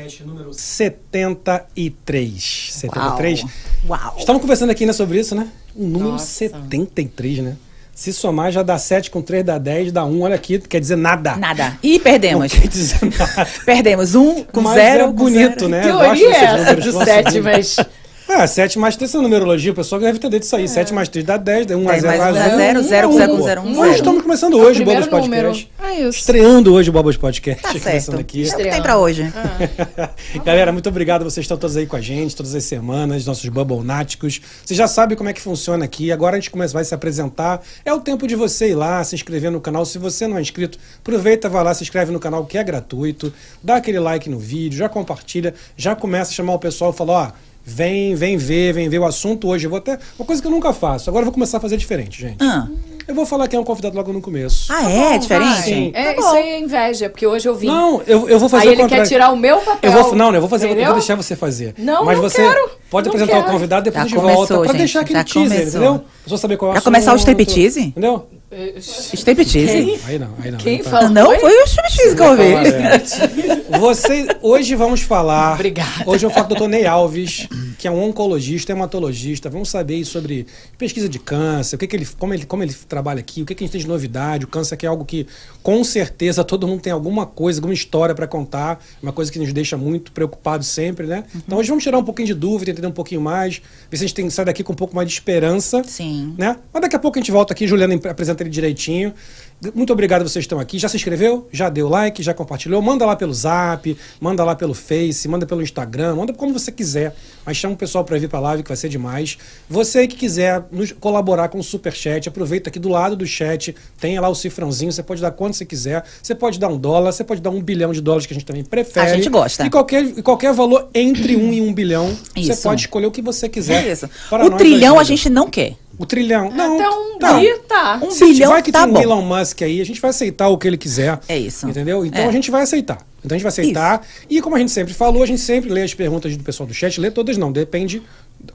Podcast número 73. 73. Uau. Estamos conversando aqui né, sobre isso, né? O número Nossa. 73, né? Se somar já dá 7 com 3 dá 10, dá 1. Olha aqui, quer dizer nada. Nada. E Não perdemos. quer dizer nada. Perdemos um com Mas zero. é com bonito, zero. né? Que teoria é essa nossa, 7, bonito. mas... É, 7 mais 3 é numerologia, o pessoal deve entender disso aí. 7 mais 3 dá 10, 1 a 10 0 mais a um é 0. zero, zero, um, zero, pô. zero, um, Nós zero. estamos começando É hoje o número. Podcast. É isso. Estreando hoje o Bubbles Podcast. Tá começando certo. aqui. É o que tem pra hoje. Galera, muito obrigado. Vocês estão todos aí com a gente, todas as semanas, nossos bubblenáticos. Você já sabe como é que funciona aqui. Agora a gente começa, vai se apresentar. É o tempo de você ir lá, se inscrever no canal. Se você não é inscrito, aproveita, vai lá, se inscreve no canal que é gratuito. Dá aquele like no vídeo, já compartilha, já começa a chamar o pessoal e falar, ó. Vem, vem ver, vem ver o assunto hoje. Eu vou até. Uma coisa que eu nunca faço. Agora eu vou começar a fazer diferente, gente. Ah, Eu vou falar quem é um convidado logo no começo. Ah, é? diferente? Sim. É, Tá isso bom. aí é inveja, porque hoje eu vim. Não, eu, eu vou fazer aí o ele quer tirar o meu papel. Eu vou, não, eu vou fazer, eu entendeu? vou deixar você fazer. Não, Mas não você quero. pode Não apresentar o quero. convidado depois Já de começou, volta, pra gente, deixar aquele teaser, começou. entendeu? Pra você saber qual é o Vai começar o striptease? Entendeu? Striptease? Quem? Aí não, aí não. Quem aí tá. fala? Não, Oi? foi o striptease que eu ouvi. É. Você, hoje vamos falar. Obrigada. Hoje eu falo com o Dr. Ney Alves, que é um oncologista, hematologista. Vamos saber sobre pesquisa de câncer, o que, que ele, como, ele, como ele trabalha aqui, o que, que a gente tem de novidade. O câncer que é algo que, com certeza, todo mundo tem alguma coisa, alguma história para contar. Uma coisa que nos deixa muito preocupados sempre, né? Então hoje vamos tirar um pouquinho de dúvida, entender um pouquinho mais, ver se a gente tem que sair daqui com um pouco mais de esperança Sim. né? Mas daqui a pouco a gente volta aqui, Juliana ap- apresenta ele direitinho. Muito obrigado vocês que estão aqui. Já se inscreveu? Já deu like? Já compartilhou? Manda lá pelo Zap, manda lá pelo Face, manda pelo Instagram, manda como você quiser. Mas chama o pessoal para vir para a live que vai ser demais. Você que quiser nos colaborar com o Superchat, aproveita aqui do lado do chat, tem lá o cifrãozinho, você pode dar quanto você quiser. Você pode dar um dólar, você pode dar um bilhão de dólares que a gente também prefere. A gente gosta. E qualquer, e qualquer valor entre um e um bilhão, você Isso. pode escolher o que você quiser. Isso. O trilhão a gente não quer. O trilhão. Não, Até um não. bi, tá. Um Se bilhão vai que tá tem bom. um Elon Musk aí, a gente vai aceitar o que ele quiser. É isso. Entendeu? Então É. a gente vai aceitar. Então a gente vai aceitar. E como a gente sempre falou, a gente sempre lê as perguntas do pessoal do chat. Lê todas não, depende.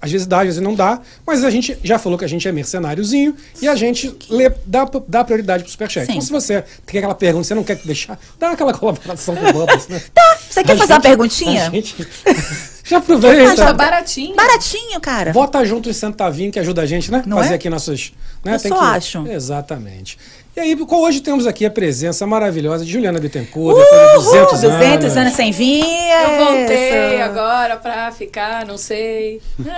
Às vezes dá, às vezes não dá. Mas a gente já falou que a gente é mercenáriozinho e a gente lê, dá, dá prioridade pro superchat. Sim. Então se você tem aquela pergunta, você não quer deixar, dá aquela colaboração com o Bubbles, né? Tá, você quer A fazer uma gente- perguntinha? A gente... já aproveita. Tá baratinho. Baratinho, cara. Bota junto os centavinhos que ajuda a gente, né? Não Fazer é? aqui nossos. Né? Eu só acho. Exatamente. E aí, hoje temos aqui a presença maravilhosa de Juliana Bittencourt, depois de 200 Uhul, anos. 200 anos sem vir. Eu voltei Isso. agora pra ficar, não sei.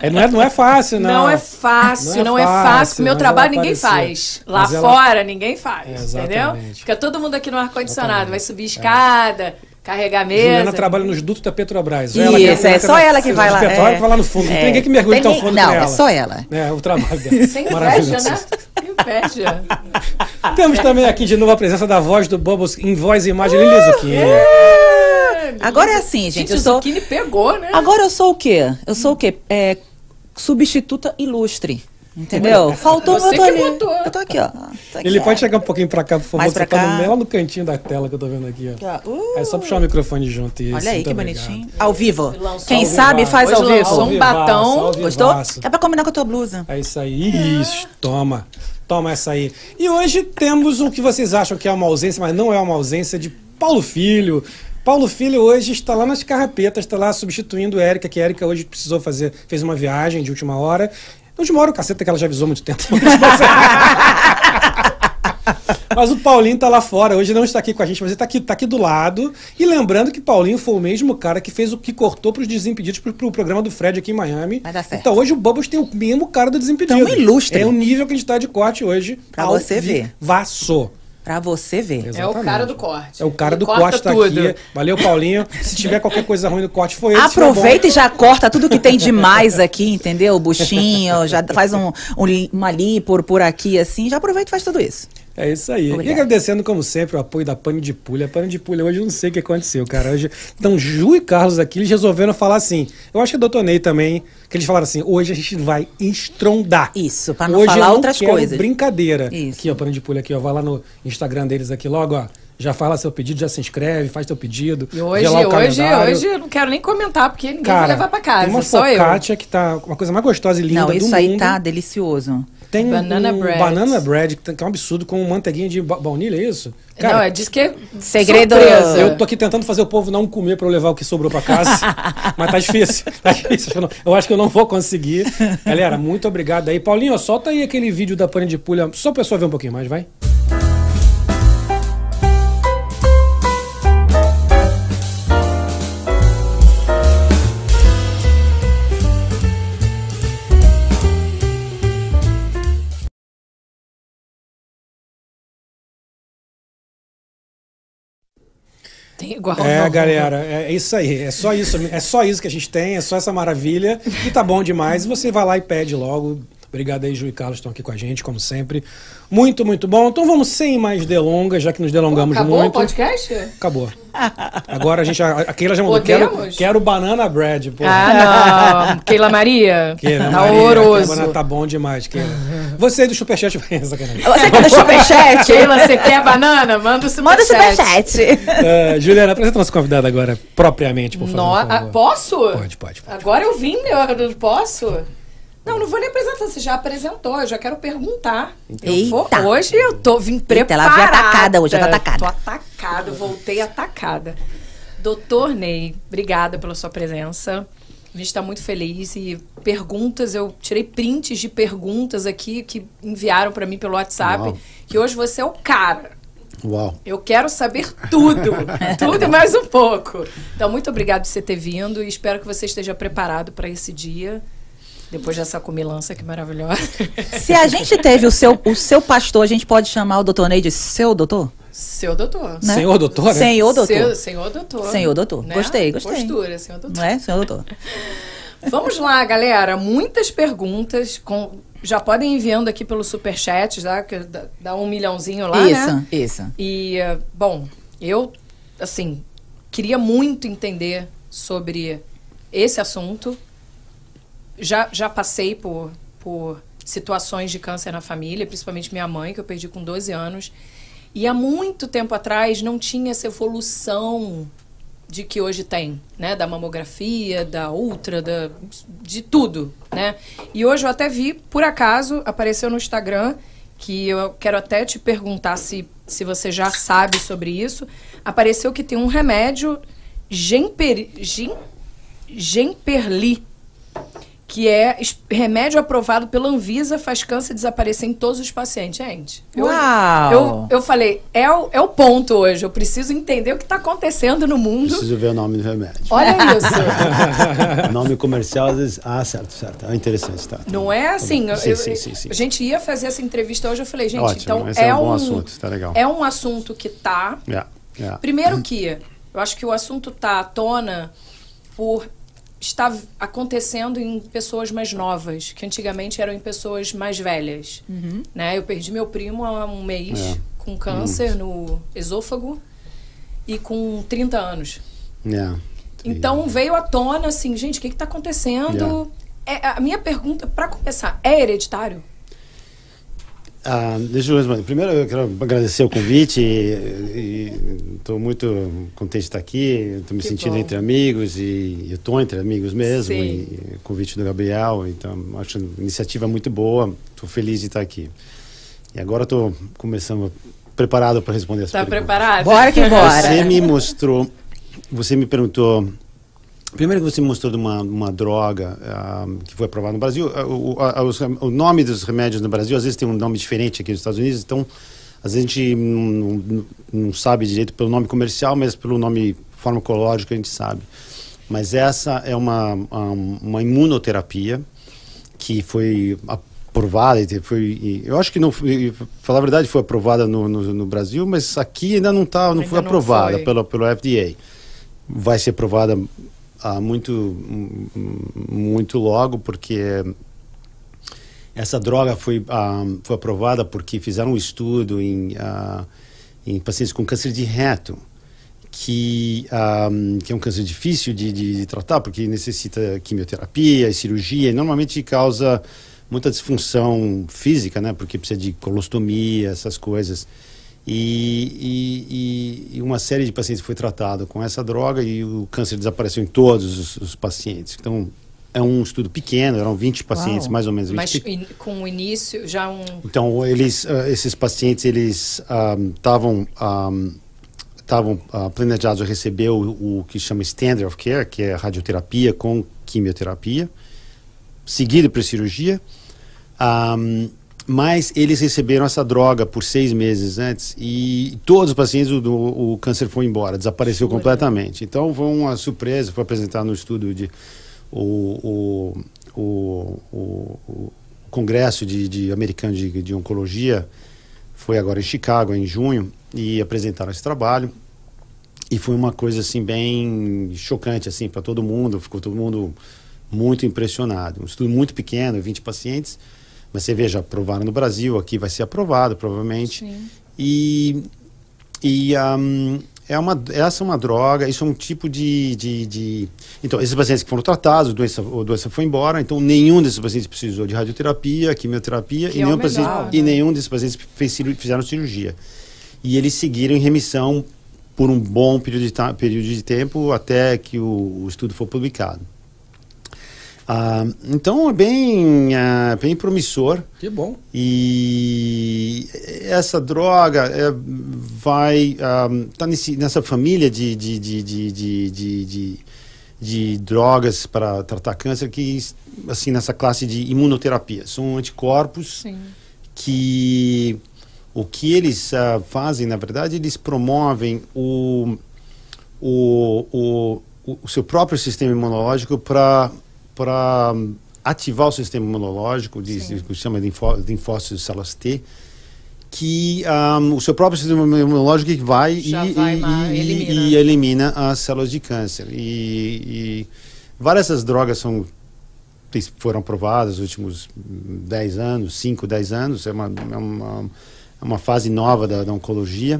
É, não, é, não é fácil, não. Não, é fácil, Não não é é, fácil, fácil. Meu mas trabalho ninguém faz. Lá ela- fora ninguém faz, É, entendeu? Fica todo mundo aqui no ar-condicionado. Vai subir escada, carregar mesa. Juliana trabalha nos dutos da Petrobras. Isso, que é só ela que vai lá. Petróleo é. que vai lá no fundo. Não É. tem ninguém que mergulhe tão fundo Não, é ela. só ela. É, o trabalho dela. Sem inveja, né? Inveja. Temos também aqui de novo a presença da voz do Bubbles em voz e imagem, Lili Zucchini. Agora é assim, gente. Gente, eu o sou... Zucchini pegou, né? Agora eu sou o quê? Eu sou o quê? É, substituta ilustre. Entendeu? Faltou Você eu tô ali. botou. Eu tô aqui, ó. Tô aqui, Ele ó. pode chegar um pouquinho pra cá, por favor. Mais Você tá no, lá no cantinho da tela que eu tô vendo aqui, ó. Uh, É só puxar o microfone junto. Isso, Olha aí que obrigado. bonitinho. Ao vivo. Lançou Quem ao sabe faz ao vivo. lançou um batom. ao Gostou? É pra combinar com a tua blusa. É isso aí. Isso, toma. Toma essa aí. E hoje temos o que vocês acham que é uma ausência, mas não é uma ausência de Paulo Filho. Paulo Filho hoje está lá nas carrapetas, está lá substituindo a Érica, que a Érica hoje precisou fazer, fez uma viagem de última hora. Última hora o caceta que ela já avisou há muito tempo. Mas o Paulinho tá lá fora, hoje não está aqui com a gente, mas ele tá aqui, tá aqui do lado. E lembrando que Paulinho foi o mesmo cara que fez o que cortou pros Desimpedidos pro, pro programa do Fred aqui em Miami. Vai dar certo. Então hoje o Bubbles tem o mesmo cara do Desimpedido. Tão ilustre. É o nível que a gente tá de corte hoje. Pra você ver. Vivaço. Pra você ver. É o Exatamente. cara do corte. É o cara Ele do corte tá tudo. aqui. Valeu, Paulinho. Se tiver qualquer coisa ruim no corte, foi ele. Se tiver Aproveita e já corta tudo que tem demais aqui, entendeu? O buchinho, já faz um, um uma lipo por aqui, assim. Já aproveita e faz tudo isso. É isso aí. Obrigada. E agradecendo, como sempre, o apoio da Pane de Pulha. Pane de Pulha, hoje eu não sei o que aconteceu, cara. Hoje, então, Ju e Carlos aqui, eles resolveram falar assim. Eu acho que eu detonei também, que eles falaram assim: hoje a gente vai estrondar. Isso, pra não hoje falar eu não outras quero coisas. Brincadeira. Isso. Aqui, ó, Pane de Pulha aqui, ó. Vai lá no Instagram deles aqui logo, ó. Já fala seu pedido, já se inscreve, faz teu pedido. E hoje, hoje, calendário. hoje eu não quero nem comentar, porque ninguém Cara, vai levar pra casa, tem uma só eu. que tá uma coisa mais gostosa e linda não, do isso aí mundo. tá delicioso. Tem Banana um bread. banana bread, que tem- que é um absurdo, com manteiguinha de ba- baunilha, é isso? não, é, diz que é Segredo- surpresa. Eu tô aqui tentando fazer o povo não comer pra eu levar o que sobrou pra casa. mas tá difícil. Tá difícil. Eu, não- eu acho que eu não vou conseguir. Galera, muito obrigado aí. Paulinho, ó, solta aí aquele vídeo da pane de pulha. Só o pessoal ver um pouquinho mais, vai. Tem igual. É, galera, é é isso aí. É só isso, é só isso que a gente tem, é só essa maravilha. E tá bom demais. Você vai lá e pede logo. Obrigado aí, Ju e Carlos, estão aqui com a gente, como sempre. Muito, muito bom. Então vamos sem mais delongas, já que nos delongamos Acabou muito. o podcast? Acabou. Agora a gente. A a Keila já mandou. Quero, quero banana bread, pô. Ah, não. Keila Maria. Keila, tá Maria, horroroso. Keila, tá bom demais, Keila. Você aí do Superchat vai sacanagem. Você quer do superchat? Keila, você quer banana? Manda o superchat. Manda o superchat. Uh, Juliana, apresenta nossa convidada agora, propriamente, por favor. No- por ah, favor. posso? Pode, pode, pode. Agora eu vim, eu não posso? Não, não vou nem apresentar, você já apresentou, eu já quero perguntar. Eu vou, Eita. hoje eu tô vim Eita, preparada. ela veio atacada hoje, já tá atacada. Tô atacada, voltei atacada. Doutor Ney, obrigada pela sua presença. A gente está muito feliz e perguntas, eu tirei prints de perguntas aqui que enviaram para mim pelo WhatsApp, Uau. que hoje você é o cara. Uau. Eu quero saber tudo, tudo e mais um pouco. Então, muito obrigado por você ter vindo e espero que você esteja preparado para esse dia. Depois dessa comilança que maravilhosa. Se a gente teve o seu, o seu pastor, a gente pode chamar o doutor Ney de seu doutor? Seu doutor. Né? Senhor doutor, né? Senhor doutor. Seu- senhor doutor. Senhor doutor. Né? Gostei, gostei. Postura, senhor doutor. Não é, senhor doutor? Vamos lá, galera. Muitas perguntas. Com... Já podem ir enviando aqui pelo superchat, tá? Que dá- um milhãozinho lá, isso, né? isso. E, eh, bom, eu, assim, queria muito entender sobre esse assunto. Já, já passei por, por situações de câncer na família, principalmente minha mãe, que eu perdi com 12 anos. E há muito tempo atrás não tinha essa evolução de que hoje tem, né? Da mamografia, da ultra, da, de tudo, né? E hoje eu até vi, por acaso, apareceu no Instagram, que eu quero até te perguntar se, se você já sabe sobre isso. Apareceu que tem um remédio, Gemper, Gem, Gemperli, que é remédio aprovado pela Anvisa, faz câncer desaparecer em todos os pacientes. Gente, eu, Uau! eu, eu falei, é o, é o ponto hoje. Eu preciso entender o que está acontecendo no mundo. Preciso ver o nome do remédio. Olha isso. O nome comercial, às vezes. Ah, certo, certo. Ah, interessante, tá. tá Não é tá assim. Sim, eu- sim, sim, sim. A gente ia fazer essa entrevista hoje, eu falei, gente, Ótimo, então é, é um bom um assunto, tá legal. É um assunto que tá. Yeah, yeah. Primeiro que eu acho que o assunto tá à tona por estar acontecendo em pessoas mais novas, que antigamente eram em pessoas mais velhas. Né? Eu perdi meu primo há um mês É. com câncer no esôfago e com 30 anos. Yeah. Então veio à tona assim, gente, o que está acontecendo? É, a minha pergunta, para começar, é hereditário? Ah, deixa eu responder. Primeiro, eu quero agradecer o convite estou muito contente de estar aqui. Estou me Que sentindo bom. entre amigos e eu estou entre amigos mesmo. Sim. E convite do Gabriel, então acho a iniciativa muito boa. Estou feliz de estar aqui. E agora estou começando preparado para responder essa Tá pergunta. preparado? Bora que bora. Você me mostrou, você me perguntou. Primeiro que você mostrou de uma, uma droga ah, que foi aprovada no Brasil. Ah, O, a- os rem- o nome dos remédios no Brasil às vezes tem um nome diferente aqui nos Estados Unidos, então às vezes a gente não, não- sabe direito pelo nome comercial, mas pelo nome farmacológico a gente sabe. Mas essa é uma, ah, uma imunoterapia que foi aprovada foi eu acho que não foi, falar a verdade foi aprovada no, no, no Brasil mas aqui ainda não tá não Ainda foi não aprovada foi. pelo pelo FDA vai ser aprovada muito muito logo porque essa droga foi ah, foi aprovada porque fizeram um estudo em ah, em pacientes com câncer de reto que, ah, que é um câncer difícil de, de, de tratar, porque necessita quimioterapia e cirurgia, e normalmente causa muita disfunção física, né? Porque precisa de colostomia, essas coisas. E, e, e- uma série de pacientes foi tratado com essa droga e o câncer desapareceu em todos os, os pacientes. Então, é um estudo pequeno, eram 20 pacientes, Uau. mais ou menos 20 Mas in- com o início, já um. Então, eles, ah, esses pacientes, eles estavam estavam planejados a receber o, o que chama standard of care, que é radioterapia com quimioterapia, seguido por cirurgia. Ahm, mas eles receberam essa droga por seis meses antes e todos os pacientes, o, do- o câncer foi embora, desapareceu Jura? completamente. Então foi uma surpresa, foi apresentado no estudo de o, o, o, o, o congresso de, de americano de, de oncologia foi agora em Chicago em junho e apresentaram esse trabalho e foi uma coisa assim bem chocante assim para todo mundo, ficou todo mundo muito impressionado. Um estudo muito pequeno, 20 pacientes, mas você veja, aprovaram no Brasil, aqui vai ser aprovado provavelmente. Sim. E, e ahm, é uma, essa é uma droga, isso é um tipo de, de, de- Então, esses pacientes que foram tratados, a doença, a doença foi embora, então nenhum desses pacientes precisou de radioterapia, quimioterapia Que e, é nenhum melhor, paciente, né? e nenhum desses pacientes fez, fizeram cirurgia. E eles seguiram em remissão por um bom período de, período de tempo até que o, o estudo for publicado. Ah, então é bem, ah, bem promissor. Que bom. E essa droga é, vai estar nessa família de, de, de, de, de, de, de- de drogas para tratar câncer que assim nessa classe de imunoterapia são anticorpos Sim. que o que eles ah, fazem na verdade eles promovem o, o, o- o seu próprio sistema imunológico para para ativar o sistema imunológico de, Sim. que se chama de linfó- linfócitos de células T que ah, o seu próprio sistema imunológico que vai, e, vai e- e- elimina. e elimina as células de câncer e, várias dessas drogas são foram aprovadas nos últimos 10 anos, 5, 10 anos. É uma, é uma, é uma fase nova da, da oncologia.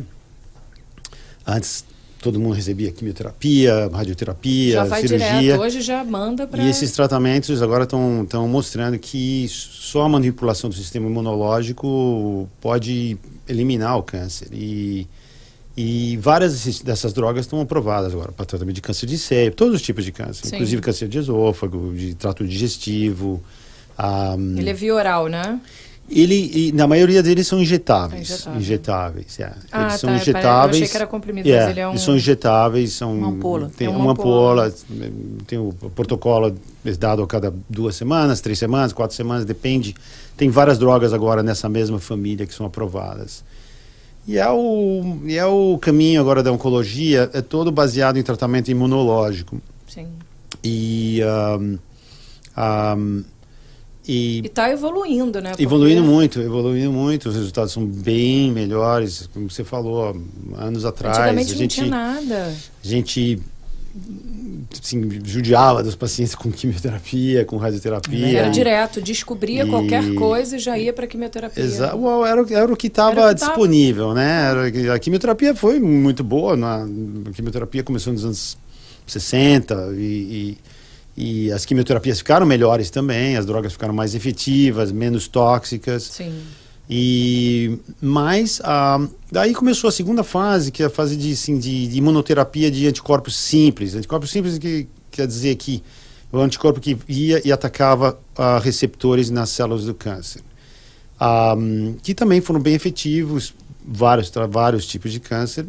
Antes, todo mundo recebia quimioterapia, radioterapia, Já vai cirurgia. direto. Hoje já manda para. E esses tratamentos agora estão mostrando que só a manipulação do sistema imunológico pode eliminar o câncer. E, e várias dessas drogas estão aprovadas agora para tratamento de câncer de seio, todos os tipos de câncer, Sim. inclusive câncer de esôfago, de trato digestivo. ah, Ele é via oral, né? Ele, e na maioria deles são injetáveis. É injetável. Injetáveis, é. Ah, eles são tá, injetáveis. eu achei que era comprimido, É, mas ele é um- Eles são injetáveis, são Uma ampola. Tem É uma uma ampola. ampola, tem o protocolo dado a cada duas semanas, três semanas, quatro semanas, depende. Tem várias drogas agora nessa mesma família que são aprovadas. E é o, e é o caminho agora da oncologia, é todo baseado em tratamento imunológico. Sim. E, ahm, ahm, e E tá evoluindo, né? Porque- Evoluindo muito, evoluindo muito, os resultados são bem melhores, como você falou, anos atrás. Antigamente a não gente, tinha nada. a gente assim, judiava dos pacientes com quimioterapia, com radioterapia. Era e- direto, descobria e- qualquer coisa e já ia para quimioterapia. Exa well, era, o- era o que estava que tava. disponível, né? Era- a quimioterapia foi muito boa, na, a quimioterapia começou nos anos 60 e, e, e as quimioterapias ficaram melhores também, as drogas ficaram mais efetivas, menos tóxicas. Sim. E mas ah, daí começou a segunda fase, que é a fase de, assim, de, de imunoterapia de anticorpos simples. Anticorpos simples que quer dizer que o anticorpo que ia e atacava ah, receptores nas células do câncer, Ah, que também foram bem efetivos, vários vários tipos de câncer.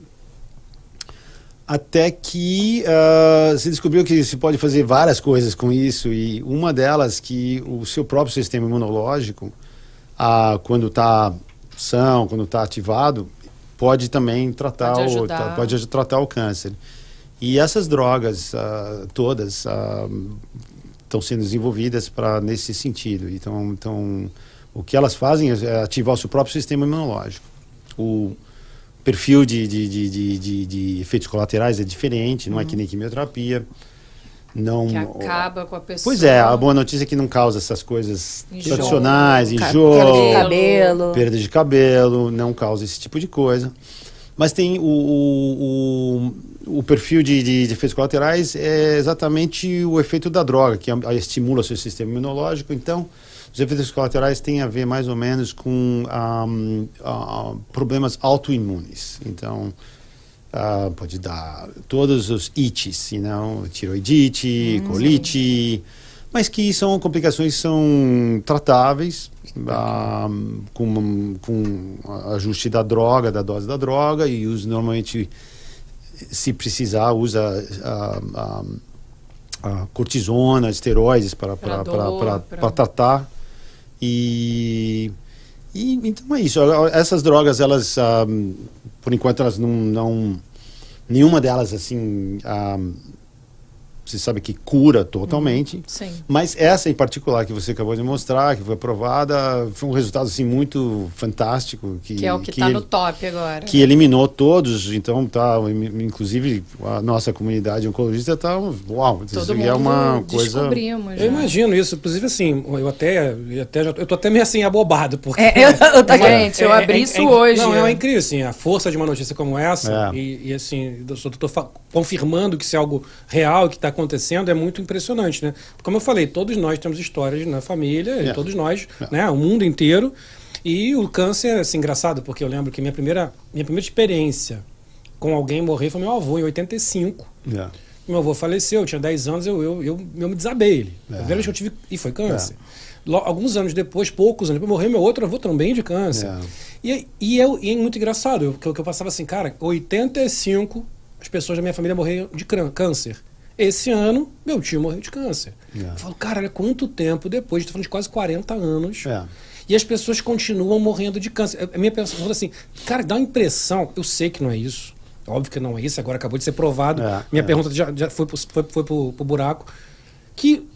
Até que ah, se descobriu que se pode fazer várias coisas com isso e uma delas que o seu próprio sistema imunológico ah, quando está são, quando está ativado, pode também tratar Pode o pode tratar o câncer. E essas drogas ah, todas estão sendo desenvolvidas para nesse sentido. Então, então, o que elas fazem é ativar o seu próprio sistema imunológico. O perfil de, de, de, de, efeitos colaterais é diferente, não é que nem quimioterapia. Não, Que acaba com a pessoa. Pois é, a boa notícia é que não causa essas coisas tradicionais, enjoo, Queda de Cabelo. perda de cabelo, não causa esse tipo de coisa. Mas tem o, o, o, perfil de, de, de efeitos colaterais é exatamente o efeito da droga, que a- estimula o seu sistema imunológico. Então, os efeitos colaterais têm a ver mais ou menos com ahm, ah, problemas autoimunes. Então, ah, pode dar todos os ites, you know, tiroidite, colite, mas que são complicações que são tratáveis ah, com, com ajuste da droga, da dose da droga e usa normalmente se precisar usa a, a, a cortisona, esteroides para tratar e, e então é isso. Essas drogas elas ah, por enquanto elas não, não nenhuma delas assim ah, você sabe que cura totalmente. Sim. Mas essa em particular que você acabou de mostrar, que foi aprovada, foi um resultado assim muito fantástico que Que é o que está no top agora. que eliminou todos, então tá, inclusive a nossa comunidade oncologista tá, uau, isso Todo aqui mundo é uma coisa descobrimos. Eu imagino isso, inclusive assim, eu até, eu até já, eu tô até meio assim abobado, porque É, eu, eu tô- Gente, eu abri isso hoje. Não, é incrível, assim, a força de uma notícia como essa, É. e, e, assim, eu só tô fa- confirmando que isso é algo real que está acontecendo, é muito impressionante, né? Como eu falei, todos nós temos histórias na família, e É. todos nós, É. né, o mundo inteiro, e o câncer, assim, engraçado, porque eu lembro que minha primeira, minha primeira experiência com alguém morrer foi meu avô, em 85. É. Meu avô faleceu, eu tinha 10 anos, eu, eu, eu, eu me desabei ele. É. A primeira vez que eu tive. E foi câncer. Lo- alguns anos depois, poucos anos depois, morreu meu outro avô também de câncer. É. E, e, eu, e é muito engraçado, eu, que, eu, que eu passava assim, cara, 85 as pessoas da minha família morreram de câncer. Esse ano, meu tio morreu de câncer. É. Eu falo, cara, olha quanto tempo depois, estou falando de quase 40 anos. É. E as pessoas continuam morrendo de câncer. A minha pessoa assim, cara, dá uma impressão, eu sei que não é isso. Óbvio que não é isso, agora acabou de ser provado. É, minha é. pergunta já, já foi, pro, foi, foi pro, pro buraco. Que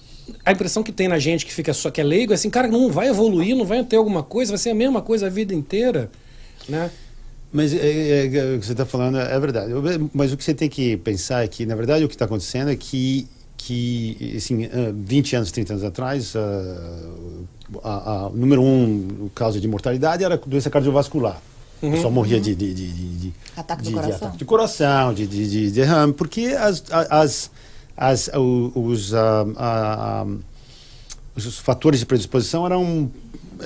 a impressão que tem na gente que fica só que é leigo é assim, cara, não vai evoluir, não vai ter alguma coisa, vai ser a mesma coisa a vida inteira. Né? Mas é, é, é, o que você está falando é verdade. Mas o que você tem que pensar é que, na verdade, o que está acontecendo é que, que assim, ah, 20 anos, 30 anos atrás, ah, a, a- número um causa de mortalidade era a doença cardiovascular. Uhum. Só morria de, de, de, de, de- Ataque do de- de coração. ataque de coração, de, de, de derrame, porque as, as, as, o- os, ah, ah, ah, os fatores de predisposição eram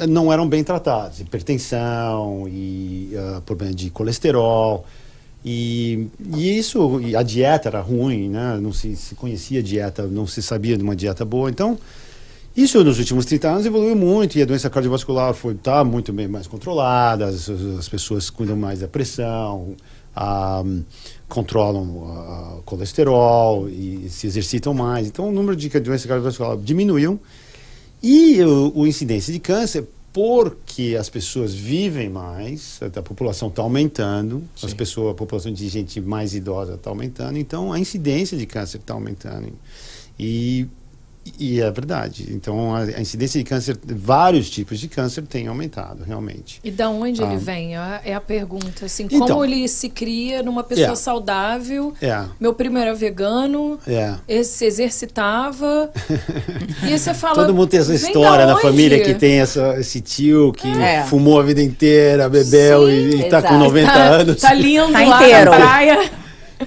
não eram bem tratados, hipertensão e ah, problema de colesterol e, e isso e a dieta era ruim, né? Não se, se conhecia dieta, não se sabia de uma dieta boa, então isso nos últimos 30 anos evoluiu muito e a doença cardiovascular foi tá muito bem mais controlada, as, as pessoas cuidam mais da pressão, ah, controlam o colesterol e se exercitam mais. Então o número de doença cardiovascular diminuiu e o, o incidência de câncer, porque as pessoas vivem mais, a população está aumentando, as Sim. pessoas, a população de gente mais idosa está aumentando, então a incidência de câncer está aumentando. E, e é verdade. Então a, incidência de câncer, vários tipos de câncer tem aumentado, realmente. E da onde ele Ah. vem? É a- é a pergunta. Assim, Então. como ele se cria numa pessoa É. saudável? É, Meu primo era vegano, é. esse se exercitava. e você fala. Todo mundo tem essa "Vem história da na onde?" família que tem essa, esse tio que É. fumou a vida inteira, bebeu Sim, e, está com exato. 90 tá, anos. Tá lindo Tá lá inteiro. na praia.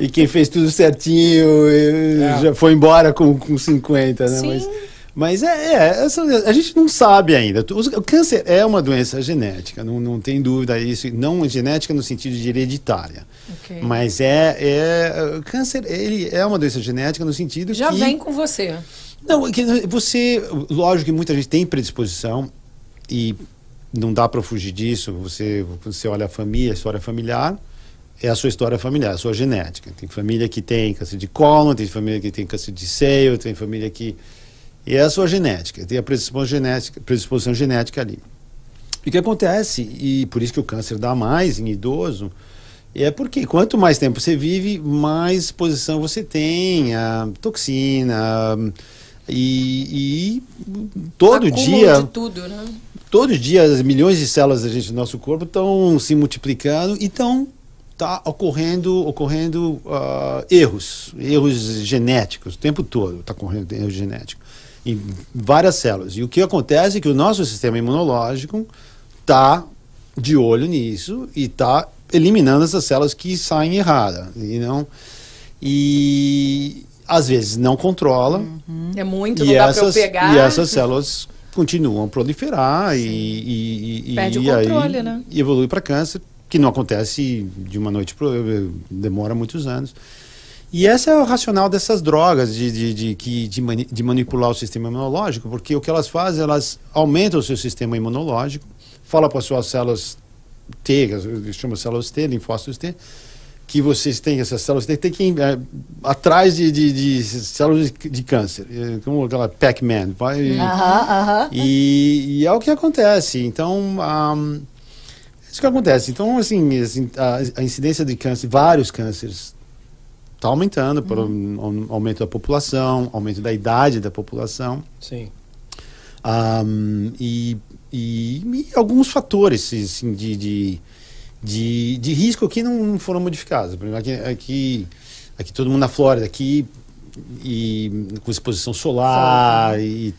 E quem fez tudo certinho É. já foi embora com, com 50, né? Sim. Mas, mas é, é, essa- a gente não sabe ainda. O câncer é uma doença genética, não, não tem dúvida isso. Não genética no sentido de hereditária. Ok. Mas é, é. O câncer, ele é uma doença genética no sentido Já que. vem com você. Não, é que você. Lógico que muita gente tem predisposição e não dá para fugir disso. Você, você olha a família, a história familiar, é a sua história familiar, a sua genética. Tem família que tem câncer de cólon, tem família que tem câncer de seio, tem família que. E é a sua genética, tem a predisposição genética, predisposição genética ali. E o que acontece, e por isso que o câncer dá mais em idoso, é porque quanto mais tempo você vive, mais exposição você tem a toxina. E, e todo Acúmulo dia, de tudo, né? todo dia, as milhões de células da gente no nosso corpo estão se multiplicando e estão tá ocorrendo, ocorrendo ah, erros, erros genéticos o tempo todo está ocorrendo erro genético em várias células. E o que acontece é que o nosso sistema imunológico está de olho nisso e está eliminando essas células que saem erradas. E, não, e às vezes não controla. É muito, E essas, pra eu pegar. e essas células continuam a proliferar e, e, e, Perde e o controle, aí, né? e evolui para câncer, que não acontece de uma noite para demora muitos anos. E esse é o racional dessas drogas, de, de, de, que- de, mani- de manipular o sistema imunológico, porque o que elas fazem, elas aumentam o seu sistema imunológico, fala para as suas células T, que de células T, linfócitos T, que vocês têm essas células T, tem que ir é, atrás de, de, de células de, de câncer, é, como aquela Pac-Man. vai- Aham, aham. e, e é o que acontece. Então, é isso que acontece. Então, assim, assim, a, incidência de câncer, vários cânceres, está aumentando pelo au- aumento da população, aumento da idade da população. Sim. Ahm, e, e- e alguns fatores assim, de, de, de, de risco que não, foram modificados. Por exemplo, aqui, aqui, aqui todo mundo na Flórida, aqui, e com exposição solar, e,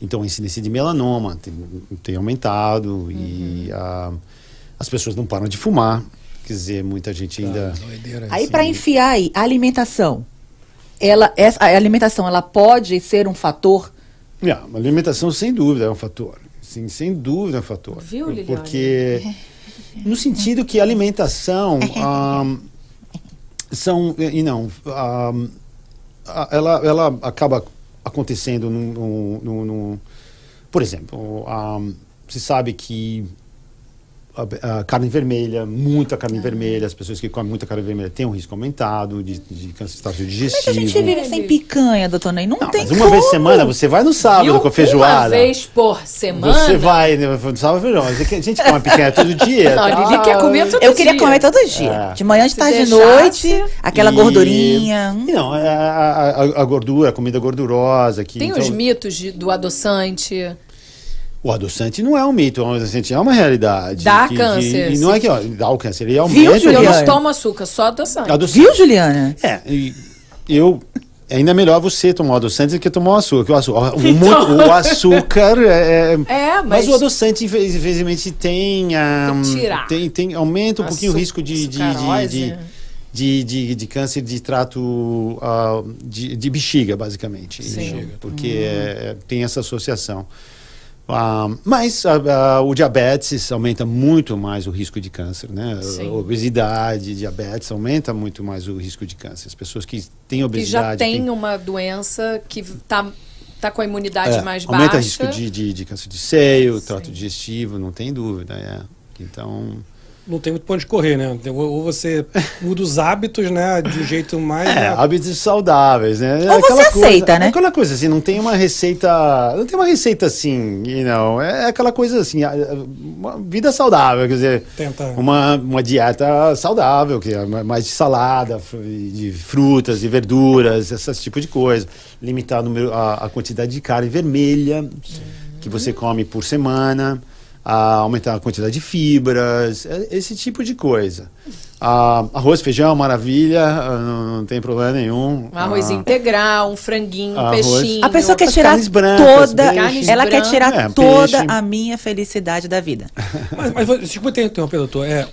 então a incidência de melanoma tem, tem aumentado e ah, as pessoas não param de fumar. Quer dizer, muita gente ainda. Ah, doideira Aí para enfiar aí, a alimentação. Ela, essa, a alimentação, ela pode ser um fator Yeah, a alimentação, sem dúvida, é um fator. Sim, sem dúvida é um fator. Viu, Liliane? Porque, no sentido que a alimentação ahm, são. E não. a- ela, ela acaba acontecendo no. no, no- no- por exemplo, ahm, se sabe que a, a carne vermelha, muita carne Ah. vermelha, as pessoas que comem muita carne vermelha têm um risco aumentado de, de câncer estágio Como é que digestivo. a gente vive sem picanha, doutor Ney? Não, Não, tem mas uma como. vez por semana, você vai no sábado com a feijoada. Uma vez por semana. Você vai, né? No sábado feijão. Mas é A gente come picanha todo dia. Não, tá? Lili quer comer todo Eu queria dia. comer todo dia. É. De manhã, de tarde, de noite. Aquela E- gordurinha. Hum. Não, a, a- a- a gordura, a comida gordurosa. Que, Tem então, os mitos de- do adoçante. O adoçante não é um mito, o adoçante é uma realidade. Dá que- câncer, que- e não é que ó, dá o câncer, ele Viu, aumenta. Eu Juliana? não tomo açúcar, só adoçante. Adoçante. Viu, Juliana? É, e eu. Ainda é melhor você tomar o adoçante do que tomar o açúcar. O, açúcar, o, Então. o açúcar é, É, Mas, mas, o adoçante, infe- infelizmente, tem, ah, Tem que tirar. tem, tem- aumenta um pouquinho o risco de, de, de, de, de, de- de câncer de trato ah, de, de bexiga, basicamente. Sim. Porque é- é- tem essa associação. Ah, mas ah, o diabetes aumenta muito mais o risco de câncer, né? Sim. Obesidade, diabetes aumenta muito mais o risco de câncer. As pessoas que têm que obesidade já tem têm- uma doença que tá, tá com a imunidade é, mais aumenta o baixa. risco de, de, de câncer de seio, Sim. trato digestivo, não tem dúvida. É. Então, Não tem muito ponto de correr, né? Ou ou você muda os hábitos, né? De um jeito mais. é, né? hábitos saudáveis, né? Ou você Aquela coisa- aceita, né? É aquela coisa assim, não tem uma receita, não tem uma receita assim, you know, é aquela coisa assim, uma vida saudável, quer dizer, Tenta. uma, uma dieta saudável, que é mais de salada, de frutas e verduras, esse tipo de coisa. Limitar a, a quantidade de carne vermelha que você come por semana, a aumentar a quantidade de fibras, é- esse tipo de coisa. Ah, arroz, feijão, maravilha, ah, não, não tem problema nenhum. Um arroz Ah, integral, um franguinho, um Arroz. peixinho. A pessoa quer tirar carnes brancas, toda. peixe. Ela quer Carnes tirar. É, toda peixe. a minha felicidade da vida. Mas, mas desculpa interrompido, doutor. É,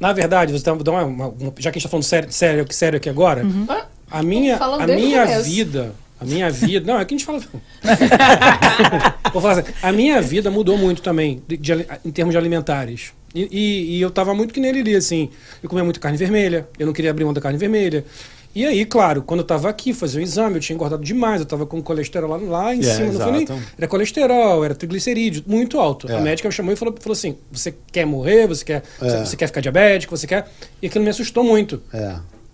na verdade, você tá, dá uma, uma- já que a gente está falando sério, sério, sério aqui agora, Ah, a minha, a minha começo. vida, a minha vida, não, é que a gente fala. Vou falar assim, a minha vida mudou muito também, de- de em termos de alimentares. E, e- e eu tava muito que nele ali, assim. Eu comia muito carne vermelha, eu não queria abrir mão da carne vermelha. E aí, claro, quando eu tava aqui, fazer um exame, eu tinha engordado demais, eu tava com colesterol lá, lá em É, cima, não nem. Era colesterol, era triglicerídeo, muito alto. É. A médica me chamou e falou, falou assim: você quer morrer, você quer, É. você quer ficar diabético, você quer. E aquilo me assustou muito.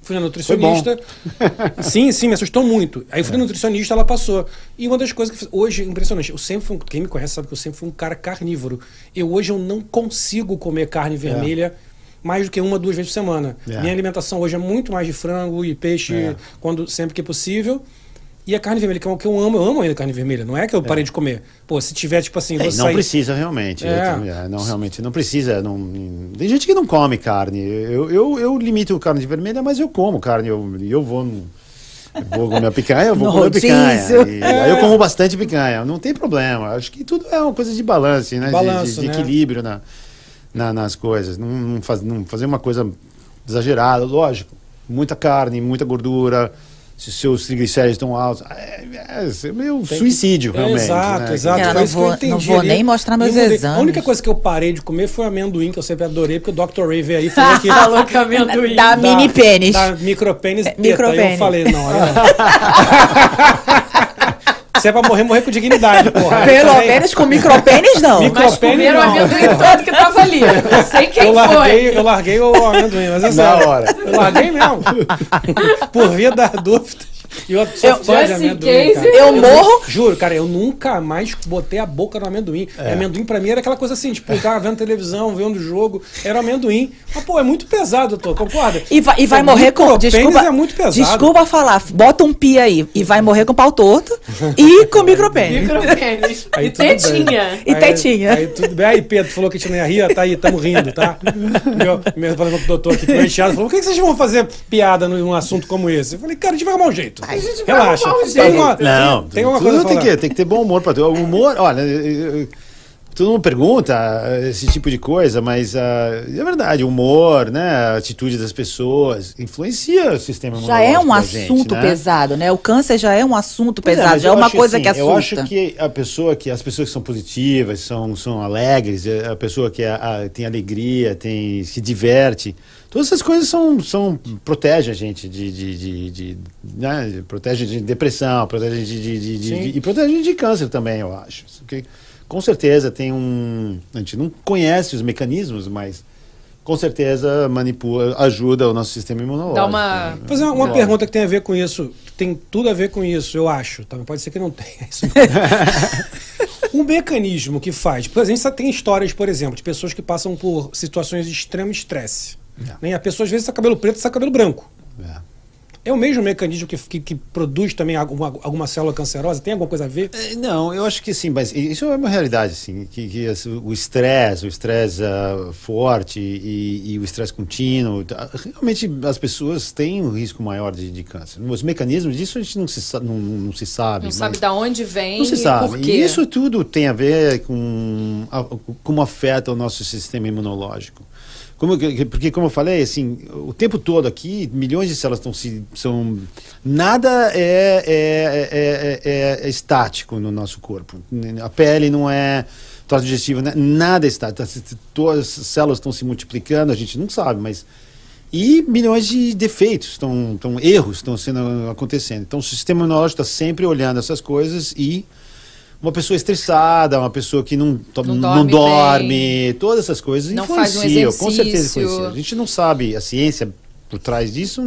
É. Fui na nutricionista. sim, sim, me assustou muito. Aí É. fui na nutricionista, ela passou. E uma das coisas que hoje, impressionante, eu sempre fui, um- quem me conhece sabe que eu sempre fui um cara carnívoro. Eu hoje eu não consigo comer carne vermelha mais do que uma, duas vezes por semana. É. Minha alimentação hoje é muito mais de frango e peixe É. quando sempre que possível. E a carne vermelha, que é o que eu amo, eu amo ainda carne vermelha. Não é que eu parei de comer. Pô, se tiver, tipo assim, É, não sair... precisa realmente. É. É, não, realmente, não precisa. Não, tem gente que não come carne. Eu, eu, eu limito carne de vermelha, mas eu como carne. Eu, eu vou. eu vou comer picanha, eu vou No comer picanha. E aí eu como bastante picanha. Não tem problema. Acho que tudo é uma coisa de balanço, né? De- Balanço, de, de né? equilíbrio na, na- nas coisas. Não, não, faz, não fazer uma coisa exagerada, lógico. Muita carne, muita gordura. Se seus triglicéridos estão altos. É, é, é meio suicídio, É, realmente. exato, né? exato. Cara, Foi não isso que eu vou- entendi não vou nem mostrar meus eu mudei. exames. A única coisa que eu parei de comer foi amendoim, que eu sempre adorei, porque o Dr. Ray veio aí e falou que. Falou que amendoim. Da mini pênis. Da micropênis. É, micropênis. Eu falei, não, não. Se é pra morrer, morrer com dignidade, porra. Pelo menos com micropênis, não. Micro- Mas Micropênis comeram não. amendoim todo que ali. Não sei quem Eu larguei, foi. eu larguei o amendoim, mas é Na sério. hora. Eu larguei mesmo. Por via das dúvidas. E eu Eu-. Eu morro. Juro, cara, eu nunca mais botei a boca no amendoim. E amendoim pra mim era aquela coisa assim, tipo, eu tava vendo televisão, vendo jogo, era amendoim. Mas, pô, é muito pesado, doutor, concorda? E vai, e vai Pô, morrer com. Desculpa, é muito pesado. desculpa falar. Bota um pi aí. E vai morrer com pau torto e com micropênis. Micropênis. Aí E tetinha. E Aí- tetinha. Aí tudo bem. Aí Pedro falou que a gente não ia rir, tá aí, tamo rindo, tá? Meu, meu falando com o doutor aqui, meu enteado, falou: por que que vocês vão fazer piada num assunto como esse? Eu falei, cara, a gente vai arrumar um jeito. Relaxa. arrumar um Tem jeito. uma- Não, tem uma coisa a tem que, tem que ter bom humor para O humor, olha, todo mundo pergunta eh, esse tipo de coisa, mas ah, é verdade, o humor, né, a atitude das pessoas influencia o sistema Já é um da gente, assunto né? pesado, né? O câncer já é um assunto Pois pesado, mas já é uma acho coisa assim, que assusta. Eu acho que a pessoa que as pessoas que são positivas, são, são alegres, a pessoa que é, a- tem alegria, tem se diverte, todas essas coisas são, são protege a gente de, de, de, de, né, protege de depressão, protege de, de, de- de- Sim. de- e protege de câncer também, eu acho. Porque, com certeza tem um, a gente não conhece os mecanismos, mas com certeza manipula, ajuda o nosso sistema imunológico. Dá uma- Vou fazer uma, uma pergunta que tem a ver com isso. Tem tudo a ver com isso, eu acho. Também pode ser que não tenha. Isso um mecanismo que faz. Por exemplo, você tem histórias, por exemplo, de pessoas que passam por situações de extremo estresse. É. Né? A pessoa às vezes está cabelo preto e está cabelo branco. É. É o mesmo mecanismo que, que, que produz também alguma, alguma célula cancerosa? Tem alguma coisa a ver? É, Não, eu acho que sim, mas isso é uma realidade, sim, que, que o estresse, o estresse ah, forte e, e o estresse contínuo, tá, realmente as pessoas têm um risco maior de, de câncer. Os mecanismos disso a gente não se, não, não se sabe. Não mas- sabe da onde vem não se e sabe. por quê. E isso tudo tem a ver com a- como afeta o nosso sistema imunológico. Como, que- porque, como eu falei, assim, o tempo todo aqui, milhões de células estão se. São, nada é, é, é, é- é estático no nosso corpo. A pele não é. Trato digestivo, né? nada é estático. Todas as células estão se multiplicando, a gente não sabe, mas. E milhões de defeitos, estão, estão, erros estão sendo acontecendo. Então o sistema imunológico está sempre olhando essas coisas e uma pessoa estressada, uma pessoa que não, Não não dorme dorme, todas essas coisas Não faz um influenciam, com certeza influenciam. A gente não sabe, a ciência por trás disso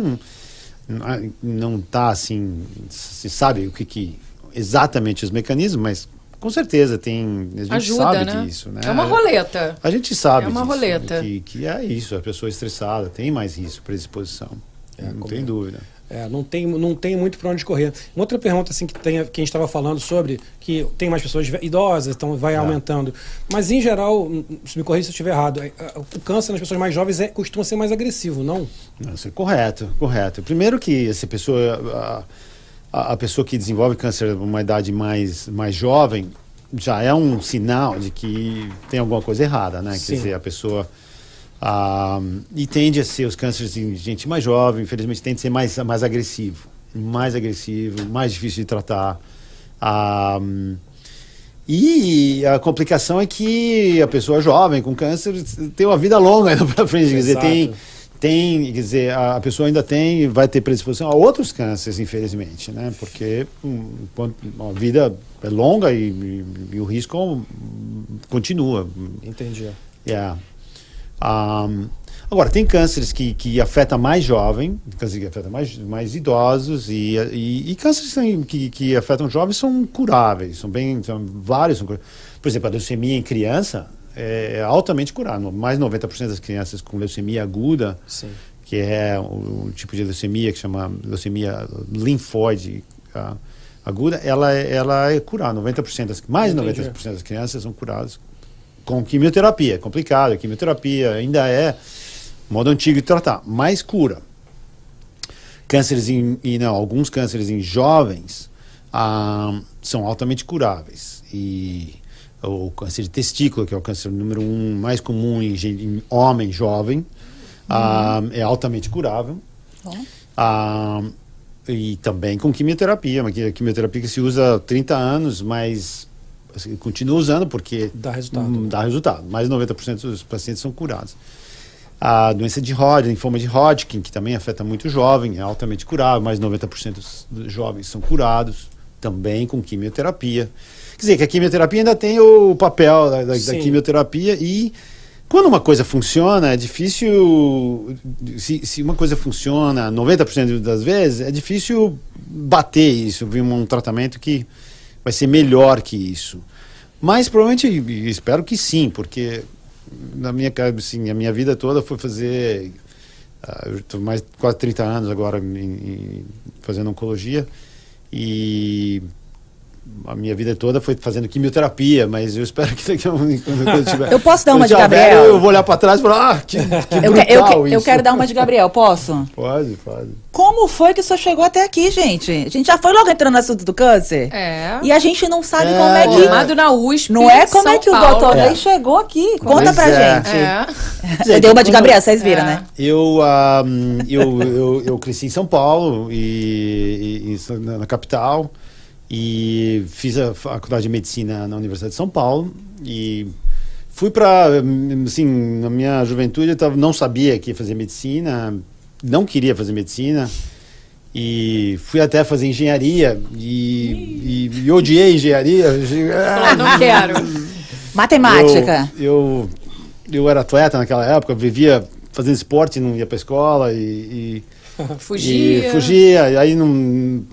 não, não está assim, se sabe o que, que exatamente os mecanismos, mas com certeza tem, a gente Ajuda, sabe né? disso, né? É uma roleta. A gente sabe É uma disso, roleta. Que, que é isso, a pessoa estressada tem mais risco, predisposição. É, não tem é. dúvida. É, não, tem, não tem muito para onde correr. Uma outra pergunta assim, que, tem, que a gente estava falando sobre, que tem mais pessoas idosas, então vai aumentando. Mas, em geral, se me corrija se eu estiver errado, é, é, o câncer nas pessoas mais jovens é, costuma ser mais agressivo, não? Isso é correto, correto. Primeiro que essa pessoa, a, a- a pessoa que desenvolve câncer numa idade mais, mais jovem, já é um sinal de que tem alguma coisa errada, né? Sim. Quer dizer, a pessoa... ah, e tende a ser os cânceres em gente mais jovem, infelizmente, tende a ser mais, mais agressivo. Mais agressivo, mais difícil de tratar. Ah, e a complicação é que a pessoa jovem com câncer tem uma vida longa ainda para frente. Quer dizer, tem, tem, quer dizer, a pessoa ainda tem, vai ter predisposição a outros cânceres, infelizmente, né? Porque enquanto a vida é longa e, e- e o risco continua. Entendi. Yeah. Agora, tem cânceres que, que afetam mais jovem, cânceres que afetam mais, mais idosos, e, e, e cânceres que- que, afetam jovens são curáveis, são bem, são vários. São, por exemplo, a leucemia em criança é altamente curável. Mais de 90% das crianças com leucemia aguda, Sim. que é o, o tipo de leucemia que chama leucemia linfóide ah, aguda, ela, é- ela é curada. 90% das, mais de Entendi. 90% das crianças são curadas com quimioterapia. É complicado, a quimioterapia ainda é modo antigo de tratar, mas cura. Cânceres em, e não, alguns cânceres em jovens ah, são altamente curáveis. E o câncer de testículo, que é o câncer número um mais comum em, em homem jovem, ah, é altamente curável. Ah, e também com quimioterapia, uma qui- quimioterapia que se usa há 30 anos, mas assim, continua usando porque Dá resultado. hum, dá resultado. Mais de 90% dos pacientes são curados. A doença de Hodgkin, linfoma de Hodgkin, que também afeta muito o jovem, é altamente curável, mais de 90% dos jovens são curados, também com quimioterapia. Quer dizer, que a quimioterapia ainda tem o papel da, da- da quimioterapia e quando uma coisa funciona, é difícil. Se, se uma coisa funciona 90% das vezes, é difícil bater isso, vir um tratamento que vai ser melhor que isso. Mas provavelmente, espero que sim, porque na minha, assim, a minha vida toda foi fazer. ah, eu estou mais quase 30 anos agora em- em- fazendo oncologia e a minha vida toda foi fazendo quimioterapia, mas eu espero que daqui a um quando eu tiver, Eu posso dar uma de Gabriel? velho, eu vou olhar para trás e falar, ah, que, que Eu, que- eu, eu isso." quero dar uma de Gabriel, posso? Pode, pode. Como foi que o senhor chegou até aqui, gente? A gente já foi logo entrando no assunto do câncer. É. E a gente não sabe É, como é que. Formado na USP. Não é como São é que o Paulo. doutor É. Ney chegou aqui. Conta Pois pra é. gente. É. Eu dei uma de Gabriel, vocês viram, É. né? Eu, ah, eu, eu, eu cresci em São Paulo, e, e- e na capital, e fiz a faculdade de medicina na Universidade de São Paulo. E fui para, assim, na minha juventude eu tava, não sabia que ia fazer medicina, não queria fazer medicina. E fui até fazer engenharia e, e, e odiei engenharia. Ah, não quero. Matemática. Eu, eu, eu era atleta naquela época, vivia fazendo esporte, não ia para escola e, e, Fugia. e fugia. E aí não,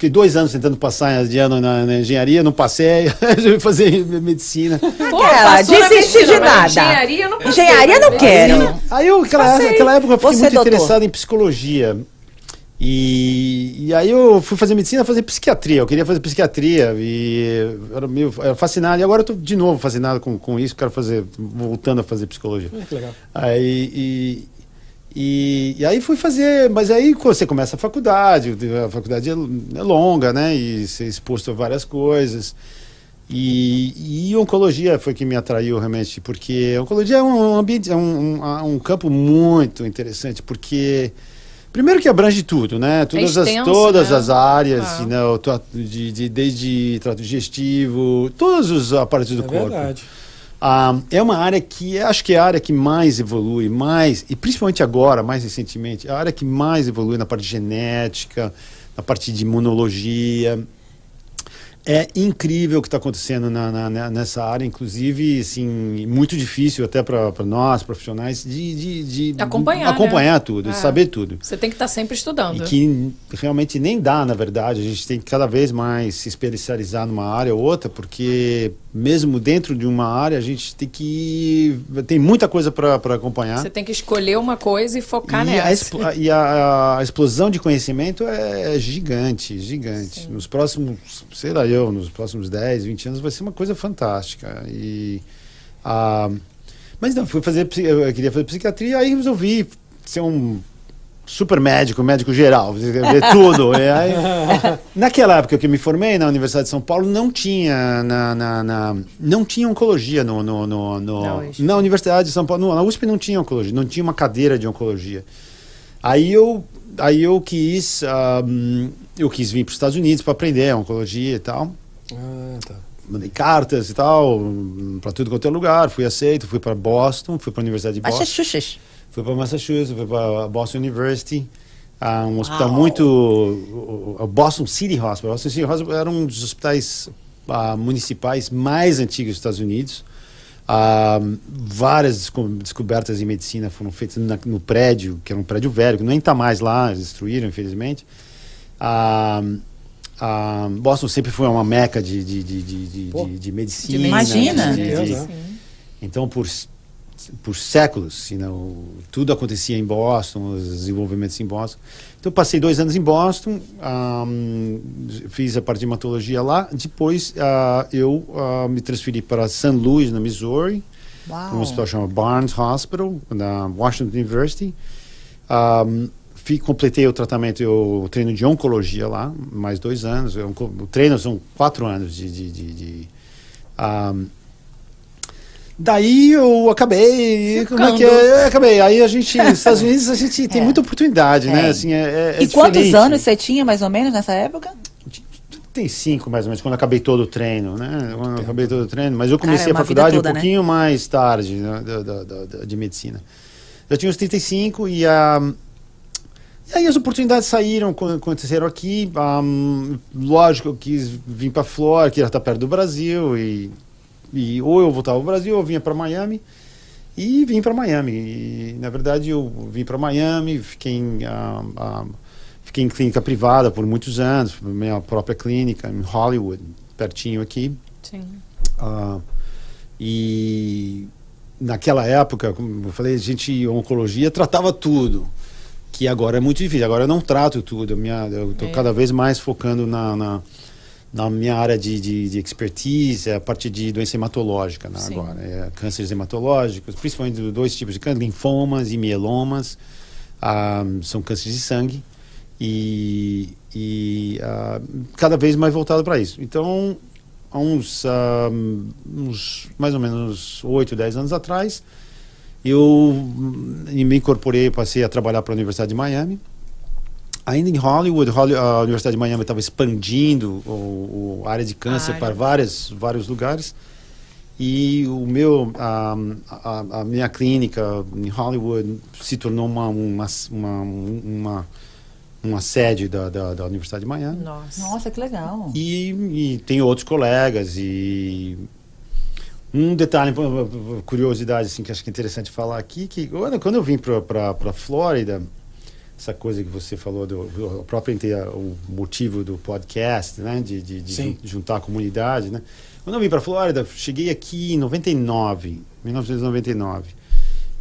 fiquei dois anos tentando passar de ano na, na engenharia, não passei, resolvi fazer medicina. Pô, Aquela, desisti medicina, de nada. Engenharia eu não passei, Engenharia não quero. Aí eu, aquela, Passei. aquela época, eu fiquei Você, muito doutor? interessado em psicologia. E, e aí eu fui fazer medicina, fazer psiquiatria. Eu queria fazer psiquiatria e era meio era fascinado. E agora eu tô de novo fascinado com, com isso. Quero fazer, voltando a fazer psicologia. Ah, que legal. Aí, e, e, e aí fui fazer, mas aí quando você começa a faculdade, a faculdade é, é longa, né? E você é exposto a várias coisas. E, e oncologia foi que me atraiu realmente, porque oncologia é um ambiente, é um, um, um campo muito interessante, porque primeiro que abrange tudo, né? Todas, as, extenso, todas né? as áreas, Ah. né? De, de- desde trato digestivo, todos os aparatos do É corpo. verdade. Ah, é uma área que acho que é a área que mais evolui, mais, e principalmente agora, mais recentemente, é a área que mais evolui na parte de genética, na parte de imunologia. É incrível o que está acontecendo na, na- nessa área, inclusive, assim, muito difícil até para nós, profissionais, de, de, de Acompanhar, né? acompanhar tudo, É. saber tudo. Você tem que estar sempre estudando. E que realmente nem dá, na verdade. A gente tem que cada vez mais se especializar numa área ou outra, porque mesmo dentro de uma área, a gente tem que. tem muita coisa para acompanhar. Você tem que escolher uma coisa e focar e nessa. a- e a- a explosão de conhecimento é gigante, gigante. Nos próximos, sei lá eu, nos próximos 10, 20 anos vai ser uma coisa fantástica. E, ah, mas não, fui fazer, eu queria fazer psiquiatria, aí resolvi ser um super médico, médico geral, ver tudo. E aí, naquela época que eu me formei na Universidade de São Paulo, não tinha na, na- na- não tinha oncologia no, no, no, no- Na USP. na Universidade de São Paulo. Na USP não tinha oncologia, não tinha uma cadeira de oncologia. Aí eu, aí eu quis, ah, hum, eu quis vir para os Estados Unidos para aprender oncologia e tal. Ah, tá. Mandei cartas e tal para tudo quanto é lugar. Fui aceito, fui para Boston, fui para a Universidade de Boston. Massachusetts. Fui para Massachusetts, fui para Boston University, ah, um hospital Uau. muito. O o Boston City Hospital. Boston City Hospital era um dos hospitais ah, municipais mais antigos dos Estados Unidos. Ah, várias desco- descobertas em medicina foram feitas na- no prédio, que era um prédio velho, que nem está mais lá, eles destruíram, infelizmente. Ah, ah, Boston sempre foi uma meca de, de, de, de, de, Pô. de- de medicina. Imagina. de- de- de- Certeza. então, por, por séculos, you know, tudo acontecia em Boston, os desenvolvimentos em Boston. Então, eu passei dois anos em Boston, ahm, fiz a parte de hematologia lá. Depois, ah, eu ah, me transferi para St. Louis, na Missouri, para um hospital chamado Barnes Hospital, na Washington University. Ahm, completei o tratamento, eu- o treino de oncologia lá, mais dois anos. Eu- O treino são quatro anos de. de, de, de, ahm, Daí eu acabei. Como é que é? Eu acabei. Aí a gente, nos Estados Unidos, a gente tem muita oportunidade, né? É. Assim, é, é e quantos diferente. anos você tinha, mais ou menos, nessa época? Tem cinco, mais ou menos, quando eu acabei todo o treino, né? Quando eu acabei todo o treino. Mas eu comecei Cara, é a vida faculdade toda, um né? pouquinho mais tarde, né? da, da- da- da- de medicina. Eu tinha uns 35 e a. E aí as oportunidades saíram, co- aconteceram aqui. ahm, lógico, eu quis vir para Flórida, que já está perto do Brasil. E, e ou eu voltava ao Brasil ou vinha para Miami. E vim para Miami. E, na verdade, eu vim para Miami, fiquei em, ah, ah, fiquei em clínica privada por muitos anos, minha própria clínica em Hollywood, pertinho aqui. Sim. Ah, e naquela época, como eu falei, a gente, oncologia tratava tudo, que agora é muito difícil. Agora eu não trato tudo. Minha, eu estou É. cada vez mais focando na, na, na minha área de, de, de expertise, a parte de doença hematológica né, agora. É, cânceres hematológicos, principalmente do- dois tipos de câncer, linfomas e mielomas. ah, são cânceres de sangue. E, e ah, cada vez mais voltado para isso. Então, há uns, ah, uns mais ou menos 8, 10 anos atrás, eu hum, me incorporei, passei a trabalhar para a Universidade de Miami. Ainda em Hollywood, Holly- a Universidade de Miami estava expandindo o, o- a área de câncer A área. para várias, vários lugares. E o meu, a, a, a minha clínica em Hollywood se tornou uma, uma, uma, uma, uma sede da, da, da Universidade de Miami. Nossa. Nossa, que legal. E, e tenho outros colegas e um detalhe, curiosidade assim que acho que é interessante falar aqui, que quando eu vim para para Flórida, essa coisa que você falou do, do próprio o motivo do podcast, né, de, de, de juntar a comunidade, né? Quando eu vim para Flórida, cheguei aqui em 99, 1999.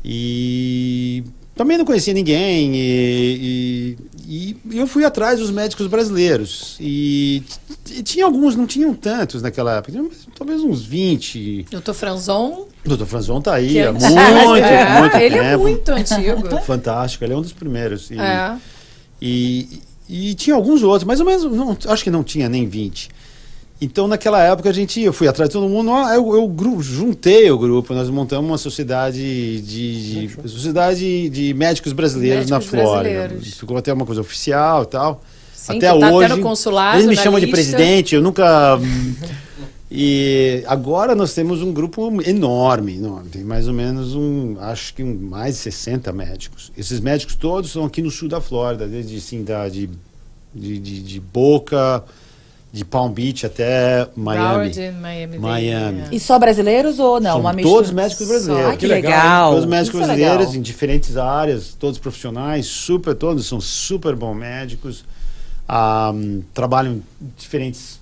E também não conhecia ninguém e, e- e eu fui atrás dos médicos brasileiros e, t- tinha alguns, não tinham tantos naquela época, talvez uns 20. Doutor Franzon. Dr. Franzon tá aí que há é- muito, É, muito Ele tempo. é muito antigo. Fantástico, ele é um dos primeiros. E, é. e, e tinha alguns outros, mais ou menos, não, acho que não tinha nem 20. Então, naquela época, a gente, eu fui atrás de todo mundo, eu, eu gru- juntei o grupo, nós montamos uma sociedade de, de- sociedade de médicos brasileiros Médicos na Flórida. brasileiros. Ficou até uma coisa oficial e tal. Sim, até tá hoje. até no consulado, eles me chamam de lista. presidente, eu nunca. E agora nós temos um grupo enorme, enorme. Tem mais ou menos um, acho que um, mais de 60 médicos. Esses médicos todos são aqui no sul da Flórida, desde assim, da, de, de, de, de Boca, de Palm Beach até Miami. Broward, Miami. Miami. é. E só brasileiros ou não? São uma mistura? todos médicos brasileiros. Ai, que Que legal, legal. Todos médicos Isso é brasileiros legal. em diferentes áreas, todos profissionais, super, todos são super bons médicos. Ah, trabalham em diferentes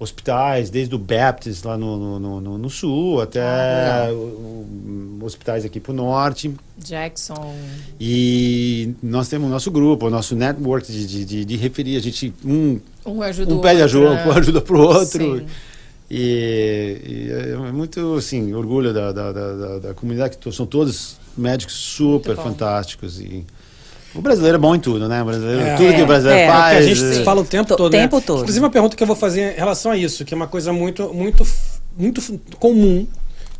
hospitais, desde o Baptist lá no, no, no- no- sul até Ah, o- hospitais aqui para o norte. Jackson. E nós temos o nosso grupo, o nosso network de, de, de, de referir. A gente, um, Um ajuda um pede outro, ajuda, né? ajuda para o outro. E, e é muito, assim, orgulho da, da, da, da- da comunidade, que são todos médicos super fantásticos. E o brasileiro é bom em tudo, né? O brasileiro, É. tudo que o brasileiro É, é. É o faz. que a gente é- fala o tempo To- todo. tempo né? todo. Inclusive, uma pergunta que eu vou fazer em relação a isso, que é uma coisa muito, muito, muito comum,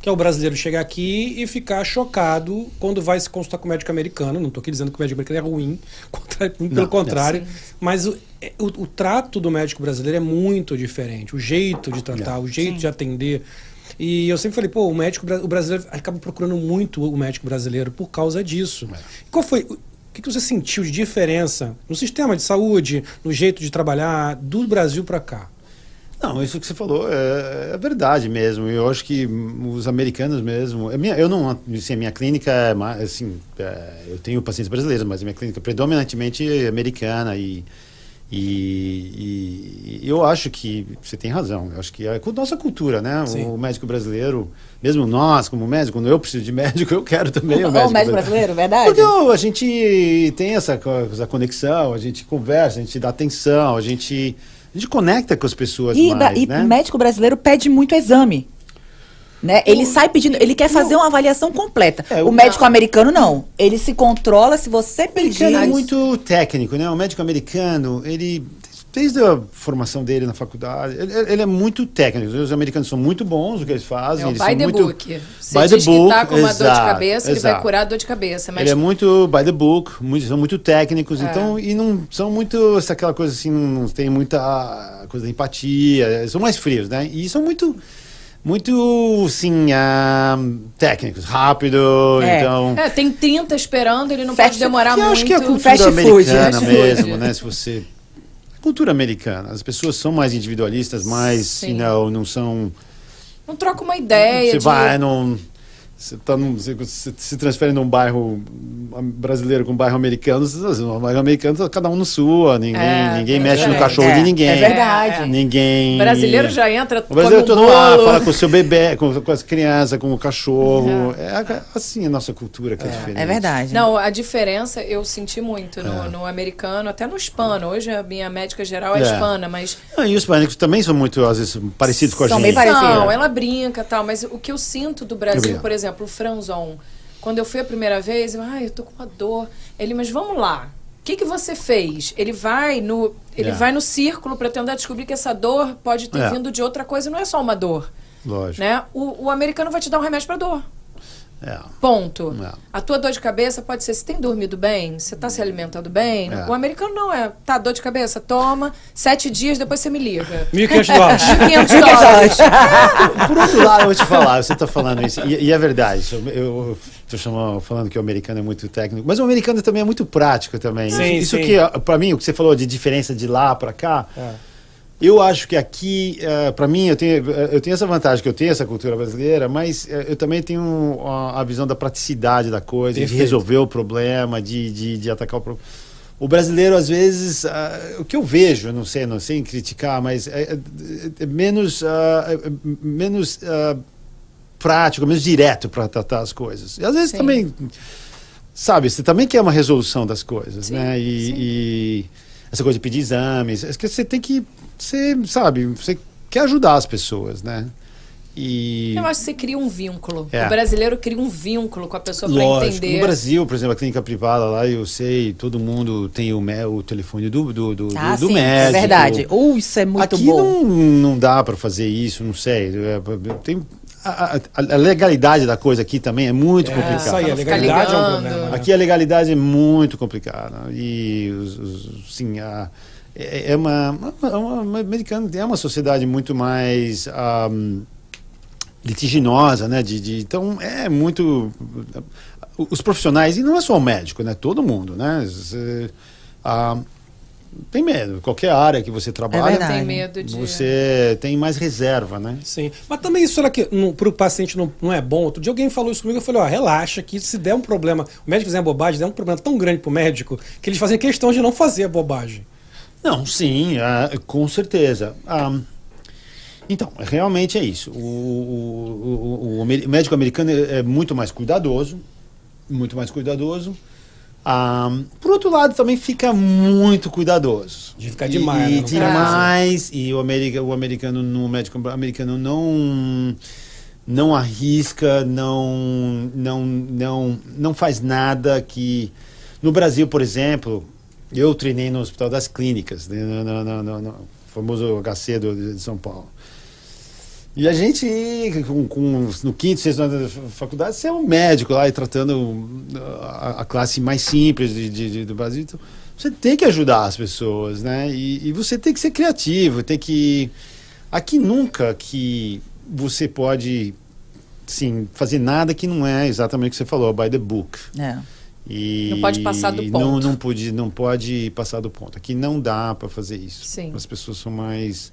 que é o brasileiro chegar aqui e ficar chocado quando vai se consultar com o médico americano. Não estou aqui dizendo que o médico americano é ruim, contra- pelo Não, contrário. sim. Mas o, é- o, o trato do médico brasileiro é muito diferente. O jeito de tratar, o jeito de atender. E eu sempre falei, pô, o médico o brasileiro acaba procurando muito o médico brasileiro por causa disso. Qual foi. O que você sentiu de diferença no sistema de saúde, no jeito de trabalhar do Brasil para cá? Não, isso que você falou é, é verdade mesmo. Eu acho que os americanos mesmo. a minha- eu não. Assim, a minha clínica é. Assim, é, eu tenho pacientes brasileiros, mas a minha clínica é predominantemente americana e. E, e eu acho que você tem razão. Eu acho que é a nossa cultura, né? Sim. O médico brasileiro, mesmo nós, como médico, quando eu preciso de médico, eu quero também o Ô, médico, médico brasileiro, verdade? Porque ó, a gente tem essa, essa conexão, a gente conversa, a gente dá atenção, a gente, a gente conecta com as pessoas E, mais, e né? o médico brasileiro pede muito exame. Né? Ele sai pedindo, ele quer fazer uma avaliação completa. É, o o- médico americano não. Ele se controla se você O pedir. americano é muito técnico, né? O médico americano, ele desde a formação dele na faculdade, ele, ele é muito técnico. Os americanos são muito bons no que eles fazem. É o eles by são the muito, book. Você by diz the book, que tá com uma dor de exato, cabeça, ele vai exato. curar a dor de cabeça. Mas Ele é muito by the book, muito, são muito técnicos, É. então, e não são muito, essa- aquela coisa assim, não, não tem muita coisa da empatia, são mais frios, né? E são muito, muito, assim, ah, técnicos, rápido, É. então... É, tem 30 esperando, ele não Fast- pode demorar que eu muito. acho que é a cultura Fast food, americana fast mesmo, food. né? Se você... A cultura americana, as pessoas são mais individualistas, mais, Sim. you know, não são... Não troca uma ideia. Você de- vai num. Você, tá num, você, você se transfere num bairro brasileiro com um bairro americano, você- um bairro americano, cada um no sua, ninguém, É, ninguém é mexe no diferente. cachorro É, de ninguém. é verdade. É, é. Ninguém. O brasileiro já entra O brasileiro todo mundo lá, fala com o seu bebê, com, com as crianças, com o cachorro. É, assim a nossa cultura que é, diferente. É verdade. Não, a diferença eu senti muito no, É. no americano, até no hispano. Hoje a minha médica geral é, É. hispana, mas Ah, e os hispânicos também são muito, às vezes, parecidos com a São gente. bem parecidos. Não, ela brinca e tal, mas o que eu sinto do Brasil, por exemplo, o Franzon, quando eu fui a primeira vez, eu, ai, eu tô com uma dor. Ele, mas vamos lá. O que, que você fez? Ele vai no, ele É. vai no círculo para tentar descobrir que essa dor pode ter É. vindo de outra coisa, não é só uma dor, Lógico. né? O, o americano vai te dar um remédio para dor. É. Ponto. É. A tua dor de cabeça pode ser, você tem dormido bem? Você está se alimentando bem? É. O americano não é, tá, dor de cabeça, toma, sete dias, depois você me liga. 1.500 dólares. 500 dólares. Por outro lado, eu vou te falar, você está falando isso, e, e é verdade. Eu estou falando que o americano é muito técnico, mas o americano também é muito prático também. Sim, isso sim. que, para mim, o que você falou de diferença de lá para cá, É. eu acho que aqui, para mim, eu tenho, eh, eu tenho essa vantagem, que eu tenho essa cultura brasileira, mas eh, eu também tenho a, a visão da praticidade da coisa, Perfeito. de resolver o problema, de, de, de atacar o problema. O brasileiro, às vezes, ah, o que eu vejo, não sei, não sei criticar, mas é, é- é menos, ah, é- é menos ah, prático, menos direto para tratar as coisas. E às vezes Sim. também, sabe, você também quer uma resolução das coisas, Sim, né? E, sim. e essa coisa de pedir exames, é que você tem que, você sabe, você quer ajudar as pessoas, né? E Eu acho que você cria um vínculo. É. O brasileiro cria um vínculo com a pessoa para entender. No Brasil, por exemplo, a clínica privada lá, eu sei, todo mundo tem o, me- o telefone do, do, do, Ah, do sim, médico. é verdade. Uh, isso é muito Aqui bom. Não, não dá para fazer isso, não sei. É, Tem, a, a- a legalidade da coisa aqui também é muito É, complicada. isso aí, a legalidade é um problema. né? Aqui a legalidade é muito complicada. E, os, os- sim, a, é, é uma, uma, uma, americana é uma sociedade muito mais ahm, litiginosa, né? De, de- então, é muito... Os profissionais, e não é só o médico, né? Todo mundo, né? Você, ah, tem medo. Qualquer área que você trabalha, verdade. Tem medo de. você tem mais reserva, né? Sim. Mas também isso será que para o paciente não, não é bom? Outro dia alguém falou isso comigo, eu falei, ó, relaxa, que se der um problema, o médico fizer uma bobagem, der um problema tão grande pro médico, que eles fazem questão de não fazer a bobagem. Não, sim, ah, com certeza. Ah, então, realmente é isso. O, o- o- o médico americano é é muito mais cuidadoso, muito mais cuidadoso. Ah, por outro lado, também fica muito cuidadoso. De ficar demais, E, né? e Não demais. E o, america, o americano, no médico americano não não arrisca, não não não não faz nada que no Brasil, por exemplo, eu treinei no Hospital das Clínicas, no, no, no- no- famoso HC do, de São Paulo. E a gente, com, com- no quinto, sexto ano da faculdade, você é um médico lá e tratando a, a classe mais simples de, de- de- do Brasil. Então, você tem que ajudar as pessoas, né? E, e você tem que ser criativo, tem que... Aqui nunca que você pode, sim, fazer nada que não é exatamente o que você falou, by the book. É. E Não pode passar do Não, ponto. não, pode, não pode passar do ponto. Aqui não dá para fazer isso. Sim. As pessoas são mais.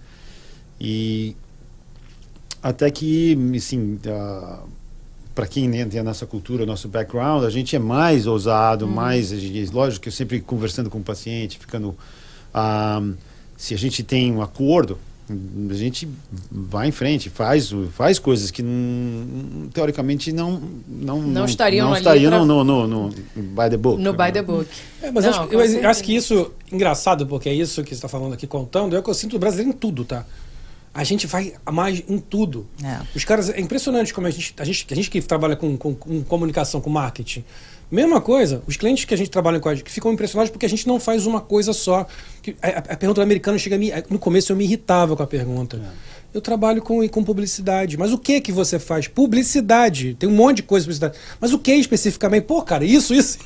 E até que, assim, para quem né, tem a nossa cultura, o nosso background, a gente é mais ousado, Uhum. mais. Lógico que eu sempre conversando com o paciente, ficando. ah, se a gente tem um acordo, a gente vai em frente, faz, o- faz coisas que não, teoricamente não não, Não estariam não ali estariam pra- no, no, no, no by the book. No by the book. É, mas Não, acho, eu certeza. acho que isso, engraçado, porque é isso que você está falando aqui, contando, é o que eu sinto do brasileiro em tudo, tá? A gente vai a mais em tudo. É. Os caras, é impressionante como a gente, a gente, a gente que trabalha com, com, com comunicação, com marketing, Mesma coisa, os clientes que a gente trabalha com a gente que ficam impressionados porque a gente não faz uma coisa só. A, a- pergunta do americano chega a me. No começo eu me irritava com a pergunta. Eu trabalho com, com publicidade. Mas o que que você faz? Publicidade. Tem um monte de coisa de publicidade. Mas o que especificamente? Pô, cara, isso, isso.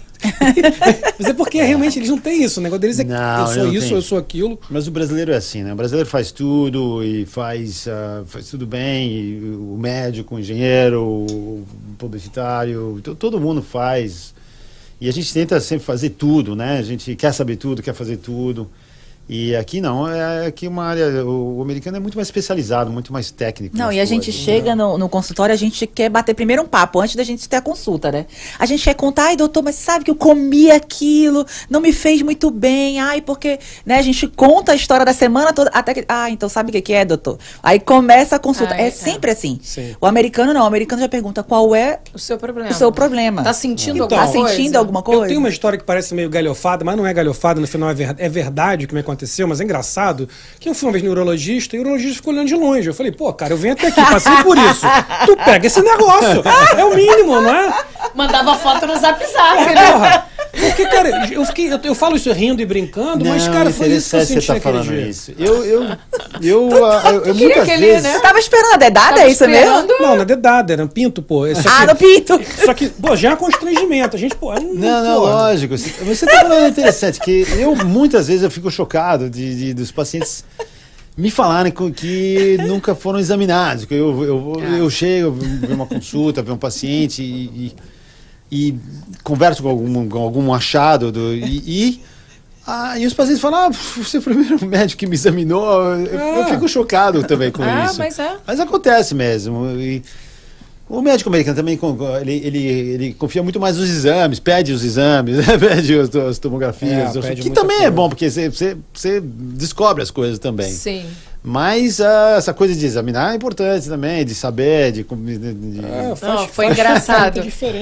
Mas é porque realmente eles não têm isso. O negócio deles é Não, eu sou não isso, tem. eu sou aquilo. Mas o brasileiro é assim, né? O brasileiro faz tudo e faz, ah, faz tudo bem. o médico, o engenheiro, o publicitário, to- todo mundo faz. E a gente tenta sempre fazer tudo, né? A gente quer saber tudo, quer fazer tudo. E aqui não, é aqui uma área. O, o americano é muito mais especializado, muito mais técnico. Não, e a gente coisas, chega né? no, no consultório, a gente quer bater primeiro um papo antes da gente ter a consulta, né? A gente quer contar, ai, doutor, mas sabe que eu comi aquilo, não me fez muito bem, ai, porque, né, a gente conta a história da semana toda, até que, ah, então sabe o que que é, doutor? Aí começa a consulta. Ai, é é. sempre assim. Sim. O americano não, o americano já pergunta qual é O seu problema. o seu problema. Tá sentindo Então, alguma Tá coisa? sentindo alguma coisa? Eu tenho uma história que parece meio galhofada, mas não é galhofada, no final é, ver- é verdade o que me aconteceu, mas é engraçado. Que eu fui uma vez no urologista e o urologista ficou olhando de longe. Eu falei, pô, cara, eu venho até aqui, passei por isso. Tu pega esse negócio. É o mínimo, não é? Mandava foto no zap zap, né? Porra. Porque, cara, eu, fiquei, eu, eu falo isso rindo e brincando, mas, Não, cara, foi isso que eu senti você tá naquele falando dia. isso. Eu, eu, eu, ah, eu, eu muitas que ele, vezes... né? Eu tava esperando a dedada, Tava é isso esperando. mesmo? Não, não é dedada, era um pinto, pô. Só Ah, que- no pinto. Só que, pô, já é um constrangimento. A gente, pô, é um- Não, não, pô, lógico. Você você tá falando interessante, que eu muitas vezes eu fico chocado de, de- dos pacientes me falarem com- que nunca foram examinados. Que eu, eu, eu, eu chego, ver uma consulta, ver um paciente e, e- e converso com algum, com algum achado do, e, e, ah, e os pacientes falam, ah, você é o primeiro médico que me examinou. Eu, eu Ah. fico chocado também com Ah, isso. mas é. Mas acontece mesmo. E o médico americano também ele, ele, ele confia muito mais nos exames, pede os exames, né? pede as, as tomografias, É, os- que também é coisa. bom, porque você, você, você descobre as coisas também. Sim. Mas ah, essa coisa de examinar é importante também, de saber, de. de- de- É, faz- Não, foi faz engraçado.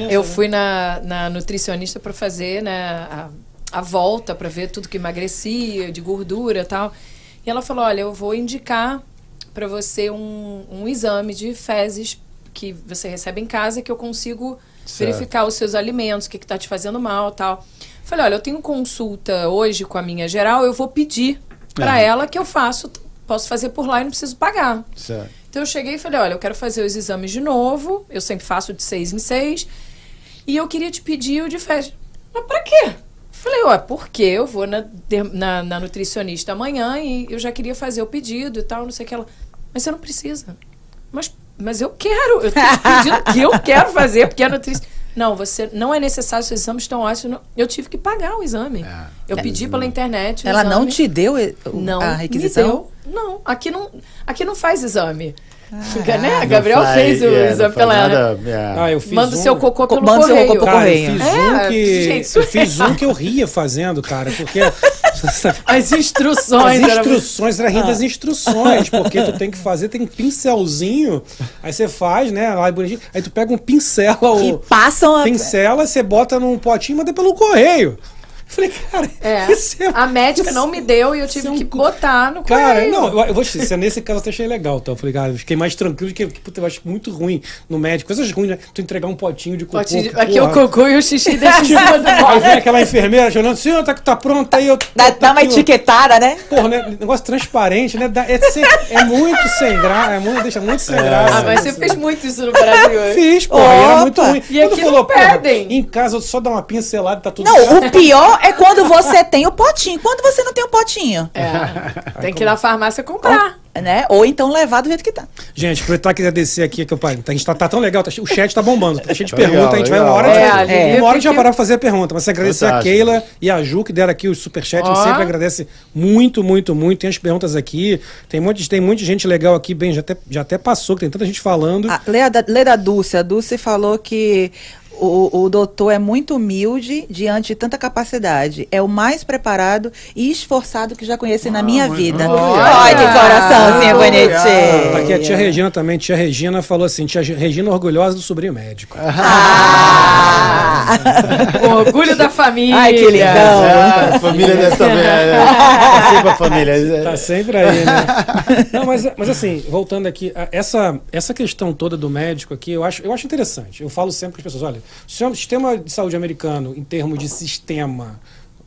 Eu né? fui na, na nutricionista para fazer né, a, a volta para ver tudo que emagrecia, de gordura e tal. E ela falou: olha, eu vou indicar para você um, um exame de fezes que você recebe em casa que eu consigo Certo. verificar os seus alimentos, o que está te fazendo mal tal. Falei, olha, eu tenho consulta hoje com a minha geral, eu vou pedir para É. ela que eu faço, posso fazer por lá e não preciso pagar. Certo. Então eu cheguei e falei, olha, eu quero fazer os exames de novo, eu sempre faço de seis em seis, e eu queria te pedir o de fezes. Mas pra quê? Falei, ué, porque eu vou na, na, na nutricionista amanhã e eu já queria fazer o pedido e tal, não sei o que ela. Mas você não precisa. Mas, mas eu quero, eu tô te pedindo que eu quero fazer, porque a nutricionista. Não, você não é necessário, seus exames estão ótimos. não- Eu tive que pagar o exame. É. Eu pedi pela internet. o Ela não exame. te deu o- Não, a requisição? me deu. Não, aqui não, aqui não faz exame. Ah, né? A Gabriel faz- fez o é, não exame pela ela. nada, é. Ah, eu fiz Manda o um- seu cocô pelo Manda o seu correio. cocô pelo Cara, eu correio. fiz É, um que. gente, eu fiz um que eu ria fazendo, cara, porque. As instruções. As instruções, era rindo Ah. das instruções, porque tu tem que fazer, tem um pincelzinho, aí você faz, né, lá é bonitinho, aí tu pega um pincela, Que o passam a... pincela, você bota num potinho e manda pelo correio. Falei, cara, É. isso é- A médica isso- não me deu e eu tive é um que botar no Cara, não, eu, eu vou te dizer, nesse caso eu até achei legal, então eu falei, cara, eu fiquei mais tranquilo, que, que puta, eu acho muito ruim no médico, coisas ruins, né, tu entregar um potinho de cocô. Pode- que, Aqui é o cocô e o xixi cima do Aí vem aquela enfermeira chorando, senhor, tá, tá pronto aí, eu... Dá, dá uma etiquetada, né? Porra, né? Negócio transparente, né? Dá- É, sem- é muito sem graça, é muito, deixa muito sem graça. Ah, mas você fez muito isso no Brasil. Fiz, pô, era muito ruim. E aqui não pedem. em casa eu só dá uma pincelada e tá tudo Não, o pior é quando você tem o potinho. Quando você não tem o potinho, É. Tem que ir na farmácia comprar. né? Ou então levar do jeito que tá. Gente, aproveitar que descer aqui, que eu parei. A gente tá, tá tão legal, tá o chat tá bombando, tá cheio de Tá perguntas, legal, a gente vai uma legal. hora, a gente É, a uma hora a gente vai parar pra fazer a pergunta, mas agradecer a Fantástico. Keila e a Ju que deram aqui o superchat, a gente sempre agradece muito, muito, muito. Tem as perguntas aqui, tem, um monte, de- tem muita gente legal aqui, bem, já até, já até passou, que tem tanta gente falando. Ah, lê, a da, lê da Dulce. A Dulce falou que o, o doutor é muito humilde diante de tanta capacidade. É o mais preparado e esforçado que já conheci na minha vida. Ai, que coraçãozinho bonitinho. Tá aqui a tia Regina também. Tia Regina falou assim: tia Regina orgulhosa do sobrinho médico. Ah! O orgulho da família. Ai, que lindão. Ah, a família deve estar bem. é, é sempre a família. Tá sempre aí, né? Não, mas, mas assim, voltando aqui, essa, essa questão toda do médico aqui, eu acho, eu acho interessante. Eu falo sempre para as pessoas: olha, olha, o sistema de saúde americano, em termos de sistema,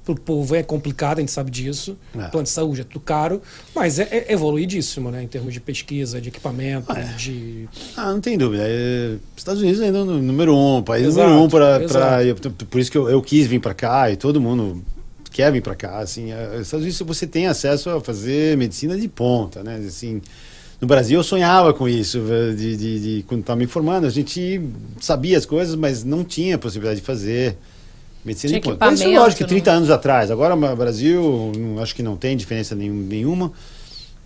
para o povo é complicado, a gente sabe disso. É. Plano de saúde é tudo caro, mas é, é evoluidíssimo, né? Em termos de pesquisa, de equipamento, Ah, é. de. Ah, não tem dúvida. É, Estados Unidos ainda é o número um, país Exato, número um para. Por isso que eu, eu quis vir para cá e todo mundo quer vir para cá. Assim, é, Estados Unidos você tem acesso a fazer medicina de ponta, né? Assim, no Brasil eu sonhava com isso, de, de, de- quando estava me formando, a gente sabia as coisas, mas não tinha possibilidade de fazer medicina de ponta. Isso lógico que 30 não- anos atrás. Agora o Brasil, não- acho que não tem diferença nenhum- nenhuma.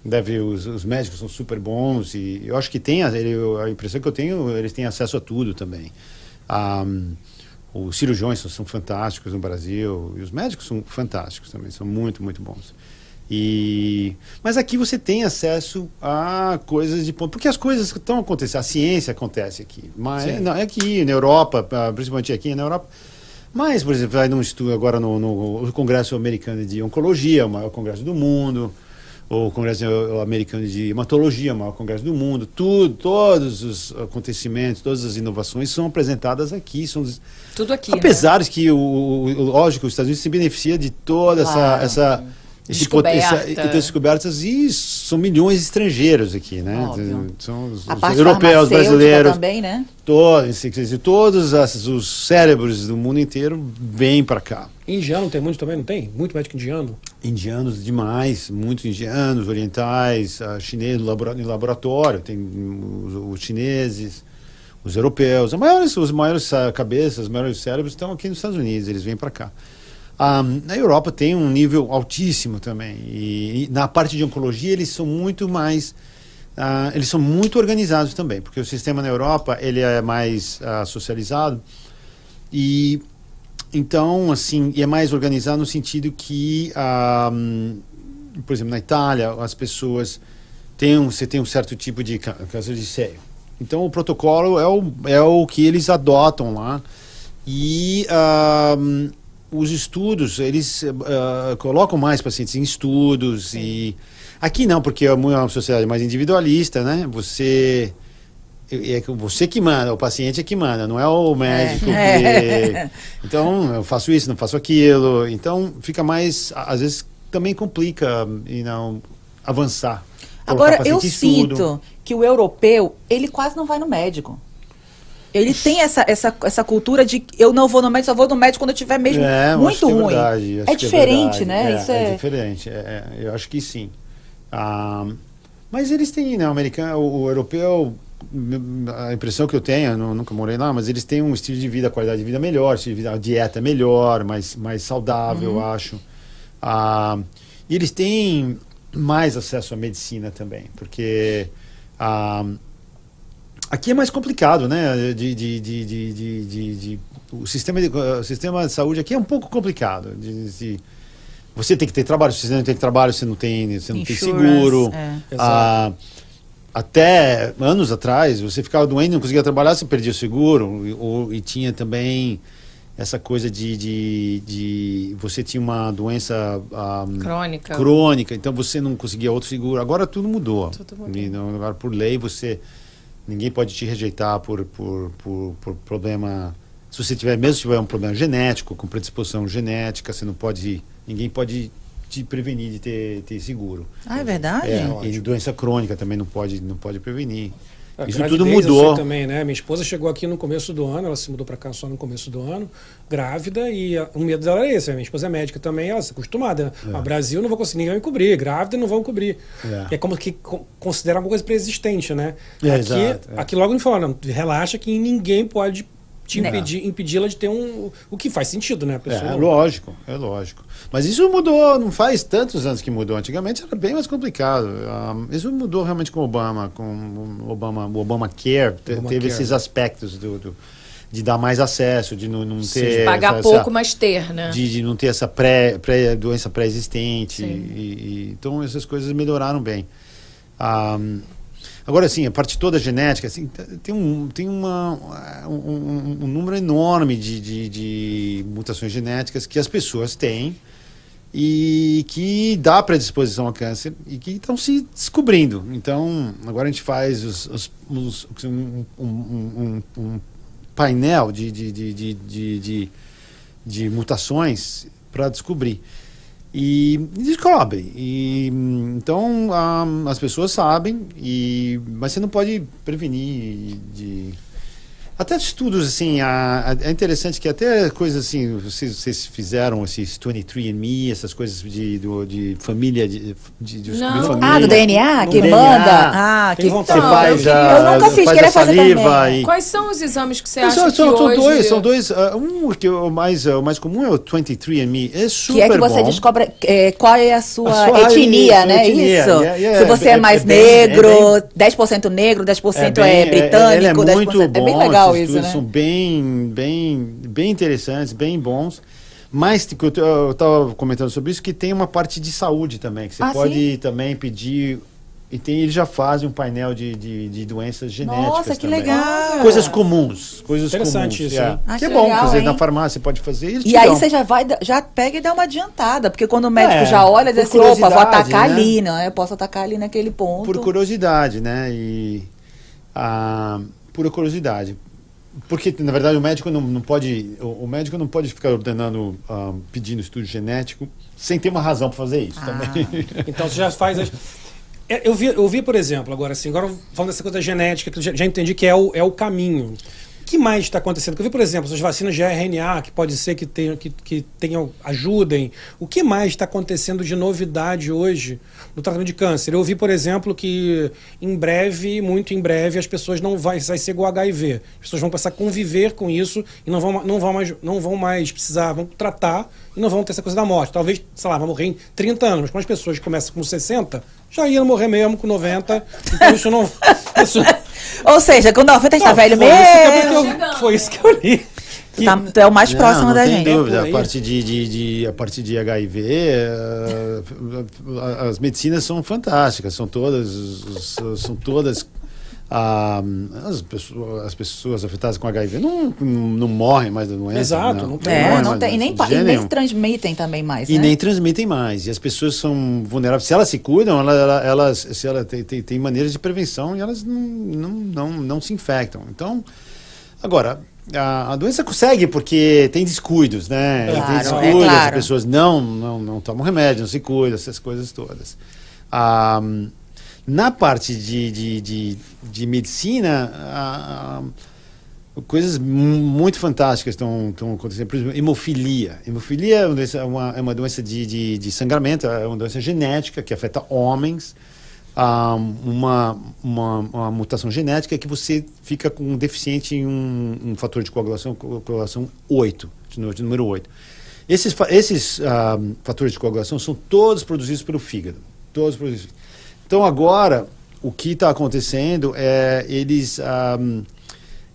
Deve, os, os médicos são super bons e eu acho que tem, a, a impressão que eu tenho, eles têm acesso a tudo também. Ah, os cirurgiões são, são fantásticos no Brasil e os médicos são fantásticos também, são muito, muito bons. E, mas aqui você tem acesso a coisas de ponto, porque as coisas que estão acontecendo, a ciência acontece aqui, mas Sim. não, é aqui na Europa, ah, principalmente aqui na Europa. Mas, por exemplo, vai num estudo agora no, no Congresso Americano de Oncologia, o maior congresso do mundo, o Congresso Americano de Hematologia, o maior congresso do mundo, tudo, todos os acontecimentos, todas as inovações são apresentadas aqui, são Tudo aqui. né? Apesar de que, o, o- lógico, os Estados Unidos se beneficia de toda Claro. essa, essa Descoberta. e descobertas e são milhões de estrangeiros aqui, né? Óbvio. São os, A os europeus, brasileiros, também, né? todos, todos as- os cérebros do mundo inteiro vêm para cá. Indiano tem muito também, não tem? Muito médico indiano. Indianos demais, muitos indianos, orientais, ah, chineses no laboratório, tem os, os chineses, os europeus, os maiores, os maiores ah, cabeças, os maiores cérebros estão aqui nos Estados Unidos, eles vêm para cá. Ah, na Europa tem um nível altíssimo também. E, e na parte de oncologia eles são muito mais ah, eles são muito organizados também porque o sistema na Europa ele é mais ah, socializado. E então assim é mais organizado no sentido que hum, por exemplo na Itália as pessoas têm um, você tem um certo tipo de câncer de seio então o protocolo é o, é o que eles adotam lá. E os estudos, eles ah, colocam mais pacientes em estudos e aqui não, porque é é uma sociedade mais individualista, né? Você é que você que manda, o paciente é que manda, não é o médico É. que então eu faço isso, não faço aquilo, então fica mais às vezes também complica e não avançar. Agora, eu sinto que o europeu, ele quase não vai no médico. Ele tem essa, essa, essa cultura de eu não vou no médico, só vou no médico quando eu tiver mesmo É, acho muito que é ruim. verdade, é diferente, verdade. né? É, Isso é é, diferente. é, é, eu acho que sim. Ah, mas eles têm, né? O americano, o, o europeu, a impressão que eu tenho, eu nu- nunca morei lá, mas eles têm um estilo de vida, qualidade de vida melhor, estilo de vida, a dieta é melhor, mais, mais saudável, Uhum. eu acho. Ah, e eles têm mais acesso à medicina também, porque ah, aqui é mais complicado, né? De, de, de, de, de, o, sistema de, o sistema de saúde aqui é um pouco complicado. De, você tem que ter trabalho, se você não tem trabalho, você não tem, você não tem seguro. é. Ah, até anos atrás, você ficava doente, não conseguia trabalhar, você perdia o seguro. E, ou- e tinha também essa coisa de, de, de você tinha uma doença ah, Crônica. crônica, então você não conseguia outro seguro. Agora tudo mudou. Tudo mudou. E não- agora por lei você ninguém pode te rejeitar por, por, por, por problema. Se você tiver mesmo se tiver um problema genético, com predisposição genética, você não pode ninguém pode te prevenir de ter, ter seguro. Ah, é verdade? É, ótimo. e doença crônica também não pode não pode prevenir. A Isso tudo mudou. também, né? Minha esposa chegou aqui no começo do ano, ela se mudou para cá só no começo do ano, grávida, e a- o medo dela é esse. A minha esposa é médica também, ela se acostumada. No Brasil não vou conseguir ninguém me cobrir, grávida não vão cobrir. É. É, como que co- considera uma coisa preexistente, né? É, aqui, exato, é. aqui logo me falaram, relaxa que ninguém pode te Né. impedir, impedi-la de ter um. O que faz sentido, né? A pessoa, É, lógico, é lógico. Mas isso mudou, não faz tantos anos que mudou. Antigamente era bem mais complicado. Ah, isso mudou realmente com o Obama, com o Obama, o Obamacare, Obamacare. teve esses aspectos do, do- de dar mais acesso, de não, não Sim. ter Pagar essa- pouco, essa- mas ter, né? de, de não ter essa pré, pré- doença pré-existente. Sim. E, e- então essas coisas melhoraram bem. Ah, agora, assim, a parte toda genética, assim, tem um, tem uma, um, um- um número enorme de, de, de mutações genéticas que as pessoas têm e que dá predisposição ao câncer e que estão se descobrindo. Então, agora a gente faz os, os, os- um, um- um- um- painel de, de, de, de, de, de, de mutações para descobrir. E descobrem. E, então um, as pessoas sabem, e, mas você não pode prevenir de até estudos, assim, a, a, é interessante que até coisas assim, vocês, vocês fizeram esses 23andMe, essas coisas de, do, de família, de, de, de Não. família. Ah, do DNA, que DNA. manda. Ah, que vontade. Você faz eu a, Eu nunca fiz, faz queria fazer também. e... Quais são os exames que você São, acha são, que são hoje... dois, são dois. uh, um que é o mais, uh, o mais comum é o 23andMe. É super Que é que você bom. descobre é, qual é a sua, A sua etnia, etnia, né? etnia. Isso. Yeah, yeah, Se você é, é- mais é bem- negro, é 10% negro, 10% bem- é, britânico, é muito 10%. bom. é bem legal esses isso, estudos né? São bem, bem, bem interessantes, bem bons. Mas eu estava comentando sobre isso, que tem uma parte de saúde também, que você Ah, pode também pedir. E tem, eles já fazem um painel de, de, de doenças genéticas. Nossa, que também. legal. Coisas comuns. Coisas Interessante comuns. isso, é. Ah, que é que bom, legal, dizer, hein? na farmácia você pode fazer. te E aí dão. você já vai, já pega e dá uma adiantada, porque quando o médico É, já olha, diz por assim, opa, vou atacar né? ali, não, eu posso atacar ali naquele ponto. Por curiosidade, né? E ah, pura curiosidade. Porque, na verdade, o médico não, não pode. O, o médico não pode ficar ordenando, ah, pedindo estudo genético sem ter uma razão para fazer isso Ah. também. Então você já faz as. É, Eu vi, eu vi, por exemplo, agora assim, agora falando dessa coisa genética, que eu já, já entendi que é o, é o caminho. Que mais está acontecendo? Eu vi, por exemplo, essas vacinas de RNA, que pode ser que tenham, que, que tenham, ajudem. O que mais está acontecendo de novidade hoje no tratamento de câncer? Eu vi, por exemplo, que em breve, muito em breve, as pessoas não vai, vai ser igual HIV. As pessoas vão passar a conviver com isso e não vão, não vão, mais, não vão mais precisar, vão tratar e não vão ter essa coisa da morte. Talvez, sei lá, vai morrer em 30 anos, mas quando as pessoas começam com 60, já iam morrer mesmo com 90. Então isso não. Isso, Ou seja, com 90 a gente tá velho foi Isso que, é mesmo. porque eu- foi isso que eu li. Tu, tá- tu é o mais Não, próximo não da tem gente. dúvida. É A parte de, de, de- a parte de HIV, eh, as medicinas são fantásticas, são todas, são todas ah, as, pessoas, as pessoas afetadas com HIV não, não morrem mais da doença. Exato, não tem É, não mais tem, e nem, e nem transmitem também mais, E né? nem transmitem mais. E as pessoas são vulneráveis. Se elas se cuidam, ela- ela- elas, se ela tem, tem, tem maneiras de prevenção e elas não, não, não, não se infectam. Então, agora, a, a doença consegue porque tem descuidos, né? Claro, tem é descuidos, claro. as pessoas não, não, não tomam remédio, não se cuidam, essas coisas todas. Ah, na parte de, de, de, de medicina, ah, coisas mu- muito fantásticas estão, acontecendo. Por exemplo, hemofilia. Hemofilia é uma doença, é uma, é uma doença de, de, de sangramento, é uma doença genética que afeta homens. Ah, uma, uma, uma mutação genética que você fica com deficiente em um, um fator de coagulação, co- coagulação 8, de número, de número 8. Esses, esses ah, fatores de coagulação são todos produzidos pelo fígado. Todos produzidos. Então agora, o que está acontecendo é eles. ah,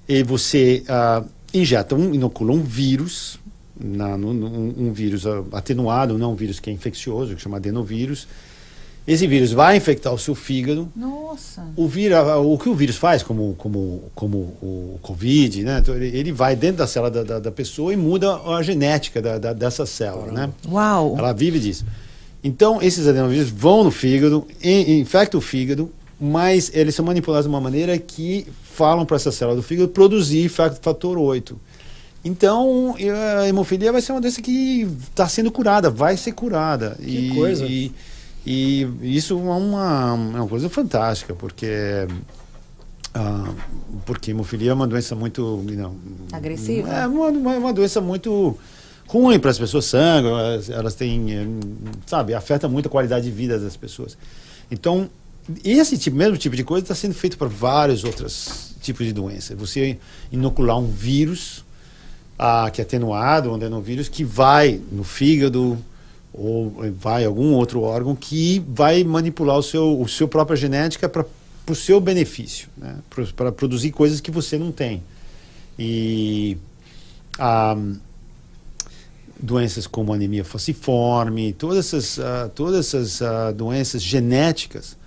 e você ah, injeta, um, inocula um vírus, na, no- um, um vírus ah, atenuado, não um vírus que é infeccioso, que chama adenovírus. Esse vírus vai infectar o seu fígado. Nossa. O, vírus, o que o vírus faz, como, como, como o Covid, né? Então, ele, ele vai dentro da célula da, da, da pessoa e muda a genética da, da- dessa célula, né? Uau. Ela vive disso. Então, esses adenovírus vão no fígado, in- infectam o fígado, mas eles são manipulados de uma maneira que falam para essa célula do fígado produzir fa- fator 8. Então, a hemofilia vai ser uma doença que está sendo curada, vai ser curada. Que coisa. E, e isso é uma, é uma coisa fantástica, porque. ah, porque hemofilia é uma doença muito. Não, Agressiva? É uma, uma, uma doença muito ruim para as pessoas sangram, elas, elas têm, eh, sabe, afeta muito a qualidade de vida das pessoas. Então, esse tipo, mesmo tipo de coisa está sendo feito para vários outros tipos de doença. Você inocular um vírus ah, que é atenuado, um adenovírus, que vai no fígado ou vai em algum outro órgão que vai manipular o seu, o seu própria genética para o seu benefício, né? para produzir coisas que você não tem. E ah, doenças como anemia falciforme, todas essas, ah, todas essas ah, doenças genéticas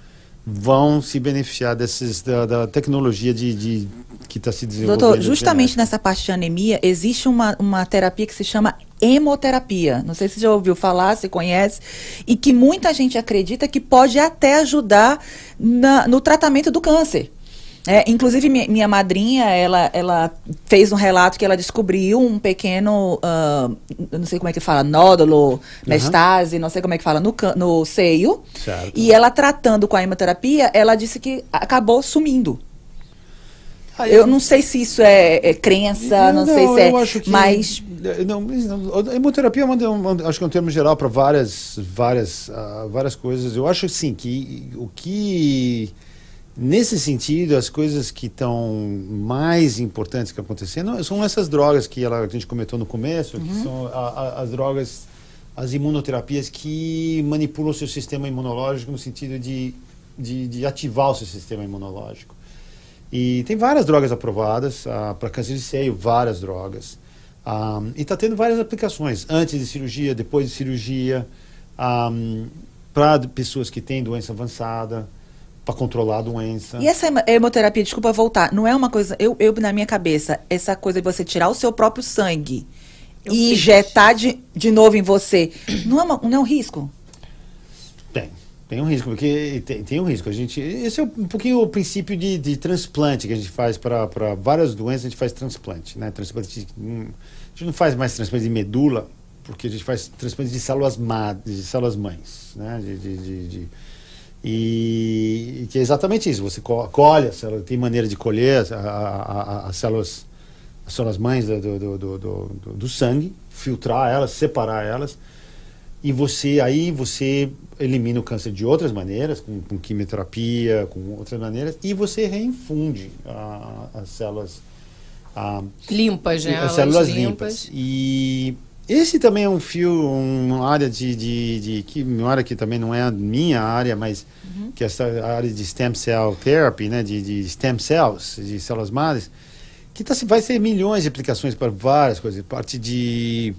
vão se beneficiar desses, da, da tecnologia de, de- que está se desenvolvendo. Doutor, justamente genética. nessa parte de anemia, existe uma, uma terapia que se chama hemoterapia. Não sei se você já ouviu falar, se conhece, e que muita gente acredita que pode até ajudar na- no tratamento do câncer. É, inclusive, minha, minha madrinha, ela, ela fez um relato que ela descobriu um pequeno, ah, eu não sei como é que fala, nódulo, mestase, não sei como é que fala, no, no seio. Certo. E ela tratando com a hemoterapia, ela disse que acabou sumindo. Eu não sei se isso é, é crença, não, sei se é. eu acho que- Mas Não, mas não, a hemoterapia é uma- acho que é um termo geral para várias, várias, ah, várias coisas. Eu acho sim que o que nesse sentido as coisas que estão mais importantes que acontecendo são essas drogas que ela, a gente comentou no começo, que são a- a- as drogas, as imunoterapias que manipulam o seu sistema imunológico no sentido de, de, de ativar o seu sistema imunológico. E tem várias drogas aprovadas para câncer de seio, várias drogas. Ah, e está tendo várias aplicações, antes de cirurgia, depois de cirurgia, para pessoas que têm doença avançada, para controlar a doença. E essa hemo- hemoterapia, desculpa voltar, não é uma coisa. Eu, eu, na minha cabeça, essa coisa de você tirar o seu próprio sangue Eu e injetar de, de novo em você, não é, uma- não é um risco? Tem, tem um risco, porque tem, tem um risco. A gente, esse é um pouquinho o princípio de, de transplante que a gente faz para várias doenças, a gente faz transplante, né? Transplante, de- hum, a gente não faz mais transplante de medula, porque a gente faz transplante de células ma, de células mães, né? De, de, de- de- e, que é exatamente isso. Você co- colhe célula, tem maneira de colher a- a- a- as células, as células mães do, do, do, do, do- sangue, filtrar elas, separar elas e você aí você elimina o câncer de outras maneiras, com, com quimioterapia, com outras maneiras, e você reinfunde as células, a- Limpas, né? as células limpas. E esse também é um fio, uma área de, de, de que uma área que também não é a minha área, mas que é essa área de stem cell therapy, né, de, de stem cells, de células madres, que tá, vai ter milhões de aplicações para várias coisas, parte de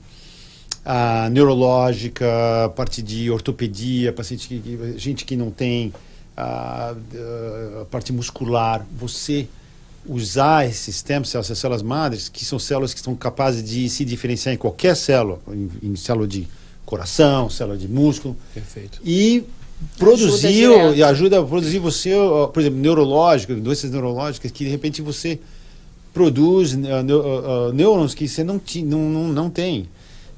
ah, neurológica, parte de ortopedia, paciente que, gente que não tem ah, ah, a parte muscular, você usar esses stem cells, essas células madres, que são células que são capazes de se diferenciar em qualquer célula, em, em célula de coração, célula de músculo, Perfeito. e produzir direto. e ajuda a produzir você, por exemplo, neurológico, doenças neurológicas que de repente você produz eh, neu- ah, ah, nêurons que você não, ti- não, não, não tem.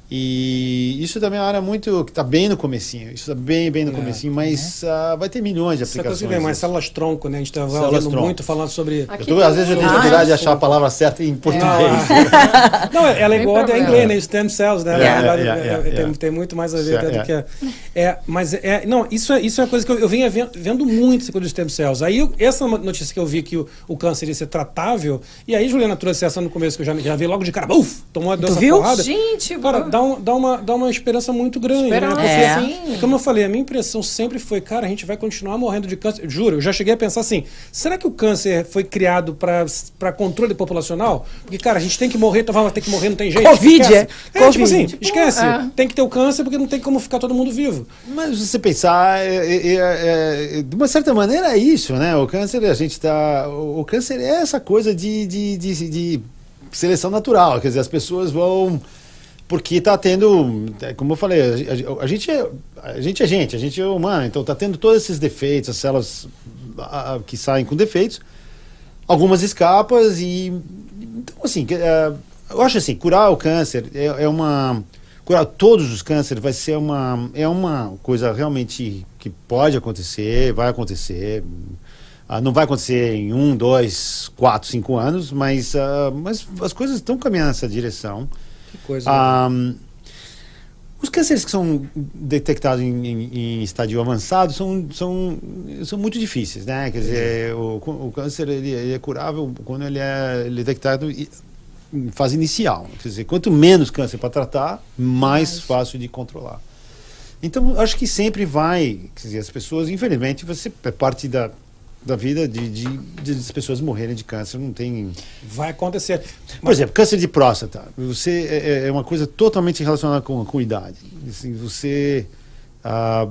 E isso também é uma área muito que está bem no comecinho. Isso está bem, bem no É, comecinho, mas ah, vai ter milhões de coisa aplicações. vem mais células tronco, né? A gente ouvindo tronco. muito falando sobre. Aqui Eu tô, às vezes eu tenho dificuldade de achar a palavra certa em português. Ah, não, ela é igual a problema. inglês, né? Stem cells, né? Na É, verdade, é, é, é, é, tem, é. tem muito mais a ver É, do é. que. É, é, mas é, não, isso é, isso é uma coisa que eu, eu venho vendo, muito essa coisa dos stem cells. Aí, eu- essa notícia que eu vi que o, o câncer ia ser tratável, e aí Juliana trouxe essa no começo, que eu já, já vi logo de cara, uf, tomou essa viu? porrada. Gente, Cara, dá, um, dá, uma, dá uma esperança muito grande. Esperança, né? Porque, É. como eu falei, a minha impressão sempre foi, cara, a gente vai continuar morrendo de câncer. Juro, eu já cheguei a pensar assim: será que o câncer foi criado para controle populacional? Porque, cara, a gente tem que morrer, então vamos ter que morrer, não tem jeito. Covid, esquece. é? É, Covid. tipo assim, Tipo, esquece. é. Tem que ter o câncer porque não tem como ficar todo mundo vivo. Mas se você pensar, é, é, é, é, de uma certa maneira é isso, né? O câncer, a gente tá. O, o câncer é essa coisa de, de, de, de seleção natural. Quer dizer, as pessoas vão. Porque está tendo, é, como eu falei, a, a- a gente é, a gente é gente, a gente é humano, então está tendo todos esses defeitos, as células ah, ah, que saem com defeitos, algumas escapas e então assim, eh, eu acho assim, curar o câncer é, é uma curar todos os cânceres vai ser uma é uma coisa realmente que pode acontecer, vai acontecer. Ah, não vai acontecer em um, dois, quatro, cinco anos, mas, ah, mas as coisas estão caminhando nessa direção. Que coisa. Ah, os cânceres que são detectados em, em- em estádio avançado são, são, são muito difíceis, né? Quer dizer, o, o câncer ele, ele é curável quando ele é, é detectado em fase inicial. Quer dizer, quanto menos câncer para tratar, mais fácil de controlar. Então, acho que sempre vai, quer dizer, as pessoas, infelizmente, você é parte da, da vida de, de, de as pessoas morrerem de câncer, não tem Vai acontecer. por exemplo, câncer de próstata. Você é, é uma coisa totalmente relacionada com, com idade. Assim, você ah,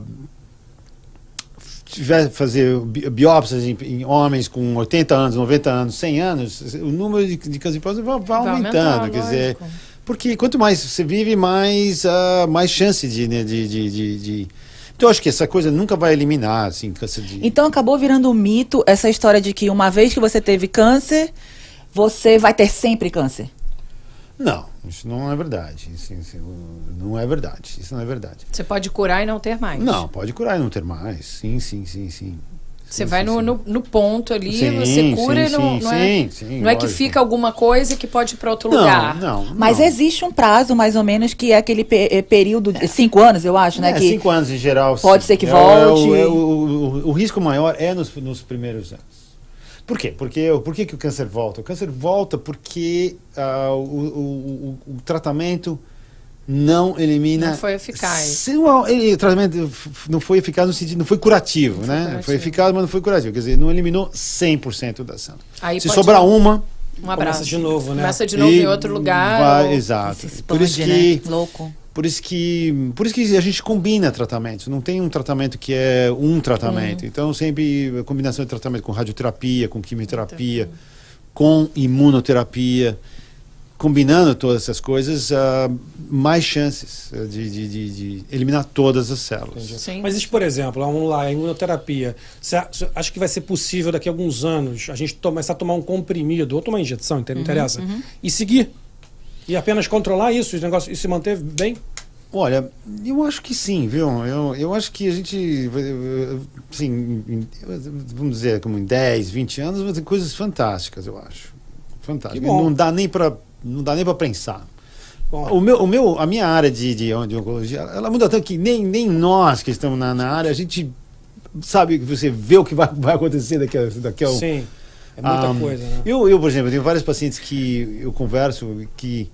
tiver fazer bi- biópsias em, em homens com 80 anos, 90 anos, 100 anos, o número de, de câncer de próstata vai, vai Vai aumentando. aumentar, quer dizer, porque quanto mais você vive, mais, ah, mais chance de, né, de, de, de, de- Então eu acho que essa coisa nunca vai eliminar, assim, câncer de... Então acabou virando um mito essa história de que uma vez que você teve câncer, você vai ter sempre câncer. Não, isso não é verdade. Isso, isso não é verdade. Isso não é verdade. Você pode curar e não ter mais. Não, pode curar e não ter mais. Sim, sim, sim, sim. Você Sim, vai sim, no, sim. no, no ponto ali, Sim, você cura sim, e não, sim, não é, sim, sim, não é que fica alguma coisa que pode ir para outro Não, lugar. não. Mas não. existe um prazo, mais ou menos, que é aquele pe- eh, período de cinco anos, eu acho, né? É, que cinco anos em geral. pode sim. ser que É, volte. é o, é o, o- o risco maior é nos, nos primeiros anos. Por quê? Porque, por que, que o câncer volta? O câncer volta porque o, o- o- o tratamento não elimina. Não foi eficaz. Se o, ele- o tratamento não foi eficaz no sentido, não foi curativo, foi né? curativo. Foi eficaz, mas não foi curativo. Quer dizer, não eliminou 100% da ação. Aí Se sobrar uma, Um abraço. Começa de novo, né? Começa de novo e em outro lugar. vai- ou- exato. se Por isso expande, que né? Louco. por isso que, por isso que a gente combina tratamentos. Não tem um tratamento que é um tratamento. Então sempre a combinação de tratamento com radioterapia, com quimioterapia, com imunoterapia, combinando todas essas coisas, ah, mais chances ah, de, de- de- de eliminar todas as células. Mas isso, por exemplo, vamos lá, a imunoterapia. Você acha que vai ser possível daqui a alguns anos a gente começar a tomar um comprimido ou tomar injeção, não interessa? E seguir? E apenas controlar isso, e se manter bem? Olha, eu acho que sim, viu? Eu, eu acho que a gente, assim, vamos dizer, como em 10, 20 anos, vai ter coisas fantásticas, eu acho. Bom. Não dá nem para não dá nem para pensar. O meu, o meu, a minha área de, de, de oncologia, ela muda tanto que nem, nem nós que estamos na, na área, a gente sabe que você vê o que vai, vai acontecer daqui a, daqui a um- sim. É muita ah, coisa, né? Eu, eu, por exemplo, eu tenho vários pacientes que eu converso que.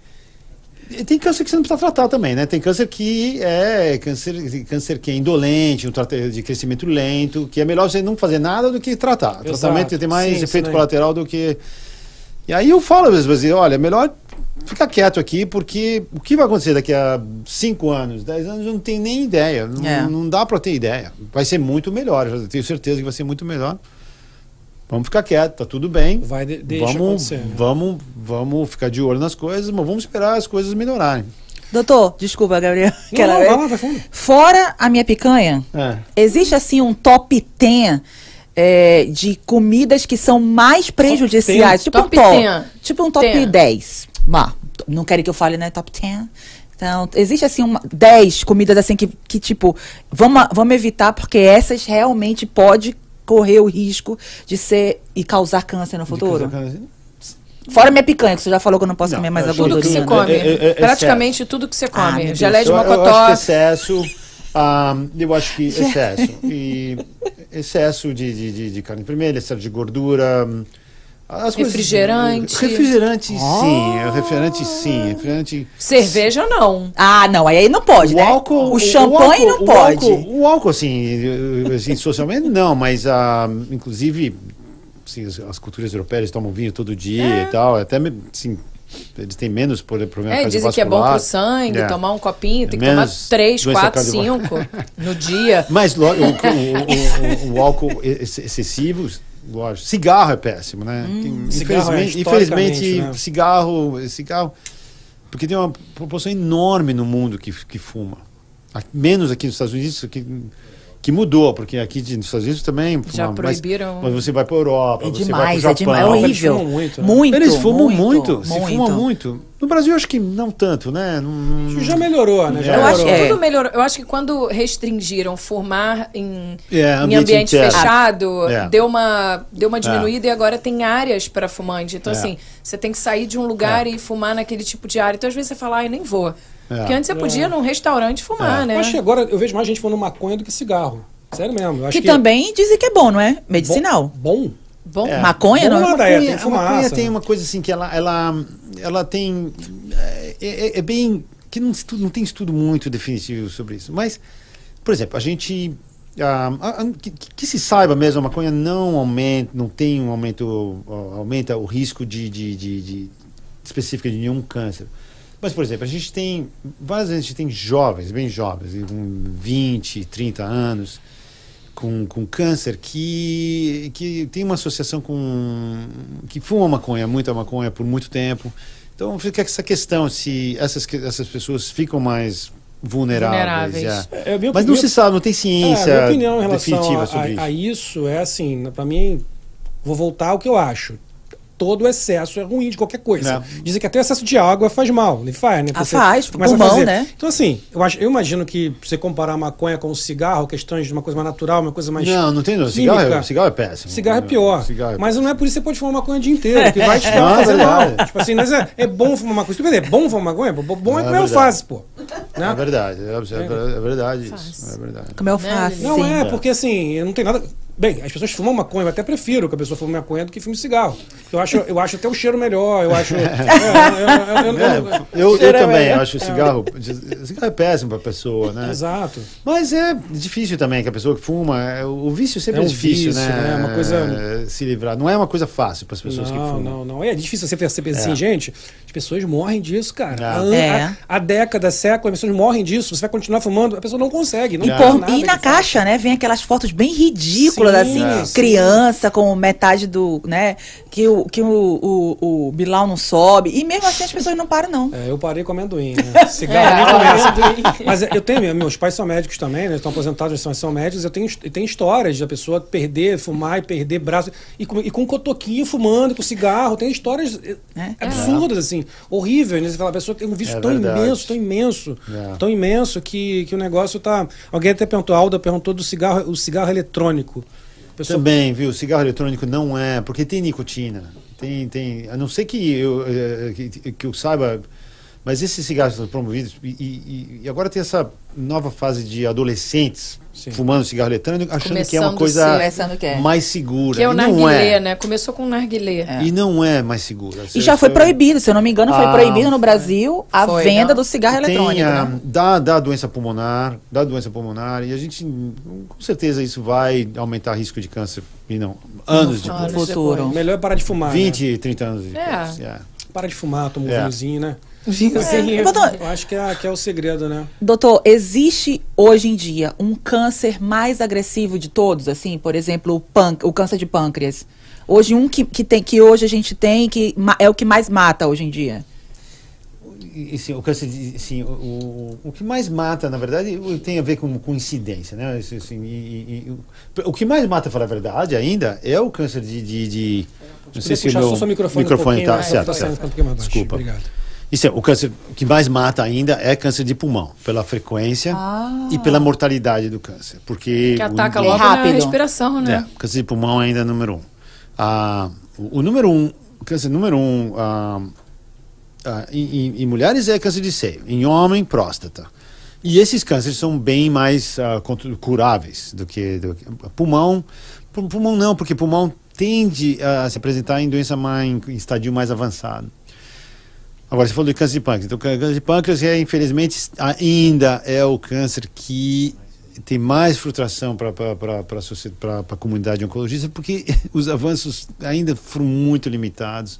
Tem câncer que você não precisa tratar também, né? Tem câncer que é câncer, câncer que é indolente, um tratamento de crescimento lento, que é melhor você não fazer nada do que tratar. Exato. Tratamento tem mais Sim, efeito colateral do que. E aí eu falo às vezes, olha, é melhor ficar quieto aqui, porque o que vai acontecer daqui a 5 anos, 10 anos, eu não tenho nem ideia. Não, É. não dá para ter ideia. Vai ser muito melhor, eu tenho certeza que vai ser muito melhor. Vamos ficar quieto, tá tudo bem. Vai, de, deixa vamos, acontecer. né? vamos, vamos ficar de olho nas coisas, mas vamos esperar as coisas melhorarem. Doutor, desculpa, Gabriel. Não, Quero não, ver. vai lá, vai fundo. Fora a minha picanha, É. existe assim um top 10 é, de comidas que são mais prejudiciais. Tipo Top um top. 10. Tipo um top 10. 10. Bah, não querem que eu fale, né? Top 10. Então, existe assim uma, 10 comidas assim que, que tipo, vamos, vamos evitar porque essas realmente pode correr o risco de ser e causar câncer no futuro. Fora minha picanha, que você já falou que eu não posso Não, comer mais eu a que Tudo que você Tudo, gordurinha. come. né? É- é- é Praticamente tudo que você Ah, come. Deus. Gelé de eu, eu mocotó. acho que excesso. Ah, eu acho que excesso. E excesso de, de, de, de carne vermelha, excesso de gordura. As coisas- Refrigerante. refrigerante, sim. Refrigerante, sim. Refrigerante. Cerveja não. Ah, não, aí não pode, O né? álcool, o champanhe álcool- não o pode. Álcool, o álcool, assim, assim, socialmente não, mas ah, inclusive assim, as, as culturas europeias tomam vinho todo dia e tal, até assim, eles têm menos por- problema É, dizem que é bom pro sangue, É. tomar um copinho, tem que Menos tomar três, quatro, cinco no dia. Mas o, o- o- o- álcool ex- excessivo, lógico, cigarro é péssimo, né? Tem- cigarro é infelizmente, infelizmente né? cigarro, cigarro, porque tem uma proporção enorme no mundo que, que fuma. Menos aqui nos Estados Unidos, que, que mudou, porque aqui de- nos Estados Unidos também Já fumava, mas- proibiram. Mas, você vai para Europa, É você demais, vai é para o demais, é Japão. horrível. Eles fumam muito, né? Muito, Eles fumam muito, se muito. fuma muito. No Brasil, eu acho que não tanto, né? Não- não- Isso já melhorou, né? Já Eu Eu acho melhorou. que É. tudo melhorou. Eu acho que quando restringiram fumar em, É, em ambiente ambiente interno. fechado, É. deu uma, deu uma diminuída e agora tem áreas para fumante. Então, É. assim, você tem que sair de um lugar É. e fumar naquele tipo de área. Então, às vezes você fala, ai, nem vou. É. Porque antes você podia ir num restaurante fumar, É. né? Eu acho que agora eu vejo mais gente fumando maconha do que cigarro. Sério mesmo. Eu acho Que, também dizem que é bom, não é? Medicinal. Bom. Bom, É. Maconha, Bom, não nada é? é, tem maconha, a fumaça, maconha né? tem uma coisa assim que ela, ela, ela tem. É, é- é bem. que não, estudo- não tem estudo muito definitivo sobre isso. Mas, por exemplo, a gente. ah, que, que se saiba mesmo, a maconha não aumenta, não tem um aumento, aumenta o risco de, de, de, de específica de nenhum câncer. Mas, por exemplo, a gente tem, várias vezes a gente tem jovens, bem jovens, com 20, 30 anos, com, com câncer, que, que tem uma associação com. que fuma maconha, muita maconha por muito tempo. Então fica essa questão se essas, essas pessoas ficam mais vulneráveis. Vulneráveis. é. É, Mas não se sabe, não tem É, ciência a minha opinião em relação definitiva a, sobre a- isso. a isso é assim, pra mim, vou voltar ao que eu acho. Todo excesso é ruim de qualquer coisa. É. Dizem que até excesso de água faz mal. Ele faz, né? Ah, faz, pulmão, fazer. né? Então, assim, eu, acho, eu imagino que você comparar a maconha com o cigarro, questões de uma coisa mais natural, uma coisa mais. Não, não tem. Não. Cigarro, é, cigarro é péssimo. Cigarro é pior. Cigarro é mas não é por isso que você pode fumar maconha o dia inteiro, que vai te Não, é fazer mal. Tipo assim, mas é, é bom fumar maconha. Bem, é bom fumar maconha? Bom bom é É comer alface, pô. Né? É verdade, é, é- verdade isso. É verdade. Como é o face. Não é, porque assim, não tem nada. Bem, as pessoas fumam maconha, eu até prefiro que a pessoa fume maconha do que fume cigarro. Eu acho, eu acho até o cheiro melhor, eu acho. é, eu- É, é também acho o cigarro. O cigarro é péssimo para a pessoa, né? Exato. Mas é difícil também que a pessoa que fuma. é, O vício sempre É é, um difícil, vício, né? né? Uma coisa- É, Se livrar. Não é uma coisa fácil para as pessoas que Não, fumam. não, não. É difícil você perceber assim, É. gente. As pessoas morrem disso, cara. É. Há, É. há- há décadas, séculos, as pessoas morrem disso. Você vai continuar fumando, a pessoa não consegue. Não E, por- nada e que na caixa, né, vem aquelas fotos bem ridículas, Sim, assim, é. criança com metade do, né, que o, que o, o, o Bilal não sobe. E mesmo assim as pessoas não param, não. É, eu parei com amendoim, né? Cigarro nem É. Mas eu tenho, meus pais são médicos também, né? Estão aposentados, são, são médicos. Eu tenho, eu tenho histórias da pessoa perder, fumar e perder braço. E com, e com cotoquinho fumando, com cigarro. Tem histórias eh, É. absurdas, assim, horríveis. Né? Você fala, a pessoa tem um vício É tão verdade. imenso, tão imenso, É. tão imenso que, que o negócio tá. Alguém até perguntou, a Alda perguntou do cigarro, o cigarro eletrônico. Pessoa- Também, viu? Cigarro eletrônico não é, porque tem nicotina. Tem, tem, a não ser que eu, eh, que, que eu saiba, mas esses cigarros são promovidos e, e- e agora tem essa nova fase de adolescentes Sim. fumando cigarro eletrônico, achando que é uma Começando coisa a Começando que é. mais segura. Que é o não narguilé, é. né? Começou com o narguilé. E não é mais segura. E já foi proibido, se eu não me engano, foi Ah, proibido no Brasil a Foi, venda não. do cigarro Tem, eletrônico. ah, né? dá, dá doença pulmonar, dá doença pulmonar, e a gente, com certeza, isso vai aumentar risco de câncer, e não, anos No depois. Anos futuro. Melhor é parar de fumar. 20, 30 anos depois. É. é. Né? Para de fumar, toma um É. vinhozinho, né? Vinhozinho. Doutor, Eu acho que é, que é o segredo, né? Doutor, existe hoje em dia um câncer mais agressivo de todos, assim, por exemplo, o, pân- o câncer de pâncreas. Hoje um que, que tem que hoje a gente tem que é o que mais mata hoje em dia. E, sim, o câncer de, sim, o, o, o que mais mata, na verdade, tem a ver com, com incidência, né? Assim, e- e- e o- o que mais mata, para falar a verdade, ainda, é o câncer de... de, de não sei se o meu microfone, um microfone pouquinho, tá né? certo, Tá certo. um mais baixo. Desculpa. Obrigado. Isso é, o câncer que mais mata ainda é câncer de pulmão, pela frequência Ah. e pela mortalidade do câncer. Porque Que ataca o- logo rápido. na respiração, né? É, câncer de pulmão ainda é número um. Ah, o, o número um, o câncer número um ah, ah, em, em- em mulheres é câncer de seio, em homem, próstata. E esses cânceres são bem mais ah, curáveis do que, do que- pulmão. pu- Pulmão não, porque pulmão tende a se apresentar em doença mais, em estadio mais avançado. Agora, você falou de câncer de pâncreas. Então, câncer de pâncreas, é, infelizmente, ainda é o câncer que tem mais frustração para a comunidade oncologista, porque os avanços ainda foram muito limitados.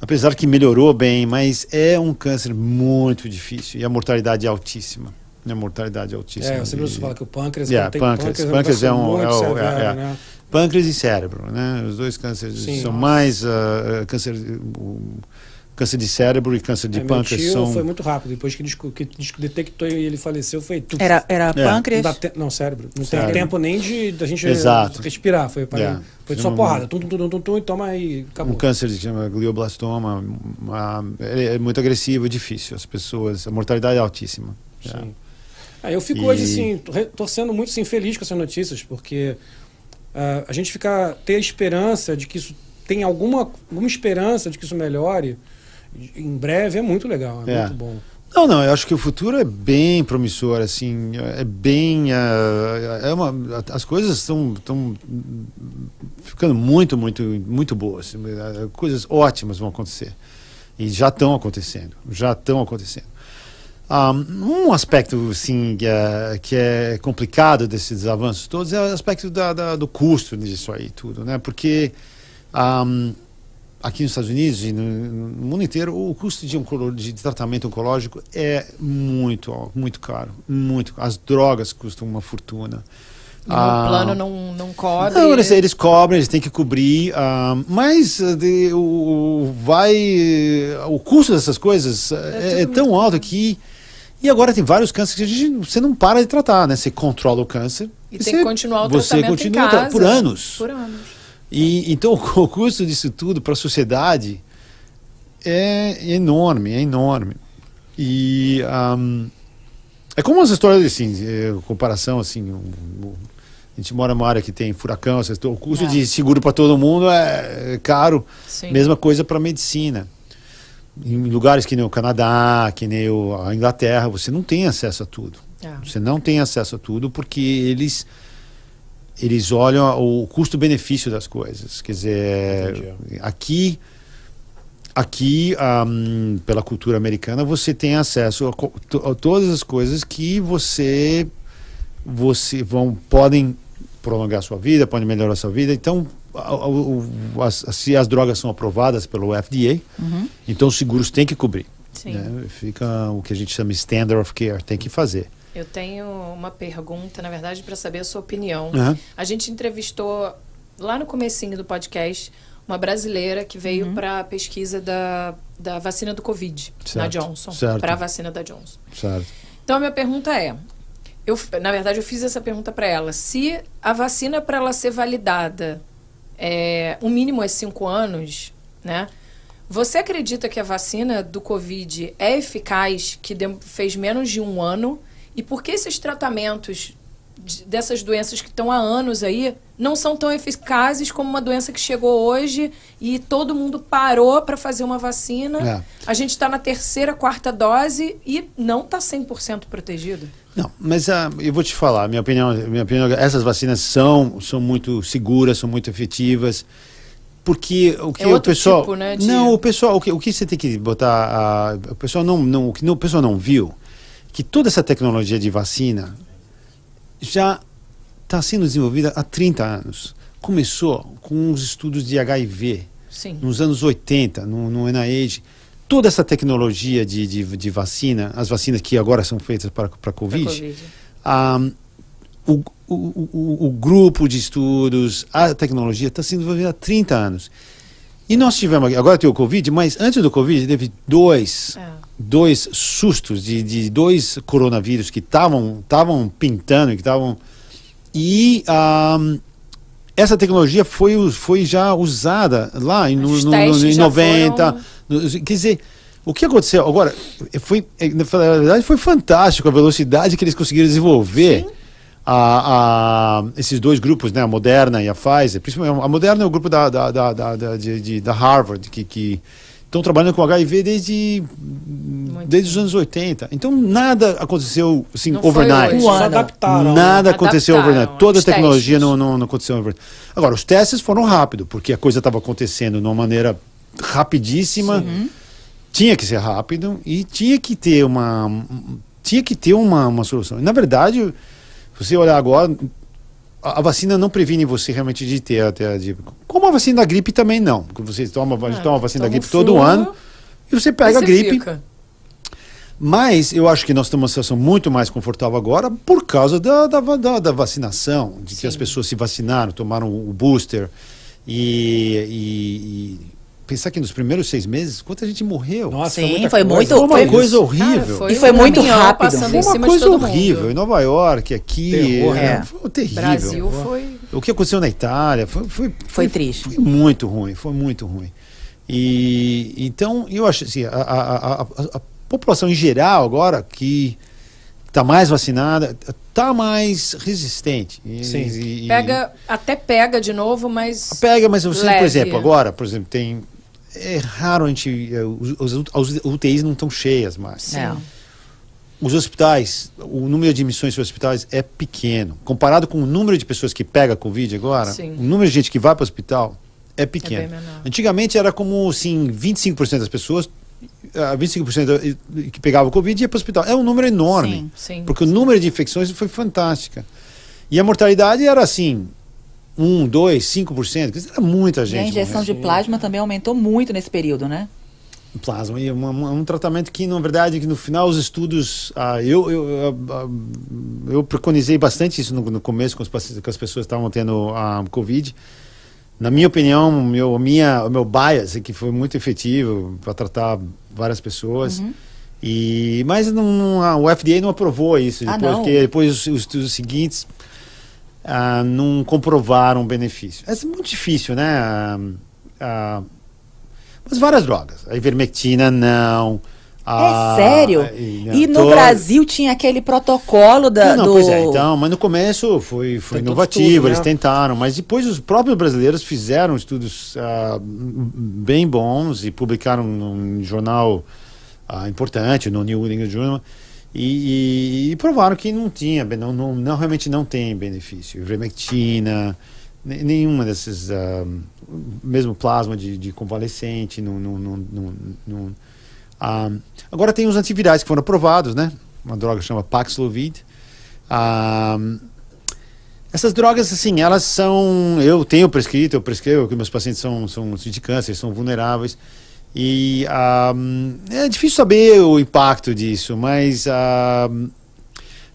Apesar que melhorou bem, mas é um câncer muito difícil e a mortalidade é altíssima. A mortalidade é altíssima. É, sempre E- falar que o pâncreas, Yeah, tem pâncreas. pâncreas, Pâncreas é um- é o- é- severo, é. né? Pâncreas e cérebro, né? Os dois cânceres Sim. são Nossa. mais ah, câncer, o câncer de cérebro e câncer de É, meu pâncreas tio são foi muito rápido. Depois que, que detectou e ele faleceu, foi tudo. Era, era É. pâncreas. Não, te- não, cérebro. Não Cérebro. tem tempo nem de da gente Exato. respirar. Foi, para- É. foi só Não- porrada. Tum, tum, tum, tum, tum, e toma e acabou. um câncer chama glioblastoma, ah, ele é muito agressivo difícil. As pessoas, a mortalidade é altíssima. É. Sim. Ah, eu fico E- hoje, assim, torcendo muito assim, feliz com essas notícias, porque ah, a gente fica ter a esperança de que isso tem alguma, alguma esperança de que isso melhore em breve é muito legal, é, É. muito bom. Não, não, eu acho que o futuro é bem promissor, assim, é bem, ah, é uma, as coisas estão ficando muito, muito, muito boas, eh, coisas ótimas vão acontecer e já estão acontecendo, já estão acontecendo. Ah, um aspecto, assim, que é, que é complicado desses avanços todos é o aspecto da, da- do custo disso aí tudo, né? Porque ah, aqui nos Estados Unidos e no, no mundo inteiro, o custo de, oncolo- de tratamento oncológico é muito, muito caro, muito. As drogas custam uma fortuna. E no Ah, plano não, não cobre. não, eles, eles cobram, eles têm que cobrir, ah, mas ah, de- o, o- vai, o custo dessas coisas ah, é, é tão alto que E agora tem vários cânceres que a gente, você não para de tratar, né? Você controla o câncer. E você, tem que continuar o você tratamento continua em casa. por anos. Por anos. E então o custo disso tudo para a sociedade é enorme, é enorme. E ahm, é como as histórias assim, é, comparação assim, o- o- a gente mora numa área que tem furacão, o custo É. de seguro para todo mundo é caro. Sim. Mesma coisa para medicina. Em lugares que nem o Canadá, que nem o- a Inglaterra, você não tem acesso a tudo. É. Você não tem acesso a tudo porque eles eles olham o custo-benefício das coisas. Quer dizer, Entendi. aqui aqui ahm, pela cultura americana você tem acesso a, a todas as coisas que você você vão podem prolongar sua vida, podem melhorar sua vida. Então, a- a- as- se as drogas são aprovadas pelo FDA, Uhum. então os seguros têm que cobrir. Sim. né? Fica o que a gente chama de standard of care, tem que fazer. Eu tenho uma pergunta, na verdade, para saber a sua opinião. A gente entrevistou lá no comecinho do podcast uma brasileira que veio para a pesquisa da, da vacina do Covid na Certo, Johnson, certo. para a vacina da Johnson. Certo. Então a minha pergunta é, eu, na verdade eu fiz essa pergunta para ela, se a vacina para ela ser validada, é, o mínimo é cinco anos, né? Você acredita que a vacina do Covid é eficaz, que fez menos de um ano? E por que esses tratamentos de- dessas doenças que estão há anos aí não são tão eficazes como uma doença que chegou hoje e todo mundo parou para fazer uma vacina? É. A gente está na terceira, quarta dose e não está 100% protegido. Não, mas ah, eu vou te falar, minha opinião, minha opinião, essas vacinas são, são muito seguras, são muito efetivas, porque o que É o pessoal, tipo, né, de- não, o pessoal, o que, o que você tem que botar, ah, o pessoal não, não, o que não- o pessoal não viu, que toda essa tecnologia de vacina já está sendo desenvolvida há 30 anos. Começou com os estudos de HIV, Sim. nos anos 80, no, no NIH, toda essa tecnologia de, de, de vacina, as vacinas que agora são feitas para, para Pra COVID, Covid. ah, o, o, o, o grupo de estudos, a tecnologia está sendo desenvolvida há 30 anos. E nós tivemos, agora tem o Covid, mas antes do Covid teve dois, É. dois sustos de, de dois coronavírus que estavam pintando, que estavam... E ah, essa tecnologia foi, foi já usada lá em, no, no- no- em já 90. foram- quer dizer, o que aconteceu agora, foi, eh, na verdade, foi fantástico a velocidade que eles conseguiram desenvolver. Sim. A, a- esses dois grupos, né, a Moderna e a Pfizer, principalmente a Moderna é o grupo da, da, da, da, da, de- de- da Harvard, que, que estão trabalhando com HIV desde, desde os anos 80. Então nada aconteceu assim, Não foi overnight. Um Só ano. adaptaram. Nada aconteceu Adaptaram overnight. Toda a tecnologia não, não, não aconteceu overnight. Agora, os testes foram rápido, porque a coisa estava acontecendo de uma maneira rapidíssima. Tinha que ser rápido e tinha que ter uma tinha que ter uma, uma solução. Na verdade, se você olhar agora, a, a vacina não previne você realmente de ter até de, como a vacina da gripe também não, porque você toma, Ah, toma a vacina da gripe todo ano e você pega e a gripe. fica. Mas eu acho que nós estamos numa situação muito mais confortável agora por causa da, da, da, da vacinação, de que Sim. as pessoas se vacinaram, tomaram o booster. E, e- e pensar que nos primeiros seis meses, quanta gente morreu. Nossa, Sim, muita foi coisa. muito- foi uma foi- coisa horrível. Cara, E foi um muito rápido. passando Foi em uma cima de coisa todo horrível. Em mundo. Nova York, aqui, Terror, é, né? foi terrível. Brasil foi... O que aconteceu na Itália foi, foi, Foi triste. Foi muito ruim, foi muito ruim. E então eu acho assim, a, a, a, a- a população em geral agora que está mais vacinada está mais resistente. E- Sim. e- e- Pega, até pega de novo, mas... Pega, mas você, leve. por exemplo, agora, por exemplo, tem é raro a gente eh, os, os, as UTIs não estão cheias mais. É. Os hospitais, o número de admissões para hospitais é pequeno. Comparado com o número de pessoas que pega Covid agora, Sim. o número de gente que vai para o hospital é pequeno. É bem menor. Antigamente era como assim, 25% das pessoas, ah, 25% que pegavam Covid ia para o hospital. É um número enorme. Sim. Sim. Porque o número de infecções foi fantástica. E a mortalidade era assim, 1, 2, 5%. Quer dizer, era muita E a gente. injeção de plasma também aumentou muito nesse período, né? plasma e uma- uma- um tratamento que na verdade que no final os estudos ah, eu, eu, eu, ah, eu preconizei bastante isso no, no começo com, os pacientes, com as pessoas que estavam tendo a covid na minha opinião o meu minha o meu bias é que foi muito efetivo para tratar várias pessoas E, mas não, a- o FDA não aprovou isso, Ah, depois, não? porque depois os, os estudos seguintes ah, não comprovaram benefício. É muito difícil, né? Ah, ah, mas várias drogas. A ivermectina, não. É sério? e- E no todo- Brasil tinha aquele protocolo da, não, do... pois é, então, mas no começo foi, foi inovativo, tudo, né? eles tentaram, mas depois os próprios brasileiros fizeram estudos bem bons e publicaram num jornal importante, no New England Journal, e, e- e provaram que não tinha, não, não, não- realmente não tem benefício. Ivermectina, ne- nenhuma desses, ah, mesmo plasma de, de convalescente, não, não, não, não- não- ah, agora tem os antivirais que foram aprovados, né? Uma droga que chama Paxlovid. Ah, essas drogas, assim, elas são. Eu tenho prescrito, eu prescrevo, porque meus pacientes são, são de câncer, são vulneráveis. E ah, é difícil saber o impacto disso, mas. ah,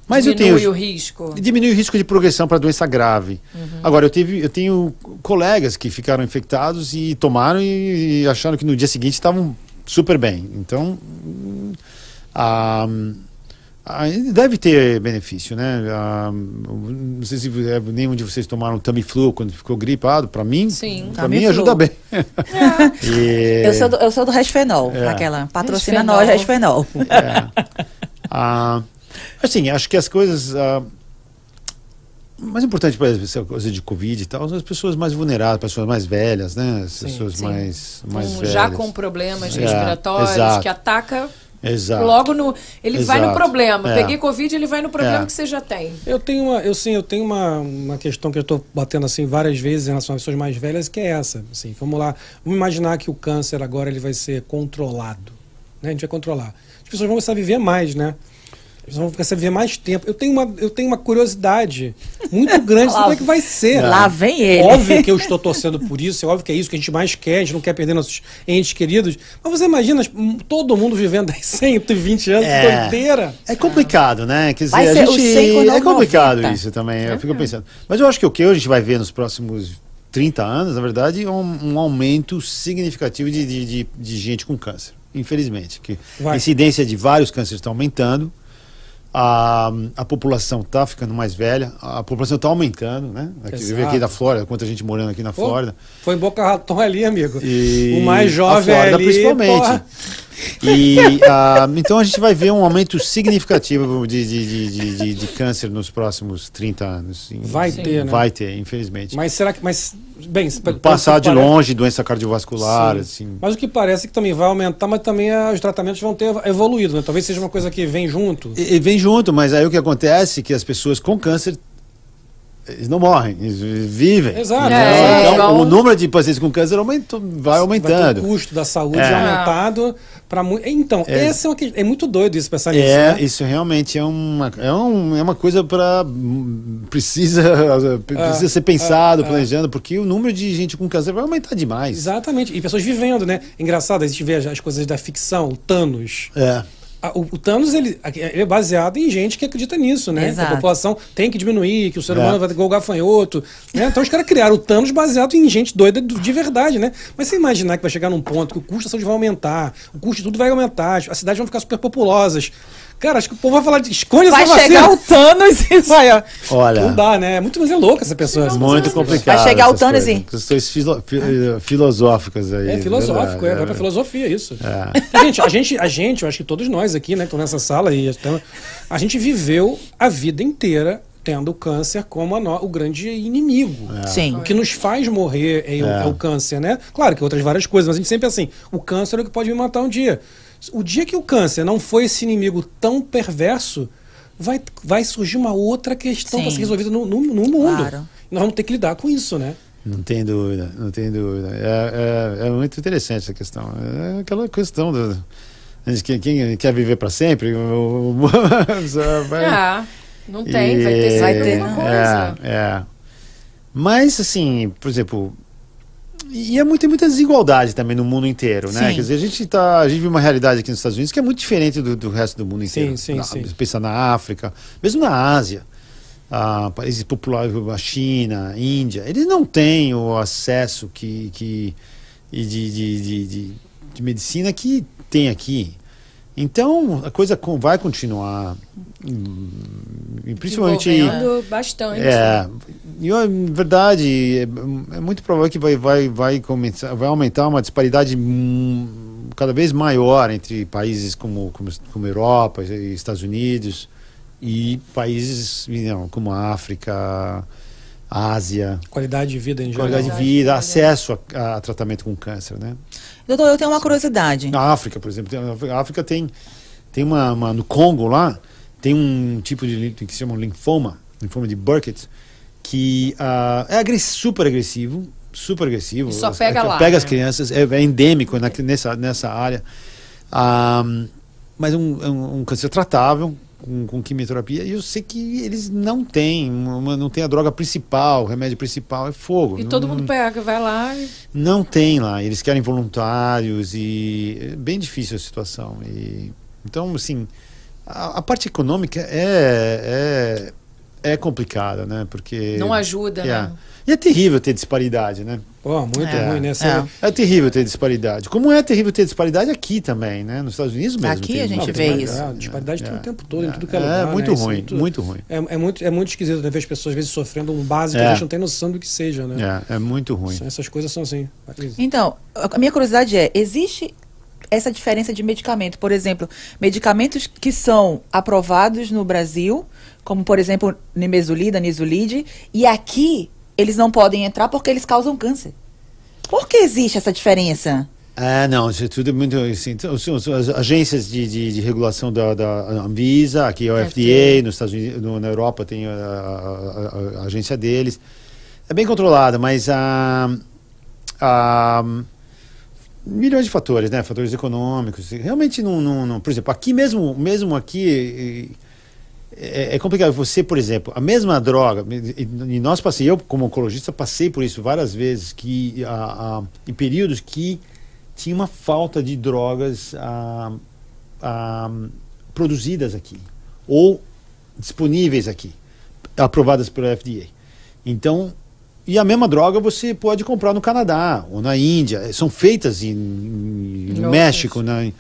mas eu Diminui tenho. o risco. Diminui o risco de progressão para doença grave. Agora, eu, tive, eu tenho colegas que ficaram infectados e tomaram e, e acharam que no dia seguinte estavam super bem. Então, ah, ah, deve ter benefício, né? Ah, não sei se é, nenhum de vocês tomaram Tamiflu quando ficou gripado. Para mim, Sim. para mim ajuda bem. E- Eu sou do, eu sou do Resfenol, É. aquela patrocina Resfenol. nós, Resfenol. É. Ah, assim, acho que as coisas. ah, mais importante para essa coisa de Covid e tal, são as pessoas mais vulneráveis, pessoas mais velhas, né? As Sim, pessoas sim. mais, mais Com- velhas. já com problemas É, respiratórios, que ataca Exato. logo no. Ele vai no Exato. problema. É. Peguei Covid, ele vai no problema É. que você já tem. Eu tenho uma, eu sim, eu tenho uma, uma questão que eu estou batendo assim várias vezes em relação às pessoas mais velhas, que é essa. Assim, vamos lá, vamos imaginar que o câncer agora ele vai ser controlado, né? A gente vai controlar. As pessoas vão começar a viver mais, né? Eles vão começar a viver mais tempo. Eu tenho uma, eu tenho uma curiosidade muito grande sobre como é que vai ser. Lá vem ele. Óbvio que eu estou torcendo por isso, é óbvio que é isso que a gente mais quer, a gente não quer perder nossos entes queridos. Mas você imagina hum, todo mundo vivendo aí 120 anos, É. doideira. É complicado, né? Quer dizer, Vai a gente. 100 quando É complicado 90. isso também, eu fico pensando. Mas eu acho que o que a gente vai ver nos próximos 30 anos, na verdade, é um, um aumento significativo de, de, de, de gente com câncer. Infelizmente. Que Vai. a incidência de vários cânceres está aumentando. A, a população está ficando mais velha, a população está aumentando, né? Aqui, vê aqui da Flórida, quanta gente morando aqui na Pô, Flórida. Foi em Boca Raton ali, amigo. E o mais a jovem Flórida, ali, principalmente. porra. E ah, então a gente vai ver um aumento significativo de, de, de, de, de- de câncer nos próximos 30 anos. Vai Sim. ter, né? Vai ter, infelizmente. Mas será que. Mas, bem, Passar de parece- longe, doença cardiovascular, Sim. assim. Mas o que parece é que também vai aumentar, mas também ah, os tratamentos vão ter evoluído, né? Talvez seja uma coisa que vem junto. E, e vem junto, mas aí o que acontece é que as pessoas com câncer eles não morrem, eles vivem. Exato. Então, É, então, o número de pacientes com câncer aumentou, vai Vai aumentando. o custo da saúde É. aumentado para muito. Então, É. essa é, uma é muito doido isso pensar nisso. É, né? isso realmente é uma, é, um, é uma coisa para precisa precisa ser pensado, é, é. planejando, porque o número de gente com câncer vai aumentar demais. Exatamente. E pessoas vivendo, né? Engraçado, a gente vê as, as coisas da ficção, o Thanos. É. O, o Thanos ele, ele é baseado em gente que acredita nisso, né? Que Exato. a população tem que diminuir, que o ser É. humano vai ter igual o gafanhoto. Né? Então os caras criaram o Thanos baseado em gente doida do- de verdade, né? Mas você imaginar que vai chegar num ponto que o custo da saúde vai aumentar, o custo de tudo vai aumentar, as cidades vão ficar super populosas. Cara, acho que o povo vai falar de esconde Vai essa chegar vacina. o Thanos e vai, ó. Olha, Não dá, né? É muito, mas é louca essa pessoa. muito complicado. Vai chegar o Thanos coisas. e- Questões filo- fi- eh, filosóficas aí. É filosófico, verdade, é, vai pra filosofia isso. É. Gente, a gente, a gente, eu acho que todos nós aqui, né, que estão nessa sala e estamos- a gente viveu a vida inteira tendo o câncer como a no- o grande inimigo. Sim. O que nos faz morrer é, o- É. é o câncer, né? Claro que outras várias coisas, mas a gente sempre é assim, o câncer é o que pode me matar um dia. O dia que o câncer não foi esse inimigo tão perverso, vai, vai surgir uma outra questão para ser resolvida no, no, no mundo. Claro. E nós vamos ter que lidar com isso, né? Não tem dúvida, não tem dúvida. É, é, é muito interessante essa questão. É aquela questão do. Quem, quem quer viver para sempre? o- o- vai- Ah, não tem, vai ter E- sempre ter, alguma né? coisa. É, é. Mas, assim, por exemplo. E é muito, tem muita desigualdade também no mundo inteiro, né? Sim. Quer dizer, a gente, tá, a gente vive uma realidade aqui nos Estados Unidos que é muito diferente do, do resto do mundo inteiro. sim, na, sim. Pensa na África, mesmo na Ásia, ah, países populares, a China, a Índia, eles não têm o acesso que, que, de, de, de, de, de medicina que tem aqui. Então, a coisa com- vai continuar. e Principalmente. Desenvolvendo bastante. É, e, em verdade, é, é muito provável que vai, vai, vai, começar, vai aumentar uma disparidade cada vez maior entre países como, como, como Europa e Estados Unidos e países não, como a África, Ásia, Qualidade de vida em geral. qualidade de vida. acesso a, a tratamento com câncer, né? Doutor, eu tenho uma curiosidade. Na África, por exemplo, tem- a África tem, tem uma, uma- no Congo lá, tem um tipo de que se chama linfoma, linfoma de Burkitt, que ah, é agre- super agressivo, super agressivo. E só As- pega é- lá, Pega as né? crianças, é, é endêmico na- nessa, nessa área. Ah, mas é um, é um, um câncer tratável com, com quimioterapia. E eu sei que eles não têm, uma- não tem a droga principal, o remédio principal é fogo. E Não- todo mundo pega, vai lá e não tem lá, eles querem voluntários e é bem difícil a situação. E, então, assim, a, a parte econômica é, é, é complicada, né? Porque. não ajuda, É. né? E é terrível ter disparidade, né? Pô, muito É. ruim, né? É. É terrível ter disparidade. Como é terrível ter disparidade aqui também, né? Nos Estados Unidos mesmo. Aqui a gente vê isso. É, disparidade tem o tempo todo, em É. tudo que é É, lugar. muito né? É ruim, muito- muito ruim. É, é muito, é muito esquisito né, ver as pessoas às vezes sofrendo um básico que É. a gente não tem noção do que seja, né? É, é muito ruim. Essas coisas são assim. Então, a minha curiosidade é, existe essa diferença de medicamento? Por exemplo, medicamentos que são aprovados no Brasil, como por exemplo, nimesulida, nisulide, e aqui eles não podem entrar porque eles causam câncer. Por que existe essa diferença? É, não, isso é tudo muito. Assim, então, as agências de, de, de regulação da, da Anvisa, aqui é o FDA, nos Estados Unidos, no- na Europa tem a, a- a- agência deles. É bem controlada, mas há milhões de fatores, né? Fatores econômicos. Realmente não, não, não- por exemplo, aqui mesmo, mesmo aqui é, é complicado. Você, por exemplo, a mesma droga, e, nós passei, eu como oncologista passei por isso várias vezes, que a, a- em períodos que tinha uma falta de drogas ah, produzidas aqui ou disponíveis aqui, aprovadas pela FDA. Então, e a mesma droga você pode comprar no Canadá ou na Índia, são feitas em, em- no. México, na,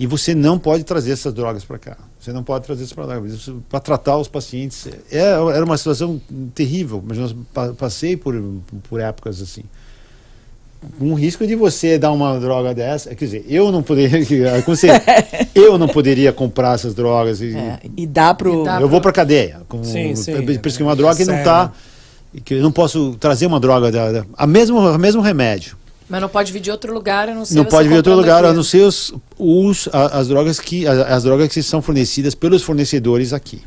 e você não pode trazer essas drogas para cá. Você não pode trazer isso para lá. Para tratar os pacientes. É, era uma situação terrível, mas eu pa- passei por, por épocas assim. Um risco de você dar uma droga dessa. Quer dizer, eu não poderia. como você- eu não poderia comprar essas drogas. E, É, e dá pro. E dá eu vou para cadeia. Com, Sim, sim. Prescrever uma droga que não está. Que eu não posso trazer uma droga da, da a mesmo, a mesmo remédio. Mas não pode vir de outro lugar, a não ser Não pode vir de outro lugar, aqui. a não ser os, os, a- as drogas que a- as drogas que são fornecidas pelos fornecedores aqui.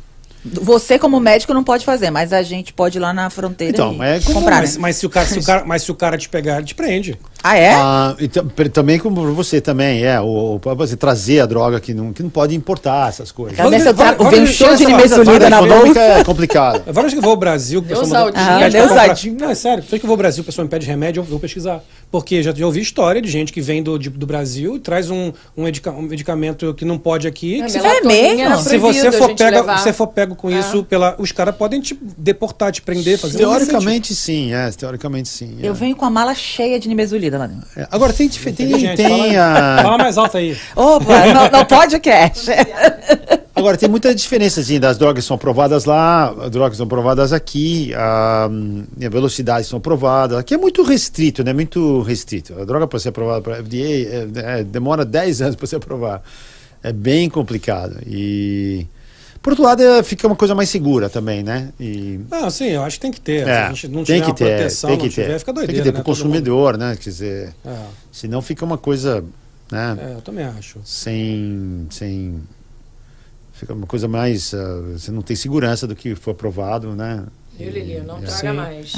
Você, como médico, não pode fazer, mas a gente pode ir lá na fronteira Então, e é comprar. Mas, né? mas se o cara, se o cara, mas se o cara te pegar, ele te prende. Ah, é? Ah, e per- também como você também é o, para você trazer a droga que não, que não pode importar essas coisas. Se eu trago- vem um show de nimesulida na bolsa. é complicado. Várias vezes que eu vou ao Brasil, que o pessoal Neusadinho. Ah, comprar- Neusadinho. Não, é sério. Depois que eu vou ao Brasil, o pessoal me pede remédio, eu vou pesquisar. Porque já, já ouvi história de gente que vem do, de- do Brasil e traz um, um, medica- um medicamento que não pode aqui. É, que se, melatonia mesmo? se você for levar. você for pego com É. isso, pela, os caras podem te deportar, te prender, fazer Teoricamente sim, é, teoricamente sim. é. Eu venho com a mala cheia de nimesulida lá dentro. É, Agora tem, tem, tem, Gente, tem fala, a, fala mais alto aí. Opa, no, no podcast. Agora, tem muita diferença, assim, das drogas são aprovadas lá, as drogas são aprovadas aqui, a, a velocidade são aprovadas. Aqui é muito restrito, né? Muito restrito. A droga para ser aprovada pela FDA é, é, demora 10 anos para ser aprovada. É bem complicado. E, por outro lado, é, fica uma coisa mais segura também, né? E, Não, sim, eu acho que tem que ter. é, Se a gente não tem tiver que ter, proteção, tem que não tiver, ter. fica tem doideira, que ter né? para o Todo mundo- consumidor, né? Quer dizer, É, senão fica uma coisa, né? é, eu também acho. sem, sem fica uma coisa mais ah, você não tem segurança do que foi aprovado, né? Viu, Lili? Não É. traga Sim. mais.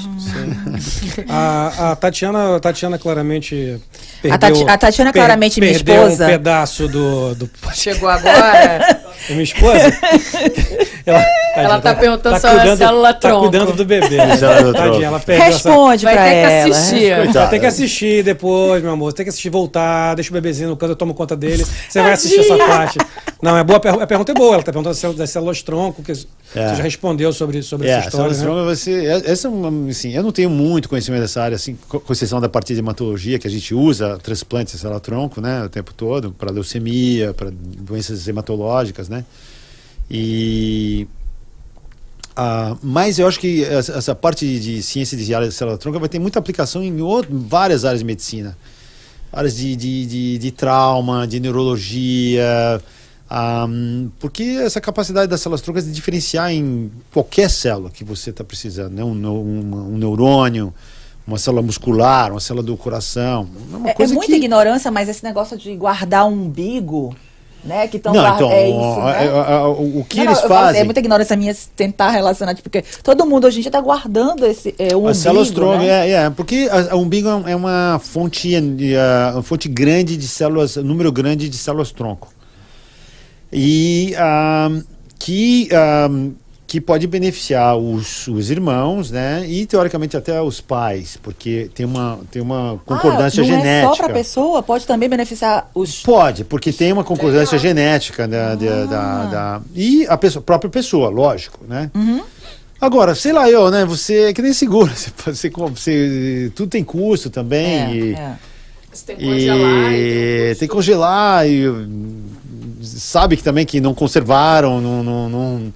A, a Tatiana, a Tatiana claramente A Tati- a Tatiana claramente, minha perdeu esposa. um pedaço do, do Chegou agora. da minha esposa. ela, Ela tá perguntando sobre a cuidando- célula Tá tronco. cuidando do bebê. Célula. Tadinha, ela perdeu essa- Responde Vai ter que assistir. Vai ter que assistir depois, meu amor. Você tem que assistir voltar, deixa o bebezinho no canto, eu tomo conta dele. Você vai assistir essa parte. Não, é boa, a pergu- a pergunta é boa. Ela tá perguntando das células- das células tronco, que você já respondeu sobre, sobre É, essa história. células Né? tronco é- essa é uma, assim, eu não tenho muito conhecimento dessa área, assim, co- com exceção da parte de hematologia, que a gente usa transplante de célula tronco, né, o tempo todo, para leucemia, para doenças hematológicas, né, e ah, mas eu acho que essa, parte de, ciência de célula tronco vai ter muita aplicação em out- várias áreas de medicina, áreas de, de, de, de trauma, de neurologia, ah, porque essa capacidade das células troncas de diferenciar em qualquer célula que você está precisando, né? um, uma- um neurônio, uma célula muscular, uma célula do coração, é É, muita que ignorância, mas esse negócio de guardar um umbigo, né? Que estão não, guarda- então é isso, né? é- é- é- o o que Não, não, eles falo assim, fazem é muita ignorância minha tentar relacionar, tipo, porque todo mundo hoje em dia está guardando esse é, um células umbigo, tronco, né? é, é, porque a, a umbigo é um- é uma fonte, eh, uma fonte grande de células, número grande de células tronco. E ah, que, ah, que pode beneficiar os, os irmãos, né? E teoricamente até os pais, porque tem uma, tem uma concordância ah, não genética. É só para a pessoa, pode também beneficiar os. Pode, porque tem uma concordância genética da, da, Ah. da- da- e a pessoa- própria pessoa, lógico, né? Uhum. Agora, sei lá eu, né? Você é que nem seguro, você, você, você- tudo tem custo também É, e, é. Você tem que e congelar. e tem que congelar e hum, sabe que também que não conservaram, não, não, não-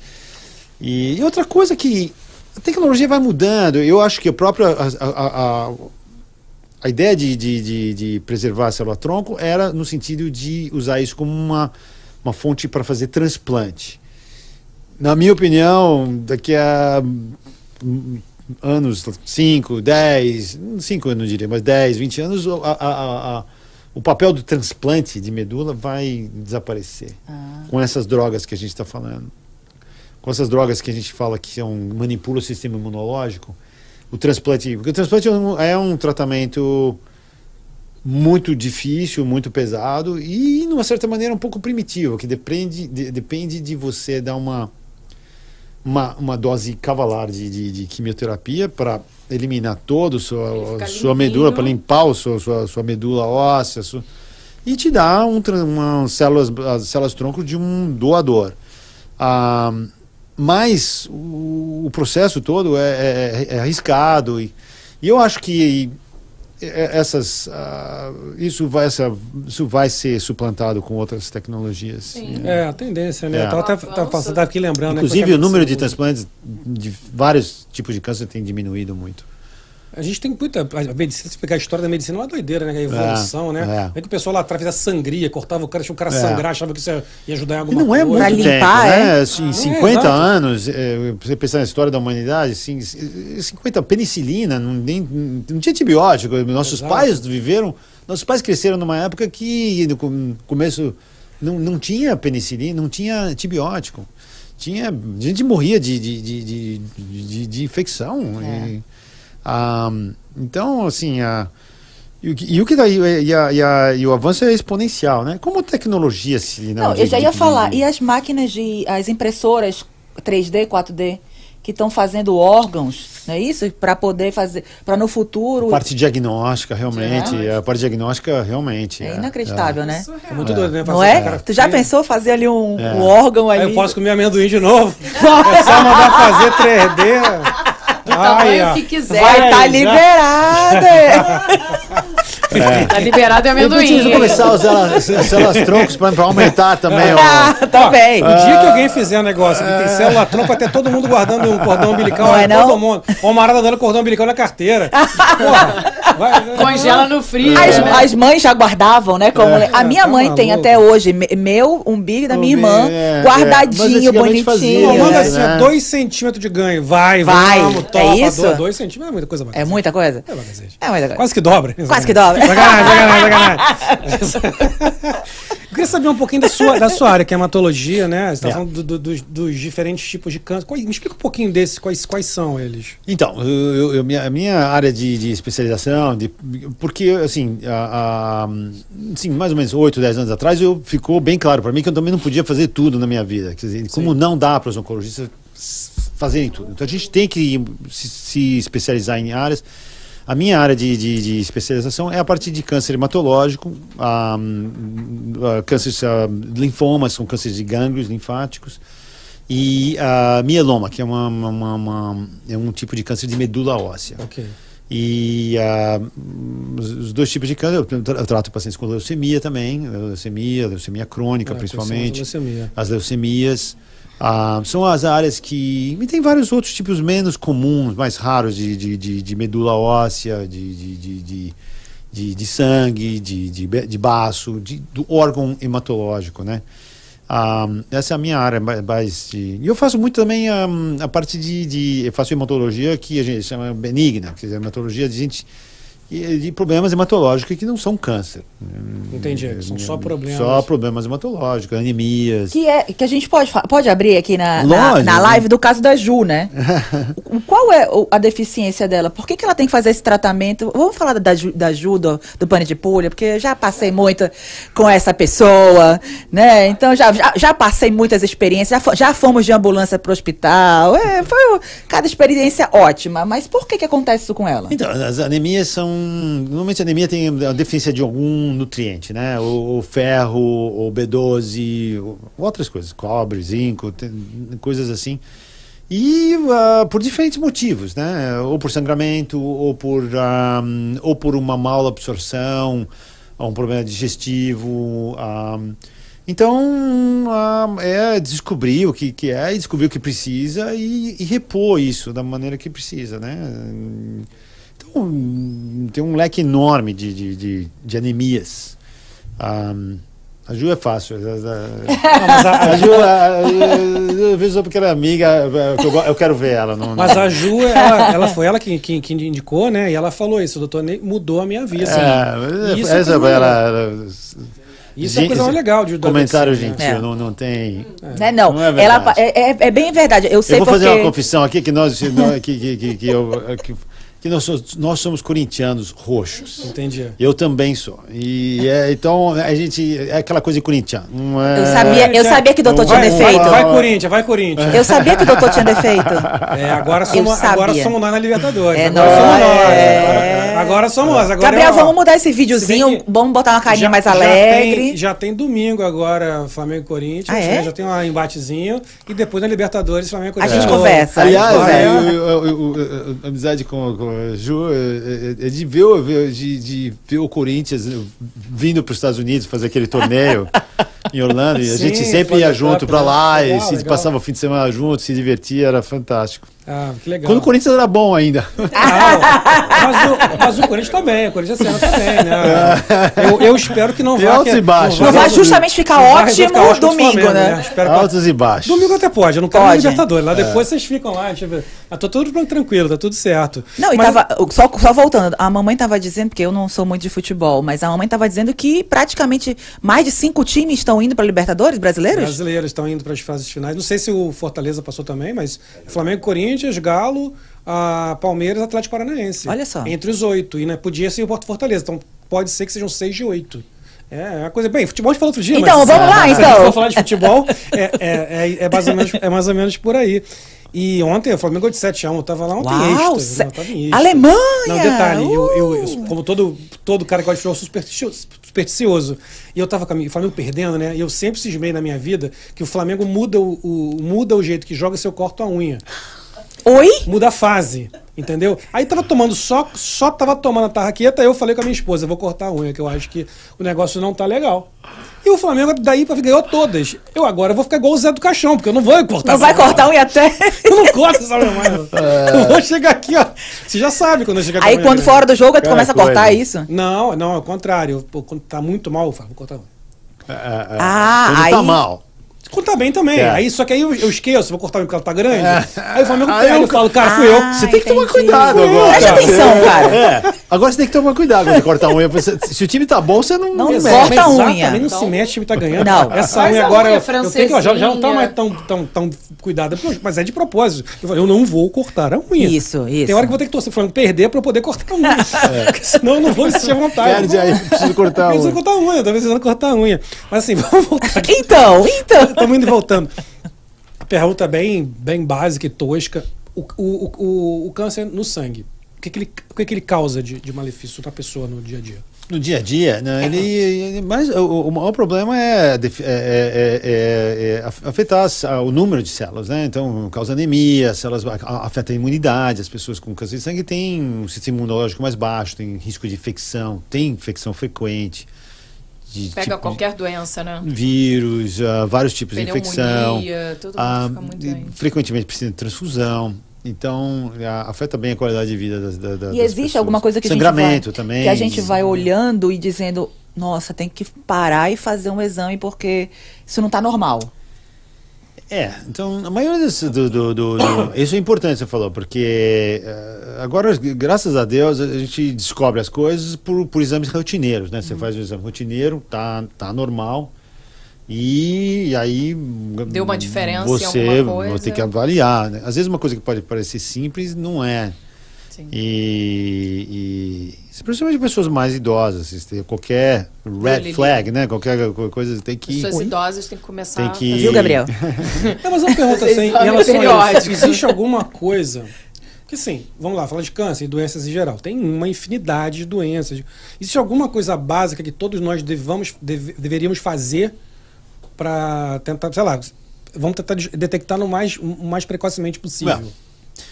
e, outra coisa que a tecnologia vai mudando. Eu acho que a própria a, a, a- ideia de, de, de, de preservar a célula tronco era no sentido de usar isso como uma, uma fonte para fazer transplante. Na minha opinião, daqui a anos, 5, 10, 5 eu não diria, mas 10, 20 anos, a- a- a- o papel do transplante de medula vai desaparecer Ah. com essas drogas que a gente está falando. Com essas drogas que a gente fala que são, manipulam o sistema imunológico, o transplante. Porque o transplante é um, é um tratamento muito difícil, muito pesado e, de uma certa maneira, um pouco primitivo, que depende de, depende de você dar uma, uma, uma dose cavalar de, de, de quimioterapia para eliminar todo sua, sua medula, para limpar o sua, sua, sua medula óssea sua- e te dar um, uma células, as células tronco de um doador. Ah, mas o, o processo todo é, é- é arriscado e, e eu acho que essas ah, isso vai essa, isso vai ser suplantado com outras tecnologias. Sim. É, a tendência, né? É. Até, Avanço. tava, passando- tava aqui lembrando. né, Inclusive como é o número de transplantes de vários tipos de câncer tem diminuído muito. A gente tem muita. A medicina, se pegar a história da medicina, é uma doideira, né? A evolução, É, né? é. É que o pessoal lá atrás fazia sangria, cortava o cara, tinha um cara É. sangrar, achava que isso ia ajudar em alguma não é coisa. muito Pra tempo, limpar, né? é? Assim, Ah, 50 é, anos, é, você pensar na história da humanidade, assim, 50 penicilina, não, nem, não tinha antibiótico. Nossos Exato. pais viveram, nossos pais cresceram numa época que no com- começo não, não tinha penicilina, não tinha antibiótico. Tinha, a gente morria de, de, de, de, de- de infecção. É. Ah, então, assim, a, e, o que- e o que daí e, a- e a- e o avanço é exponencial, né? Como tecnologia se Não, de- eu já ia de- falar. de- E as máquinas de. as impressoras 3D, 4D, que estão fazendo órgãos, não é isso? Para poder fazer. Para no futuro. A parte diagnóstica, realmente. É. A parte diagnóstica, realmente. É inacreditável, né? É muito doido, né? Não é? Tu já pensou fazer ali um, É. um órgão? Aí eu posso comer amendoim de novo? é só mandar fazer 3D. Tamanho que quiser. Vai estar já. liberada! Tá liberado é Eu preciso amendoim. começar a usar as as células troncos para aumentar também. ó. ah, tá bem. O dia que alguém fizer um negócio que tem célula tronco, até todo mundo guardando um cordão umbilical. Não é todo não? mundo. Ó, O Marada dando cordão umbilical na carteira. Porra, vai, Congela no frio. As, né? as mães já guardavam, né? Como a minha tá mãe tem até hoje, me- meu umbigo e da minha irmã, É, é. Guardadinho, antigamente fazia, Pô, bonitinho. manda É, assim, né? 2 centímetros de ganho. Vai, Vai, vamos, é topa. isso? 2 centímetros é muita coisa É muita coisa? É. É muita coisa. Quase que dobra. Quase que dobra. Sacanagem, sacanagem, sacanagem. Eu queria saber um pouquinho da sua, da sua área, que é hematologia, né? Você está É. falando do- do- dos, dos diferentes tipos de câncer. Qual- me explica um pouquinho desses, quais, quais são eles? Então, eu, eu- minha, a minha área de, de especialização, de, porque, assim, a, a- assim, mais ou menos 8, 10 anos atrás, eu, ficou bem claro para mim que eu também não podia fazer tudo na minha vida. Quer dizer, como não dá para os oncologistas fazerem tudo. Então a gente tem que se, se especializar em áreas. A minha área de, de, de especialização é a partir de câncer hematológico, ah, hum, ah, cânceres ah, de linfomas, são cânceres de gânglios linfáticos, e ah, mieloma, que é, uma, uma- uma- é um tipo de câncer de medula óssea. Ok. E ah, os, dois tipos de câncer, eu, tra- eu trato pacientes com leucemia também, leucemia, leucemia crônica É, principalmente, as leucemias. Ah, são as áreas que. E tem vários outros tipos menos comuns, mais raros de, de, de, de medula óssea, de, de, de, de, de- sangue, de, de, de baço, de, do órgão hematológico, né? Ah, essa é a minha área ma- mais de. E eu faço muito também ah, a parte de, de. Eu faço hematologia que a gente chama benigna, que é hematologia de gente. E- De problemas hematológicos que não são câncer. Entendi, que são só problemas. Só problemas hematológicos, anemias. Que, é, que a gente pode, pode abrir aqui na, na, Lógico. na live do caso da Ju, né? O- Qual é a deficiência dela? Por que, que ela tem que fazer esse tratamento? Vamos falar da Ju, da Ju do, do pane de pulha, porque eu já passei muito com essa pessoa, né? Então já, já, já passei muitas experiências, já, já fomos de ambulância para o hospital. É, foi cada experiência ótima. Mas por que, que acontece isso com ela? Então, as anemias são. Normalmente anemia tem a deficiência de algum nutriente, né? O, o ferro, o B12, o- outras coisas, cobre, zinco, tem coisas assim. E ah, por diferentes motivos, né? Ou por sangramento, ou por, ah, ou por uma mala absorção, ou um problema digestivo. ah. então, é descobrir o que, que é, descobrir o que precisa e, e repor isso da maneira que precisa, né? Então, tem um leque enorme de, de, de, de anemias. Ah, a Ju é fácil. A, a Ju, a- eu vejo só porque ela é amiga, eu, eu quero ver ela. Não, Mas não- a Ju, ela, ela foi ela que, que, que indicou, né? E ela falou isso, o doutor Ney mudou a minha vida. É, E isso é essa, coisa ela, legal. ela- Isso é coisa mais legal de Comentário medicina, gentil, né? É. não, não tem. Né? Não, Não é ela verdade. é, é- é bem verdade. Eu sei eu vou porque... fazer uma confissão aqui que nós, nós- que, que, que, que, eu- que, que nós, somos, nós somos corintianos roxos. Entendi. Eu também sou. E é, então a gente é aquela coisa de corintiano. não é- Eu sabia, eu sabia que o doutor Não tinha vai- Vai, defeito. vai, Corinthians, vai Corinthians. Eu sabia que o doutor tinha defeito. É, agora somos, agora somos nós na Libertadores. É agora nóis. somos nós. É. Agora, somos nós. Agora Gabriel, é, vamos mudar esse se videozinho, vamos botar uma carinha mais já alegre. tem, já tem domingo agora, Flamengo e Corinthians. Ah, é? né? Já tem um embatezinho. E depois na Libertadores, Flamengo e A Corinthians. gente de novo. conversa. Aliás, Vai. eu- eu- eu- eu- a amizade com, com a Ju é, é- é de ver, de, de ver o Corinthians vindo para os Estados Unidos fazer aquele torneio em Orlando. E a Sim, gente sempre ia junto para lá e Legal, se legal. passava o fim de semana junto, se divertia, era fantástico. Ah, que legal. Quando o Corinthians era bom ainda. Ah, mas, o, mas o Corinthians também, o Corinthians esse ano também, né? Eu, eu espero que não vá. altos que- e baixos. Não vai resolver. justamente ficar Não vai ótimo ficar ótimo domingo, Flamengo, né? Espero que- Altos e baixos. Domingo até pode, eu não quero Pode. Libertadores. Lá depois vocês ficam lá, deixa eu ver. Ah, tô tudo tranquilo, tá tudo certo. Não, e Mas- tava. Só, só voltando, a mamãe tava dizendo, porque eu não sou muito de futebol, mas a mamãe tava dizendo que praticamente mais de cinco times estão indo para Libertadores brasileiros? Brasileiros estão indo para as fases finais. Não sei se o Fortaleza passou também, mas Flamengo, Corinthians, Galo, a Palmeiras, Atlético Paranaense. Olha só. Entre os oito. E né, podia ser o Porto Fortaleza. Então pode ser que sejam seis de oito. É uma coisa. Bem, futebol a gente fala outro dia, Então, mas, vamos lá, se a gente então. for falar de futebol, é, é, é, é mais ou menos, é mais ou menos por aí. E ontem o Flamengo de 7x1. Eu tava lá ontem em Uau, êxtase, se- tava em êxtase. Alemanha! Não, detalhe, eu, eu- eu- Uh! como todo, todo cara que gosta de futebol, supersticioso, supersticioso. E eu tava com o Flamengo perdendo, né? E eu sempre cismei na minha vida que o Flamengo muda o, o- muda o jeito que joga se eu corto a unha. Oi? Muda a fase, entendeu? Aí tava tomando só, só tava tomando a tarraqueta, aí eu falei com a minha esposa, vou cortar a unha, que eu acho que o negócio não tá legal. E o Flamengo daí pra ganhou todas. Eu agora vou ficar igual o Zé do Caixão, porque eu não vou cortar Não vai unha. cortar unha até. Eu não corto essa unha mais. Eu vou chegar aqui, ó. Você já sabe quando eu chegar com a Aí unha quando grande. fora do jogo, tu Cara, começa a cortar coisa. isso? Não, não, é o contrário. Pô, quando tá muito mal, eu falo, vou cortar. Ah, Quando aí- tá mal. Tá bem também. É. Aí, só que aí eu, eu esqueço, vou cortar porque ela tá grande. Aí o Flamengo Aí pega, eu- eu falo, cara, fui eu. Ah, Você tem que tomar cuidado agora. Presta atenção, cara. É. Agora você tem que tomar cuidado quando cortar a unha. Você- Se o time tá bom, você não, Não. Corta a unha. Exatamente, não se mexe, o time tá ganhando. Não. Essa unha a agora, unha eu, eu tenho que, já, já não tá mais tão, tão, tão cuidada, mas é de propósito. Eu eu não vou cortar a unha. Isso, isso. Tem hora que eu vou ter que torcer o Flamengo perder pra eu poder cortar a unha. Porque senão eu não vou sentir a vontade. Perde aí, preciso cortar a Eu preciso unha. cortar a unha, tô precisando cortar a unha. Mas assim, vamos voltar aqui. Então, então. Estamos indo e voltando. pergunta bem, bem básica e tosca. O, o, o, o câncer no sangue, o que, que, ele, o que, que ele causa de, de malefício para a pessoa no dia a dia? No dia a dia, né, ele, ele- mas o, o maior problema é, é- é- é- é af- afetar o número de células, né? Então, causa anemia, células afeta a imunidade. As pessoas com câncer de sangue têm um sistema imunológico mais baixo, têm risco de infecção, tem infecção frequente. De, Pega tipo, qualquer doença, né? vírus, ah, vários tipos de infecção. Pneumonia, todo mundo Ah, fica muito e doente. frequentemente precisa de transfusão. Então, afeta bem a qualidade de vida das, da, da- E existe pessoas. alguma coisa que a gente Sangramento vai, também. que a gente vai olhando e dizendo, nossa, tem que parar e fazer um exame porque isso não tá normal. É, então a maioria desse, do, do, do- do- Isso é importante, você falou, porque eh, agora, graças a Deus, a gente descobre as coisas por, por exames rotineiros, né? Você Uhum. faz um exame rotineiro, tá, tá normal. E, aí. Deu uma diferença em você, alguma coisa. Você tem que avaliar. Né? Às vezes, uma coisa que pode parecer simples não é. Sim. E, e principalmente pessoas mais idosas, se tem qualquer red Lili. flag, né? Qualquer co- coisa tem que. Pessoas idosas têm que começar Tem que- Viu, Gabriel? É, mas uma pergunta assim, em relação a isso, existe alguma coisa que sim, vamos lá, falar de câncer e doenças em geral. Tem uma infinidade de doenças. Existe alguma coisa básica que todos nós devamos, deve- deveríamos fazer para tentar, sei lá, vamos tentar de- detectar no mais, o mais precocemente possível. Well,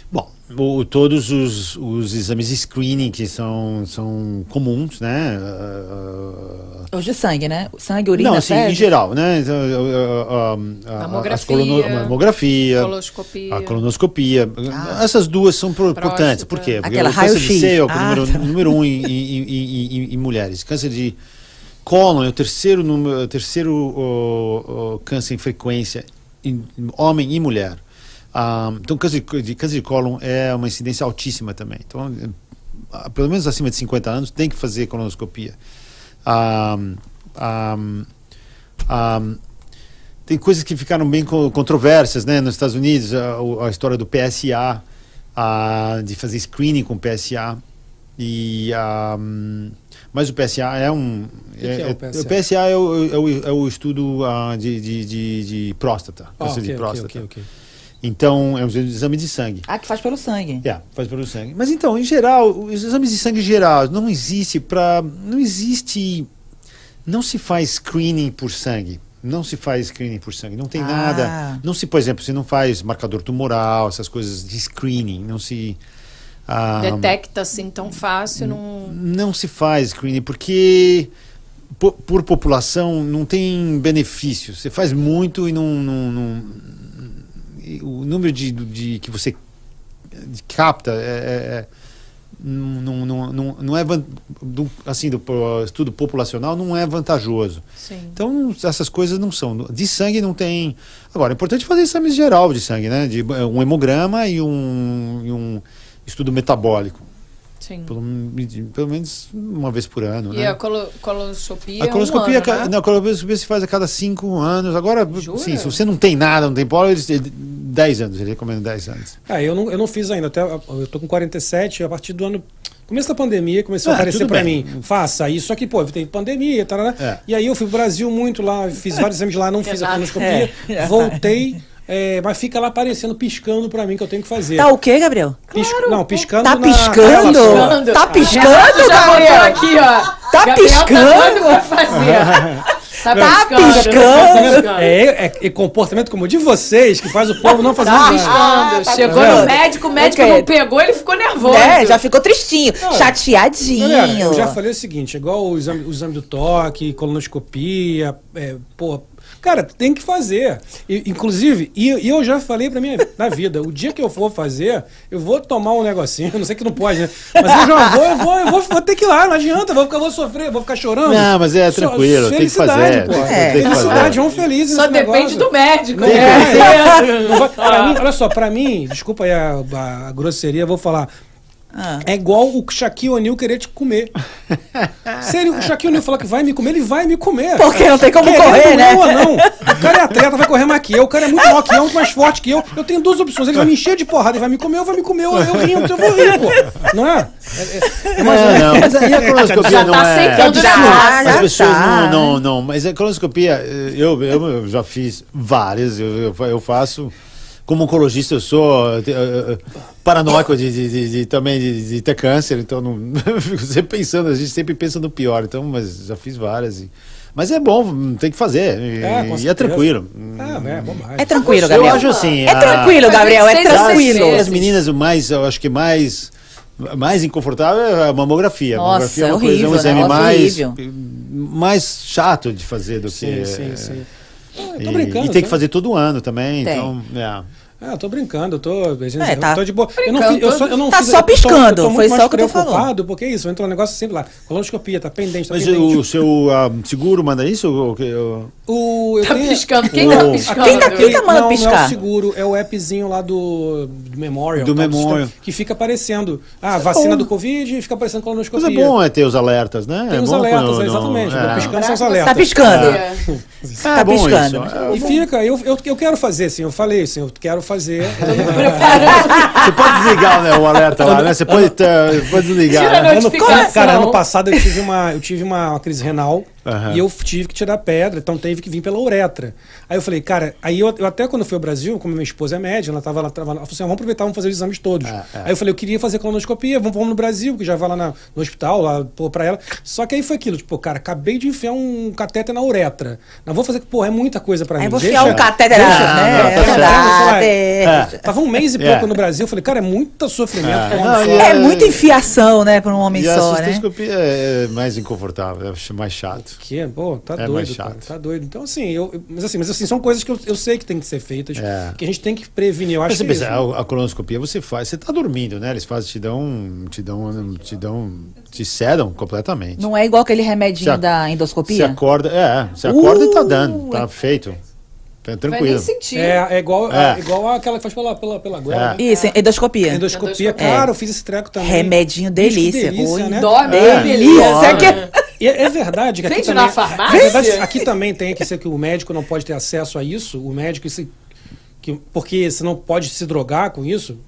Bom, o- todos os, os exames de screening que são, são comuns, né? ah, ah, Os de sangue, né? Sangue, urina, não, assim, em geral, né? Então, ah, ah, ah, Mamografia, as colono- mamografia, Coloscopia. a colonoscopia. Essas duas são pro- importantes. Por quê? Porque Aquela o câncer de raio-x. seio é o Ah, número, tá. número um em, em- em- em- em mulheres. Câncer de cólon é o terceiro, número, terceiro o- o câncer em frequência em homem e mulher. Ah, então, câncer de, câncer de cólon é uma incidência altíssima também. Então, ah, pelo menos acima de 50 anos, tem que fazer colonoscopia. Ah, ah, ah, tem coisas que ficaram bem co- controversas, né? Nos Estados Unidos, a, a história do PSA, ah, de fazer screening com PSA. E, ah, mas o PSA é um. que é o PSA? o PSA é o, é o, é o estudo ah, de, de, de, de próstata, Ah, câncer ok, de próstata. ok, ok. Então, é um exame de sangue. Ah, que faz pelo sangue. É, faz pelo sangue. Mas então, em geral, os exames de sangue geral não existe para não existe não se faz screening por sangue. Não se faz screening por sangue, não tem Ah. nada. Não se, por exemplo, você não faz marcador tumoral, essas coisas de screening, não se ah, Detecta assim tão fácil, não. não se faz screening porque po- por, população não tem benefício. Você faz muito e não, não- não- o número de, de que você capta é, é- é- não, não, não, não é do, assim do estudo populacional não é vantajoso. Sim. Então essas coisas não são de sangue não tem. Agora é importante fazer exames geral de sangue, né? De um hemograma e um, e um estudo metabólico. Sim. Pelo, pelo menos uma vez por ano. E né? a colo colonoscopia. A colonoscopia, é um ano, né? não, a colonoscopia se faz a cada cinco anos. Agora, Jura? sim, se você não tem nada, não tem polo, eles, ele, 10 anos, ele recomenda 10 anos. Ah, eu não, eu não fiz ainda. Até, eu tô com 47, a partir do ano. Começo da pandemia, começou a Ah, aparecer tudo pra bem. mim. Faça isso aqui, pô, teve pandemia, tá, É. E aí eu fui pro Brasil muito lá, fiz vários exames lá, não fiz a colonoscopia, É. voltei, é, mas fica lá aparecendo, piscando pra mim que eu tenho que fazer. Tá o quê, Gabriel? Pis- não, piscando Tá na- piscando? na- Tá piscando, botou Gabriel? aqui, ó. Tá Gabriel piscando? Tá doido pra fazer. Tá, Tá piscando. piscando? É, é, é comportamento como o de vocês, que faz o povo não fazer Tá piscando. Ah, tá Chegou vendo? no médico, o médico Ok. não pegou, ele ficou nervoso. É, já ficou tristinho, Não, chateadinho. Galera, eu já falei o seguinte, igual o exame, o exame do toque, colonoscopia, é, pô, cara, tem que fazer. E, inclusive, e, e eu já falei pra minha na vida, o dia que eu for fazer, eu vou tomar um negocinho, não sei que não pode, né? Mas eu já vou, eu vou, eu vou, vou ter que ir lá, não adianta, eu vou ficar, vou sofrer, vou ficar chorando. Não, mas é tranquilo, tem que felicidade, fazer. pô. É, que- tem que Felicidade, vamos felizes Só depende negócio. do médico. Né? é, pra mim, olha só, pra mim, desculpa aí a, a grosseria, eu vou falar. Ah. É igual o Shaquille O'Neal querer te comer. Se ele, o Shaquille O'Neal falar que vai me comer, ele vai me comer. Porque não tem como Querendo correr, né? eu ou não. O cara é atleta, vai correr mais que eu. O cara é muito maior que eu, muito mais forte que eu. Eu tenho duas opções. Ele vai me encher de porrada, ele vai me comer, eu vou me comer, eu, eu rio, eu vou rir, pô. Não é? É, é, é ou Não, mas aí a colonoscopia Já não tá é. já, na raça. já As pessoas tá. não, não, não. Mas a colonoscopia, eh, eu, eu, eu já fiz várias, eu, eu, fa- eu faço. como oncologista eu sou uh, uh, paranoico de, de, de, de também de, de, ter câncer, então não fico sempre pensando, a gente sempre pensa no pior, então, mas já fiz várias. E, mas é bom, tem que fazer. E é, e é tranquilo. Ah, é, bom é tranquilo, Gabriel. Eu acho assim. É tranquilo, Gabriel, é tranquilo. As meninas, o mais, eu acho que mais mais inconfortável é a mamografia. Nossa, mamografia é, uma horrível, coisa, um exame né? mais, mais chato de fazer do sim, que. Sim, sim, Eu tô brincando. E, e tem que fazer todo ano também. Tem. Então, é. Ah, eu tô brincando, eu tô. É, tá. eu tô de boa. Eu não, eu só, eu não tá fiz, só piscando, eu tô, eu tô foi só o que eu tô falando. porque é isso, entra um negócio sempre lá. Colonoscopia, tá pendente, tá Mas pendente. o seu um, seguro manda isso? O, o, o, eu Tá tenho- piscando. Quem o- tá piscando? Quem tá- quem tá mandando não, não é piscar? o seguro, é o appzinho lá do, do Memorial. Do tá? Memorial. Que fica aparecendo. Ah, vacina do Covid e fica aparecendo colonoscopia. Coisa bom é ter os alertas, né? Tem é os bom alertas, quando- exatamente. não- Tô é. piscando são os alertas. Tá piscando. É. É Tá bom piscando. isso. É E fica, eu, eu, eu quero fazer, assim, eu falei assim, eu quero fazer. Você pode desligar né, o alerta lá, né? Você pode, ter- pode desligar. Tira a né? Ano, cara, ano passado eu tive uma, eu tive uma, uma crise renal Aham. e eu tive que tirar pedra, então teve que vir pela uretra. Aí eu falei, cara, aí eu, eu até quando fui ao Brasil, como minha esposa é médica, ela tava lá, tava, ela falou assim, "Ah, vamos aproveitar, vamos fazer os exames todos. É, é. Aí eu falei, eu queria fazer colonoscopia, vamos, vamos no Brasil, que já vai lá na- no hospital, lá, pô, pra ela. Só que aí foi aquilo, tipo, cara, acabei de enfiar um catéter na uretra. Não vou fazer, pô, é muita coisa pra Aí mim. vou Deixa- enfiar um né? não, É tá verdade. É. Tava um mês e pouco É. no Brasil, eu falei, cara, é muito sofrimento. É. pra Não, e É muita enfiação, né, pra um homem E a só, né? cistoscopia é mais inconfortável, é mais chato. Que, pô, tá É doido, mais cara, chato. tá doido. Então, assim, eu, mas assim, mas assim, são coisas que eu, eu sei que tem que ser feitas, É. que a gente tem que prevenir. Eu Mas acho você que pensa, isso- a, a colonoscopia você faz, você tá dormindo, né? Eles fazem, te dão, te dão, te dão, te sedam completamente. Não é igual aquele remedinho Você- da Você endoscopia? acorda, é, você acorda e tá dando, Uh, tá feito. Tá Vai nem tranquilo. é, é igual, É. é igual aquela que faz pela, pela, pela goela. É. né? Isso, endoscopia. Endoscopia, Endoscopia. cara, eu fiz esse treco também. Remedinho Bicho, que delícia. delícia, Oi. né? Dorme, É. delícia. Delícia. E é, é verdade que aqui Vende também, na farmácia? É verdade, aqui também tem que ser que o médico não pode ter acesso a isso. O médico, se, que, porque você não pode se drogar com isso.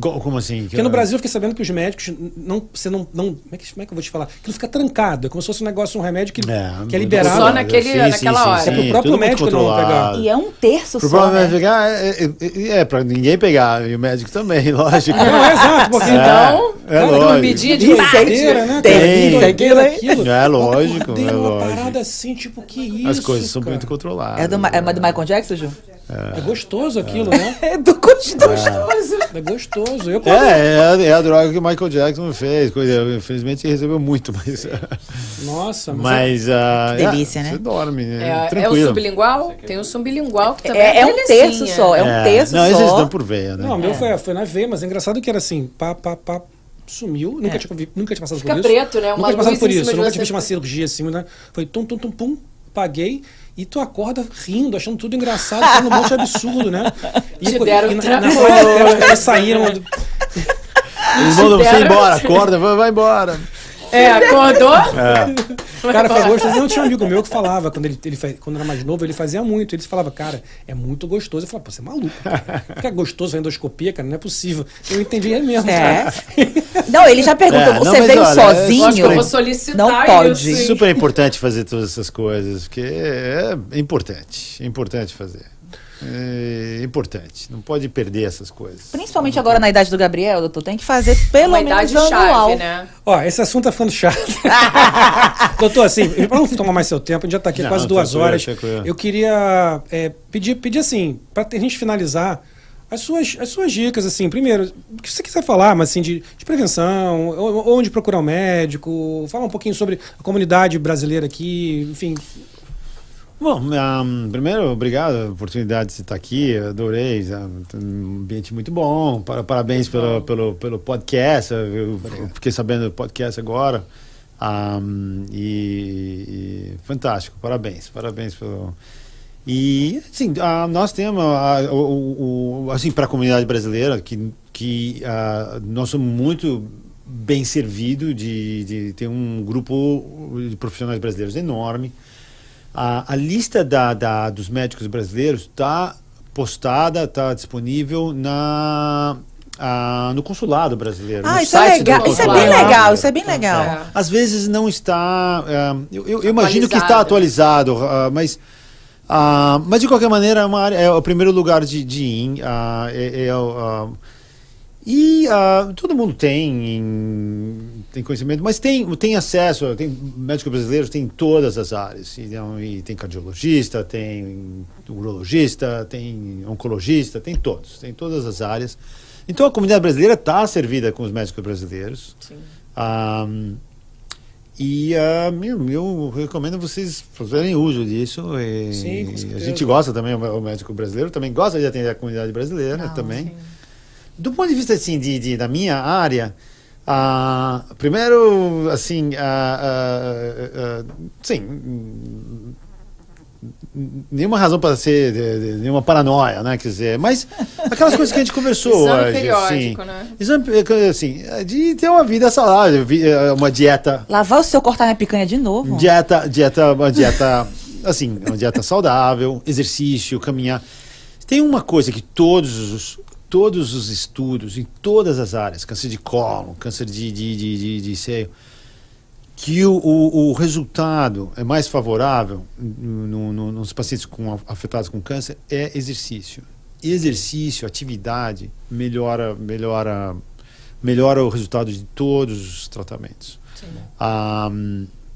Co- Como assim? Porque no Brasil eu fiquei sabendo que os médicos não. Você não, não como, é que, como é que eu vou te falar? Aquilo fica trancado. É como se fosse um negócio, um remédio que é, que é liberado. Só naquele- naquela hora. É pro próprio médico não controlado. E é um terço Pro só, próprio né? médico pegar, é, é, é, é pra ninguém pegar, e o médico também, lógico. Não, é exato, porque Então, é cara, lógico. dormidinha de Isso tarde. doideira, né? Tem, tem, aquilo aí. É lógico, é numa lógico. parada assim, tipo, que isso? As coisas são muito controladas. É do, é do Michael Jackson, Ju? É gostoso aquilo, né? É do gostoso. É gostoso. Eu É, é, a- é a droga que o Michael Jackson fez. Coisa, infelizmente ele recebeu muito, mas. Nossa, mas, Mas. ah, Que delícia, é, né? Você dorme, né? É, é o sublingual? Tem o sublingual que também É, é um terço só, é um terço Não, esses só. dão por veia, né? Não, o meu foi, foi na veia, mas é engraçado que era assim, pá, pá, pá, sumiu. Nunca, É. tinha, vi- nunca tinha passado Fica por isso. preto, né? Uma nunca tinha passado por isso. Nunca tinha visto uma cirurgia assim, né? Foi tum, tum, tum, pum, paguei. E tu acorda rindo, achando tudo engraçado, achando um monte de absurdo, né? E, Te deram e na, tra- na os caras saíram. do- Eles mandam você embora, acorda, vai, vai embora. É, acordou? É. Cara, foi gostoso. Não, tinha um amigo meu que falava, quando ele, ele quando era mais novo, ele fazia muito. Ele falava, cara, é muito gostoso. Eu falava, pô, você é maluco. cara. Fica gostoso vendo endoscopia, cara, não é possível. Eu entendi é mesmo. É. cara. Não, ele já perguntou, É, não, você mas veio olha, é sozinho? eu vou solicitar Não pode. isso? Super importante fazer todas essas coisas, porque é importante. É importante fazer. É importante. Não pode perder essas coisas. Principalmente agora na idade do Gabriel, doutor, tem que fazer pelo Uma menos idade anual. chave, né? Ó, esse assunto tá ficando chato. Doutor, assim, pra não tomar mais seu tempo, a gente já tá aqui Não, quase duas tranquilo, horas. tranquilo. Eu queria é, pedir, pedir assim, pra a gente finalizar, as suas, as suas dicas, assim, primeiro, o que você quiser falar, mas assim, de, de prevenção, onde procurar um médico, fala um pouquinho sobre a comunidade brasileira aqui, enfim. Bom, um, primeiro, obrigado pela oportunidade de estar aqui, adorei, um ambiente muito bom, para- parabéns pelo, pelo, pelo podcast, eu fiquei sabendo do podcast agora, um, e, e fantástico, parabéns, parabéns pelo... E, assim, ah, nós temos, ah, o, o- assim, para a comunidade brasileira, que, que ah, nós somos muito bem servidos de, de ter um grupo de profissionais brasileiros enorme, a, a lista da, da- dos médicos brasileiros está postada, está disponível na, ah, no consulado brasileiro. Ah, no isso é legal, isso é bem legal, isso é bem legal. É. Às vezes não está. ah, eu, eu- eu imagino que está atualizado, ah, mas Ah, mas de qualquer maneira é, uma área, é o primeiro lugar de, de ir. ah, é, é o, ah, e todo mundo tem, tem conhecimento, mas tem, tem acesso, tem médicos brasileiros tem em todas as áreas. Então, e tem cardiologista, tem urologista, tem oncologista, tem todos, tem todas as áreas. Então a comunidade brasileira está servida com os médicos brasileiros. Sim. Ah, e ah, eu, eu recomendo vocês fazerem uso disso. E, Sim, com a gente gosta também, o médico brasileiro também gosta de atender a comunidade brasileira Não, também. sim. Do ponto de vista assim, de, de- da minha área, ah, primeiro, assim, ah, ah, ah, sim, hum, nenhuma razão para ser de- de- nenhuma paranoia, né? Quer dizer, mas aquelas coisas que a gente conversou Exame hoje, periódico, assim, né? exame, assim, de ter uma vida saudável, eh, uma dieta Lavar o seu cortar minha picanha de novo? Dieta, dieta, uma dieta, assim, uma dieta saudável, exercício, caminhar. Tem uma coisa que todos os, todos os estudos, em todas as áreas, câncer de cólon, câncer de, de, de, de, de seio, que o, o, o resultado é mais favorável no, no, nos pacientes com, afetados com câncer é exercício. Exercício, atividade, melhora, melhora, melhora o resultado de todos os tratamentos. Ah,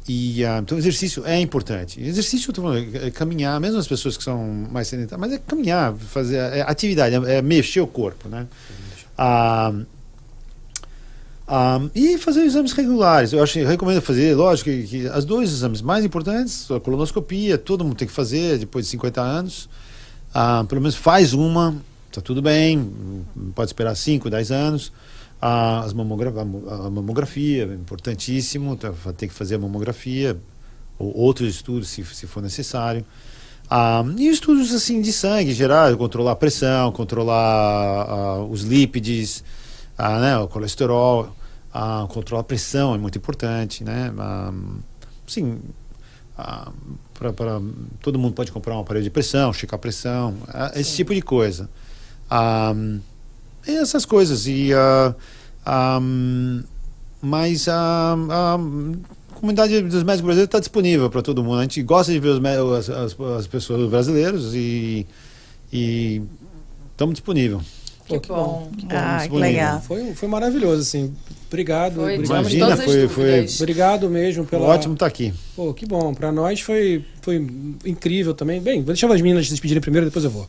e, ah, então, exercício é importante. Exercício, eu falando, é caminhar, mesmo as pessoas que são mais sedentárias, mas é caminhar, fazer é atividade, é, é mexer o corpo, né? Ah, ah, e fazer exames regulares. Eu acho, recomendo fazer, lógico, que, que as dois exames mais importantes, a colonoscopia, todo mundo tem que fazer depois de 50 anos. Pelo menos faz uma, tá tudo bem, pode esperar 5, 10 anos. As mamogra a mo- a mamografia é importantíssimo, tá, vai ter que fazer a mamografia, ou outros estudos se, se for necessário. Ah, e estudos assim de sangue geral, controlar a pressão, controlar ah, os lípides, ah, né, o colesterol, ah, controlar a pressão é muito importante, né? Ah, sim, ah, pra, pra- todo mundo pode comprar um aparelho de pressão, checar a pressão, ah, esse tipo de coisa. Ah, essas coisas e ah, ah, mas a, a comunidade dos médicos brasileiros está disponível para todo mundo. A gente gosta de ver os, as, as, as pessoas brasileiros e e estamos disponíveis. Que Pô, bom. que Ah, que legal. Foi, foi maravilhoso, assim. Obrigado. Foi, obrigado, Imagina, foi- foi- obrigado mesmo pela. Ótimo estar aqui. Pô, que bom. Pra nós foi, foi incrível também. Bem, vou deixar as meninas se despedirem primeiro, depois eu vou.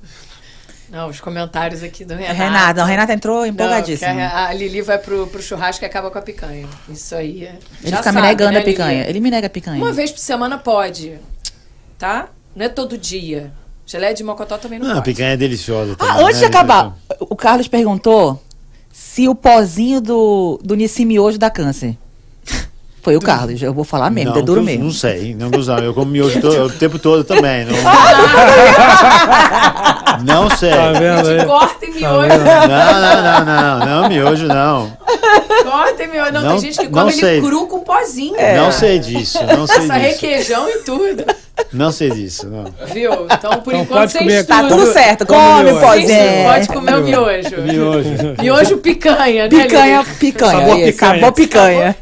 Não, os comentários aqui do Renato. Renata, não, Renata entrou Não, empolgadíssima. a, a Lili vai pro, pro churrasco e acaba com a picanha. Isso aí é. Ele já fica me sabe, negando né, a picanha. Lili? Ele me nega a picanha. Uma vez por semana pode. Tá? Não é todo dia. Geleia de mocotó também não Ah, a pode. picanha é deliciosa. Ah, também, antes de né? acabar, o Carlos perguntou se o pozinho do, do Nissim Miojo dá câncer. Foi o Carlos, eu vou falar mesmo, não, é duro mesmo. Não sei, não vou usar. Eu como miojo to- o tempo todo também. Não, não sei. Tá vendo? Corta e miojo. vendo? Não, não, não, não, não, miojo não. Corta e miojo. Não, Não- tem gente que come ele cru com pozinho. Não sei disso, não sei Essa disso. requeijão e tudo. Não sei disso, não. Viu? Então, por Então enquanto, pode você estuda. Tá tudo certo, come come, miojo. Isso, é. Pode comer o miojo. Miojo. Miojo picanha, né? Picanha, picanha. Sabor picanha. Sabor picanha.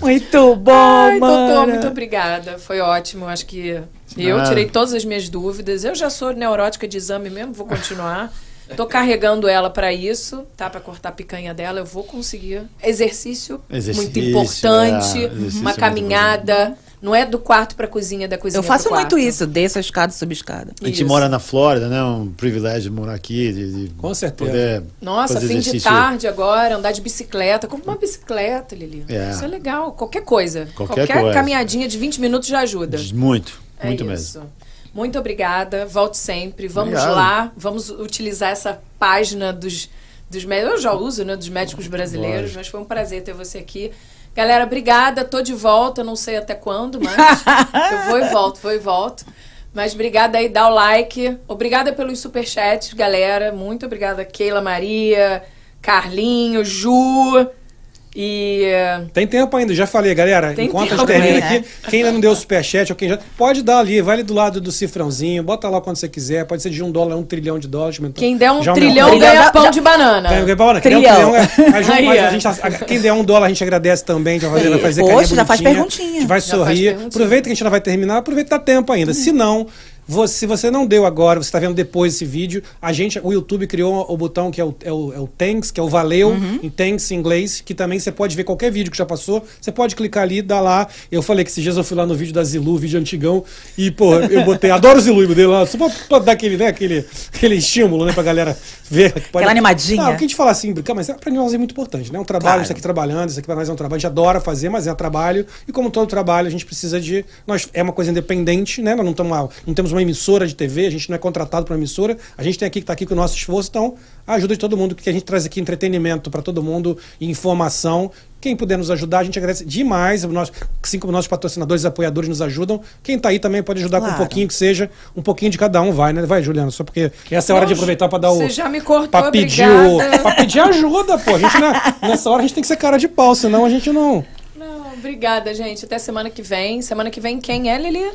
Muito bom, Ai, mano. doutor, muito obrigada. Foi ótimo. Acho que eu tirei todas as minhas dúvidas. Eu já sou neurótica de exame mesmo, vou continuar. Tô carregando ela para isso, tá? Para cortar a picanha dela, eu vou conseguir. Exercício, Exercício, muito importante. é, exercício é uma muito caminhada. Não é do quarto para cozinha, é da cozinha Eu faço muito quarto. isso, desço a escada, subo a escada. A gente Isso. mora na Flórida, né? Um privilégio morar aqui. De, de Com certeza. Poder Nossa, fazer fim de exercício. tarde agora, andar de bicicleta. Compra uma bicicleta, Lili. É. Isso é legal. Qualquer coisa. Qualquer coisa. caminhadinha de 20 minutos já ajuda. Muito, É muito isso. mesmo. Muito obrigada. Volte sempre. Vamos Obrigado. lá. Vamos utilizar essa página dos, dos médicos. Eu já uso, né? Dos médicos brasileiros, Lógico. mas foi um prazer ter você aqui. Galera, obrigada. Tô de volta. Não sei até quando, mas eu vou e volto, vou e volto. Mas obrigada aí, dá o like. Obrigada pelos superchats, galera. Muito obrigada, Keila Maria, Carlinho, Ju. E Tem tempo ainda, já falei, galera. Tem enquanto a tempo gente termina ainda. aqui, quem ainda não deu o superchat, ou quem já. Pode dar ali, vai ali do lado do cifrãozinho, bota lá quando você quiser. Pode ser de um dólar, um trilhão de dólares. quem der um Já trilhão aumentou. Ganha pão já- de banana. Quem, quem, quem, Trilhão. der um trilhão, é, Aí, a gente tá- a- quem der um dólar, a gente agradece também. Já vai fazer, fazer Poxa, já faz perguntinha. A gente vai Já sorrir. Aproveita que a gente não vai terminar, aproveita que dá tempo ainda. Se não. Você, se você não deu agora, você está vendo depois esse vídeo, a gente, o YouTube criou o botão que é o, é o, é o Thanks, que é o Valeu, Uhum. em Thanks em inglês, que também você pode ver qualquer vídeo que já passou. Você pode clicar ali, dar lá. Eu falei que esses dias eu fui lá no vídeo da Zilu, vídeo antigão, e, pô, eu botei, adoro o Zilu, e botei lá, só pra, pra dar aquele, né, aquele, aquele estímulo, né, pra galera ver. pode- Aquela animadinha. Ah, o que a gente fala assim, brincar, mas é, pra nós é muito importante, né? Um trabalho, Claro. isso aqui trabalhando, isso aqui pra nós é um trabalho, a gente adora fazer, mas é um trabalho. E como todo trabalho, a gente precisa de. Nós, é uma coisa independente, né? Nós não, tamo, não temos uma emissora de TV, a gente não é contratado para uma emissora, a gente tem aqui que tá aqui com o nosso esforço, então a ajuda de todo mundo, porque a gente traz aqui entretenimento para todo mundo e informação. Quem puder nos ajudar, a gente agradece demais. Nós, assim como nossos patrocinadores e apoiadores nos ajudam, quem tá aí também pode ajudar com um Claro. pouquinho que seja, um pouquinho de cada um vai, né? Vai, Juliana, só porque essa é a hora de aproveitar para dar o. Você já me cortou, Pra pedir, o, pra pedir ajuda, pô. A gente não é- nessa hora a gente tem que ser cara de pau, senão a gente não. Não, obrigada, gente. Até semana que vem. Semana que vem, quem é, Lili?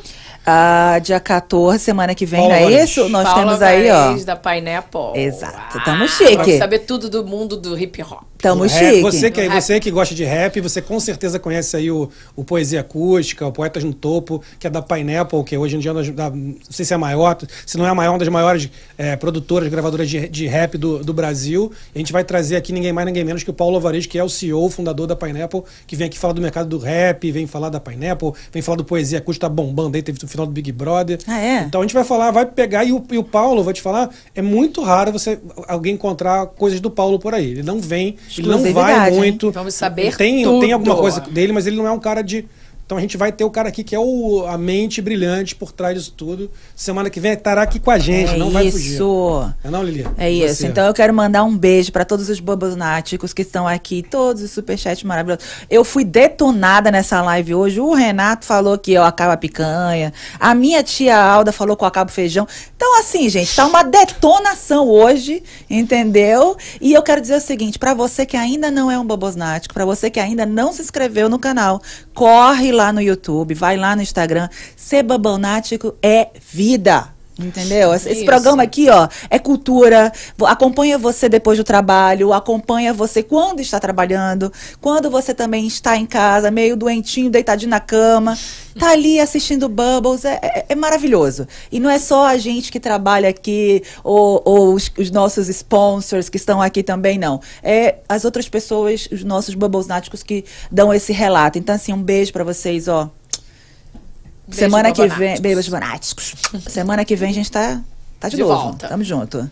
Ah, dia 14, semana que vem, não é isso? Nós Paula temos aí, ó. Vares, da Pineapple. Exato, tamo Ah, chique. Vamos saber tudo do mundo do hip hop. Tamo Rap, chique. Você que, você que gosta de rap, você com certeza conhece aí o, o Poesia Acústica, o Poetas no Topo, que é da Pineapple, que hoje em dia é uma das- da- não sei se é a maior, se não é a maior, uma das maiores eh, produtoras, gravadoras de, de rap do, do Brasil. A gente vai trazer aqui ninguém mais, ninguém menos que o Paulo Alvarez, que é o CEO, fundador da Pineapple, que vem aqui falar do mercado do rap, vem falar da Pineapple, vem falar do Poesia Acústica, tá bombando aí, teve final do Big Brother. Ah, é? Então a gente vai falar, vai pegar, e o, e o Paulo, vou te falar, é muito raro você alguém encontrar coisas do Paulo por aí. Ele não vem, ele não vai Exclusividade, hein? muito. Vamos saber tem, tudo. Tem alguma coisa dele, mas ele não é um cara de. Então a gente vai ter o cara aqui que é o, a mente brilhante por trás disso tudo. Semana que vem estará aqui com a gente, é não vai fugir. isso. É não, Lili? É isso. Você. Então eu quero mandar um beijo para todos os babonáticos que estão aqui, todos os superchats maravilhosos. Eu fui detonada nessa live hoje. O Renato falou que eu acabo a picanha. A minha tia Alda falou que eu acabo feijão. Então, assim, gente, tá uma detonação hoje, entendeu? E eu quero dizer o seguinte: para você que ainda não é um babosnático, para você que ainda não se inscreveu no canal, corre lá no YouTube, vai lá no Instagram. Ser babonático é vida. Entendeu? Esse, Isso. programa aqui, ó, é cultura. Acompanha você depois do trabalho, acompanha você quando está trabalhando, quando você também está em casa, meio doentinho, deitadinho na cama, tá ali assistindo Bubbles, é, é- é maravilhoso. E não é só a gente que trabalha aqui, ou, ou os, os nossos sponsors que estão aqui também, não. É as outras pessoas, os nossos Bubbles náticos que dão esse relato. Então, assim, um beijo pra vocês, ó. Beijo, Semana que vem, beijos fanáticos. Semana que vem a gente tá, tá de, De novo. volta. Tamo junto.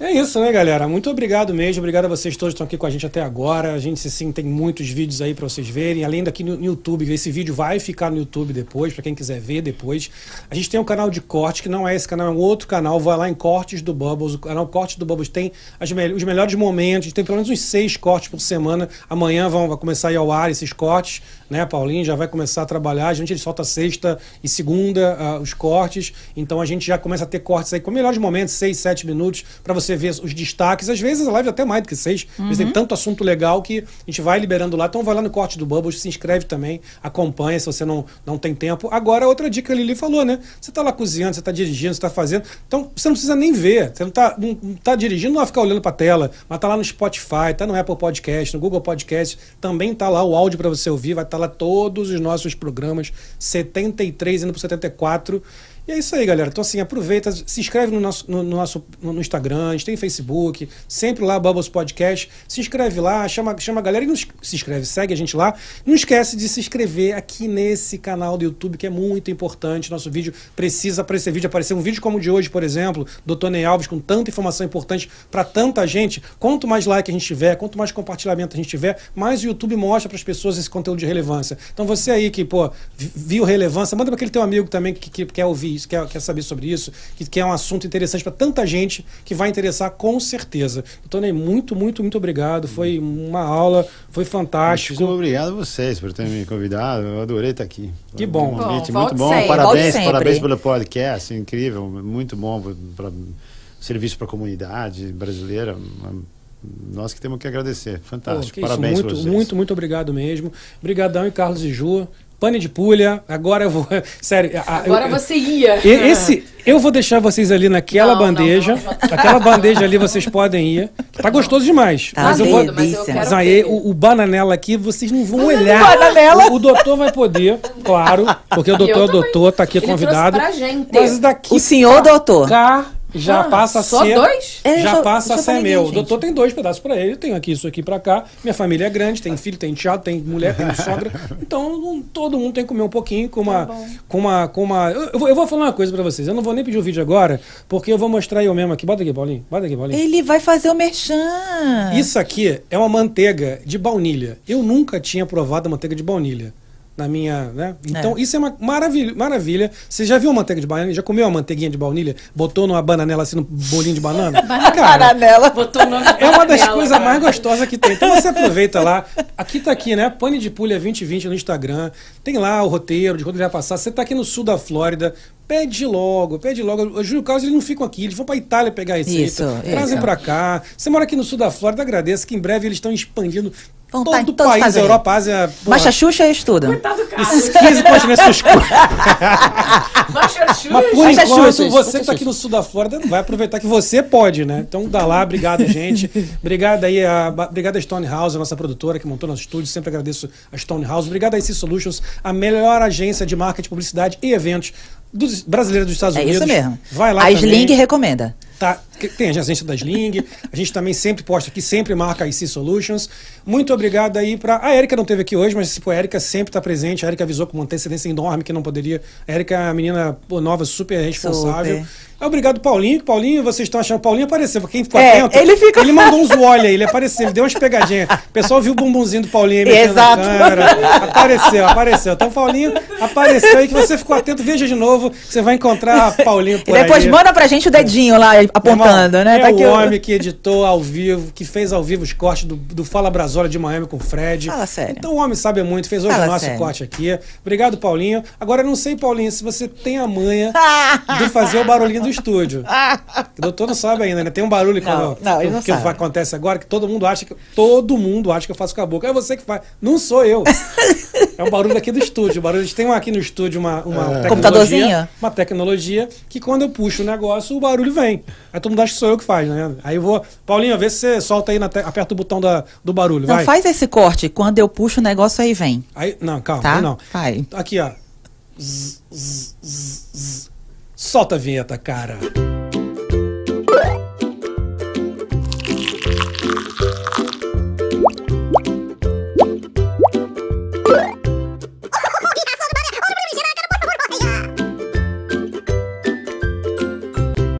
É isso, né, galera? Muito obrigado mesmo. Obrigado a vocês todos que estão aqui com a gente até agora. A gente, sim, tem muitos vídeos aí para vocês verem. Além daqui no YouTube, esse vídeo vai ficar no YouTube depois, para quem quiser ver depois. A gente tem um canal de corte, que não é esse canal, é um outro canal. Vai lá em Cortes do Bubbles. O canal Cortes do Bubbles tem me- os melhores momentos. A gente tem pelo menos uns seis cortes por semana. Amanhã vão vai começar a ir ao ar esses cortes, né? Paulinho já vai começar a trabalhar. A gente ele solta sexta e segunda ah, os cortes. Então a gente já começa a ter cortes aí com melhores momentos, seis, sete minutos, para você ver os destaques. Às vezes a live é até mais do que seis. Às vezes tem tanto assunto legal que a gente vai liberando lá. Então vai lá no corte do Bubbles, se inscreve também, acompanha se você não, não tem tempo. Agora, outra dica que a Lili falou, né? Você tá lá cozinhando, você tá dirigindo, você tá fazendo. Então você não precisa nem ver. Você não tá, não, não tá dirigindo, não vai ficar olhando pra tela, mas tá lá no Spotify, tá no Apple Podcast, no Google Podcast. Também tá lá o áudio para você ouvir, vai estar lá todos os nossos programas, 73 indo pro 74. E é isso aí, galera. Então, assim, aproveita, se inscreve no nosso, no, no nosso no, Instagram, a gente tem Facebook, sempre lá, Bubbles Podcast. Se inscreve lá, chama, chama a galera e nos, se inscreve, segue a gente lá. Não esquece de se inscrever aqui nesse canal do YouTube, que é muito importante. Nosso vídeo precisa aparecer vídeo, aparecer um vídeo como o de hoje, por exemplo, do Tony Alves, com tanta informação importante para tanta gente. Quanto mais like a gente tiver, quanto mais compartilhamento a gente tiver, mais o YouTube mostra para as pessoas esse conteúdo de relevância. Então, você aí que, pô, vi- viu relevância, manda para aquele teu amigo também que, que quer ouvir isso, quer, quer saber sobre isso, que, que é um assunto interessante para tanta gente que vai interessar com certeza. Tony, muito, muito, muito obrigado. Foi uma aula, foi fantástico. Muitíssimo obrigado a vocês por terem me convidado. Eu adorei estar aqui. Que bom. Um Bom, muito bom. sempre. Parabéns, parabéns pelo podcast. Incrível, muito bom para serviço para a comunidade brasileira. nós que temos que agradecer. Pô, Fantástico. que isso, Parabéns muito, vocês. muito, muito obrigado mesmo. Obrigadão e Carlos e Ju. Pane de pulha. Agora eu vou. Sério. Agora eu- você ia. Esse, eu vou deixar vocês ali naquela Não, não, bandeja. não, não. Aquela bandeja ali vocês podem ir. Tá gostoso demais. Tá mas eu vou. delícia. mas eu Mas aí, o, o bananela aqui, vocês não vão olhar. Bananela? O, o doutor vai poder, claro, porque o doutor é doutor, tá aqui Ele convidado. pra gente. Mas daqui O senhor doutor. cá já Ah, passa a só ser. dois? É, já só- passa a ser ninguém, meu. O gente. doutor tem dois pedaços pra ele. Eu tenho aqui isso aqui pra cá. Minha família é grande, tem filho, tem teatro, tem mulher, tem sogra. Então não- todo mundo tem que comer um pouquinho com uma. com uma. Com uma eu, eu vou, eu vou falar uma coisa pra vocês. Eu não vou nem pedir o vídeo agora, porque eu vou mostrar eu mesmo aqui. Bota aqui, Paulinho. Bota aqui, Paulinho. Ele vai fazer o merchan. Isso aqui é uma manteiga de baunilha. Eu nunca tinha provado a manteiga de baunilha. Na minha, né? Então, É. isso é uma maravilha, maravilha. Você já viu uma manteiga de baunilha? Já comeu uma manteiguinha de baunilha? Botou numa bananela assim, num bolinho de banana? Cara, Bananela. Botou o nome é uma das coisas cara. mais gostosas que tem. Então você aproveita lá. Aqui tá aqui, né? Pane de Pulha 2020 no Instagram. Tem lá o roteiro de quando ele vai passar. Você tá aqui no sul da Flórida. Pede logo, pede logo. O Júlio Carlos eles não ficam aqui, eles vão pra Itália pegar receita. Isso, Trazem isso. pra cá. Você mora aqui no sul da Flórida, agradeço que em breve eles estão expandindo Vão todo tá o país, Estados. Europa, Ásia. porra, Baixa Xuxa e estuda. Coitado do cara. esses 15 continentes seus cu. Baixa Xuxa. Mas por Baixa enquanto, Xuxa, você que tá aqui no sul da Flórida, vai aproveitar que você pode, né? Então dá lá, obrigado, gente. Obrigado aí, a, obrigado a Stone House, a nossa produtora que montou nosso estúdio. Sempre agradeço a Stone House. Obrigado a IC Solutions, a melhor agência de marketing, publicidade e eventos dos, brasileira dos Estados É Unidos. isso mesmo. Vai lá A também. Sling recomenda. Tá, tem a agência da Sling, a gente também sempre posta aqui, sempre marca a IC Solutions. Muito obrigado aí para A Erika não teve aqui hoje, mas tipo, a Erika sempre está presente. A Erika avisou com uma antecedência enorme que não poderia. A Erika é uma menina nova, super responsável. Super. Obrigado, Paulinho. Paulinho, vocês estão achando. Paulinho apareceu. Quem ficou É, atento, ele fica- ele mandou uns olha aí, ele apareceu, ele deu umas pegadinhas. O pessoal viu o bumbumzinho do Paulinho aí Exato. Apareceu, apareceu. Então, Paulinho apareceu aí que você ficou atento. Veja de novo, você vai encontrar Paulinho por E depois aí. manda pra gente o dedinho lá apontando, né? É Tá o- homem que editou ao vivo, que fez ao vivo os cortes do, do Fala Brasola de Miami com o Fred. Fala sério. Então o homem sabe muito, fez hoje Fala o nosso sério. corte aqui. Obrigado, Paulinho. Agora eu não sei, Paulinho, se você tem a manha de fazer o barulhinho do estúdio. O doutor não sabe ainda, né? Tem um barulho Não, quando, não, não que sabe. acontece agora, que todo mundo acha que. Todo mundo acha que eu faço com a boca. É você que faz. Não sou eu. É um barulho aqui do estúdio. O barulho, a gente tem um aqui no estúdio uma, uma tecnologia. Computadorzinho? Uma tecnologia que quando eu puxo o negócio, o barulho vem. Aí todo mundo acha que sou eu que faz, né? Aí eu vou. Paulinho, vê se você solta aí, na te- aperta o botão da, do barulho. Não, vai. faz esse corte. Quando eu puxo o negócio aí vem. Aí, não, calma, Tá? aí não. Vai. Aqui, ó. Zzz, zzz, zzz, zzz. Solta a vinheta, cara.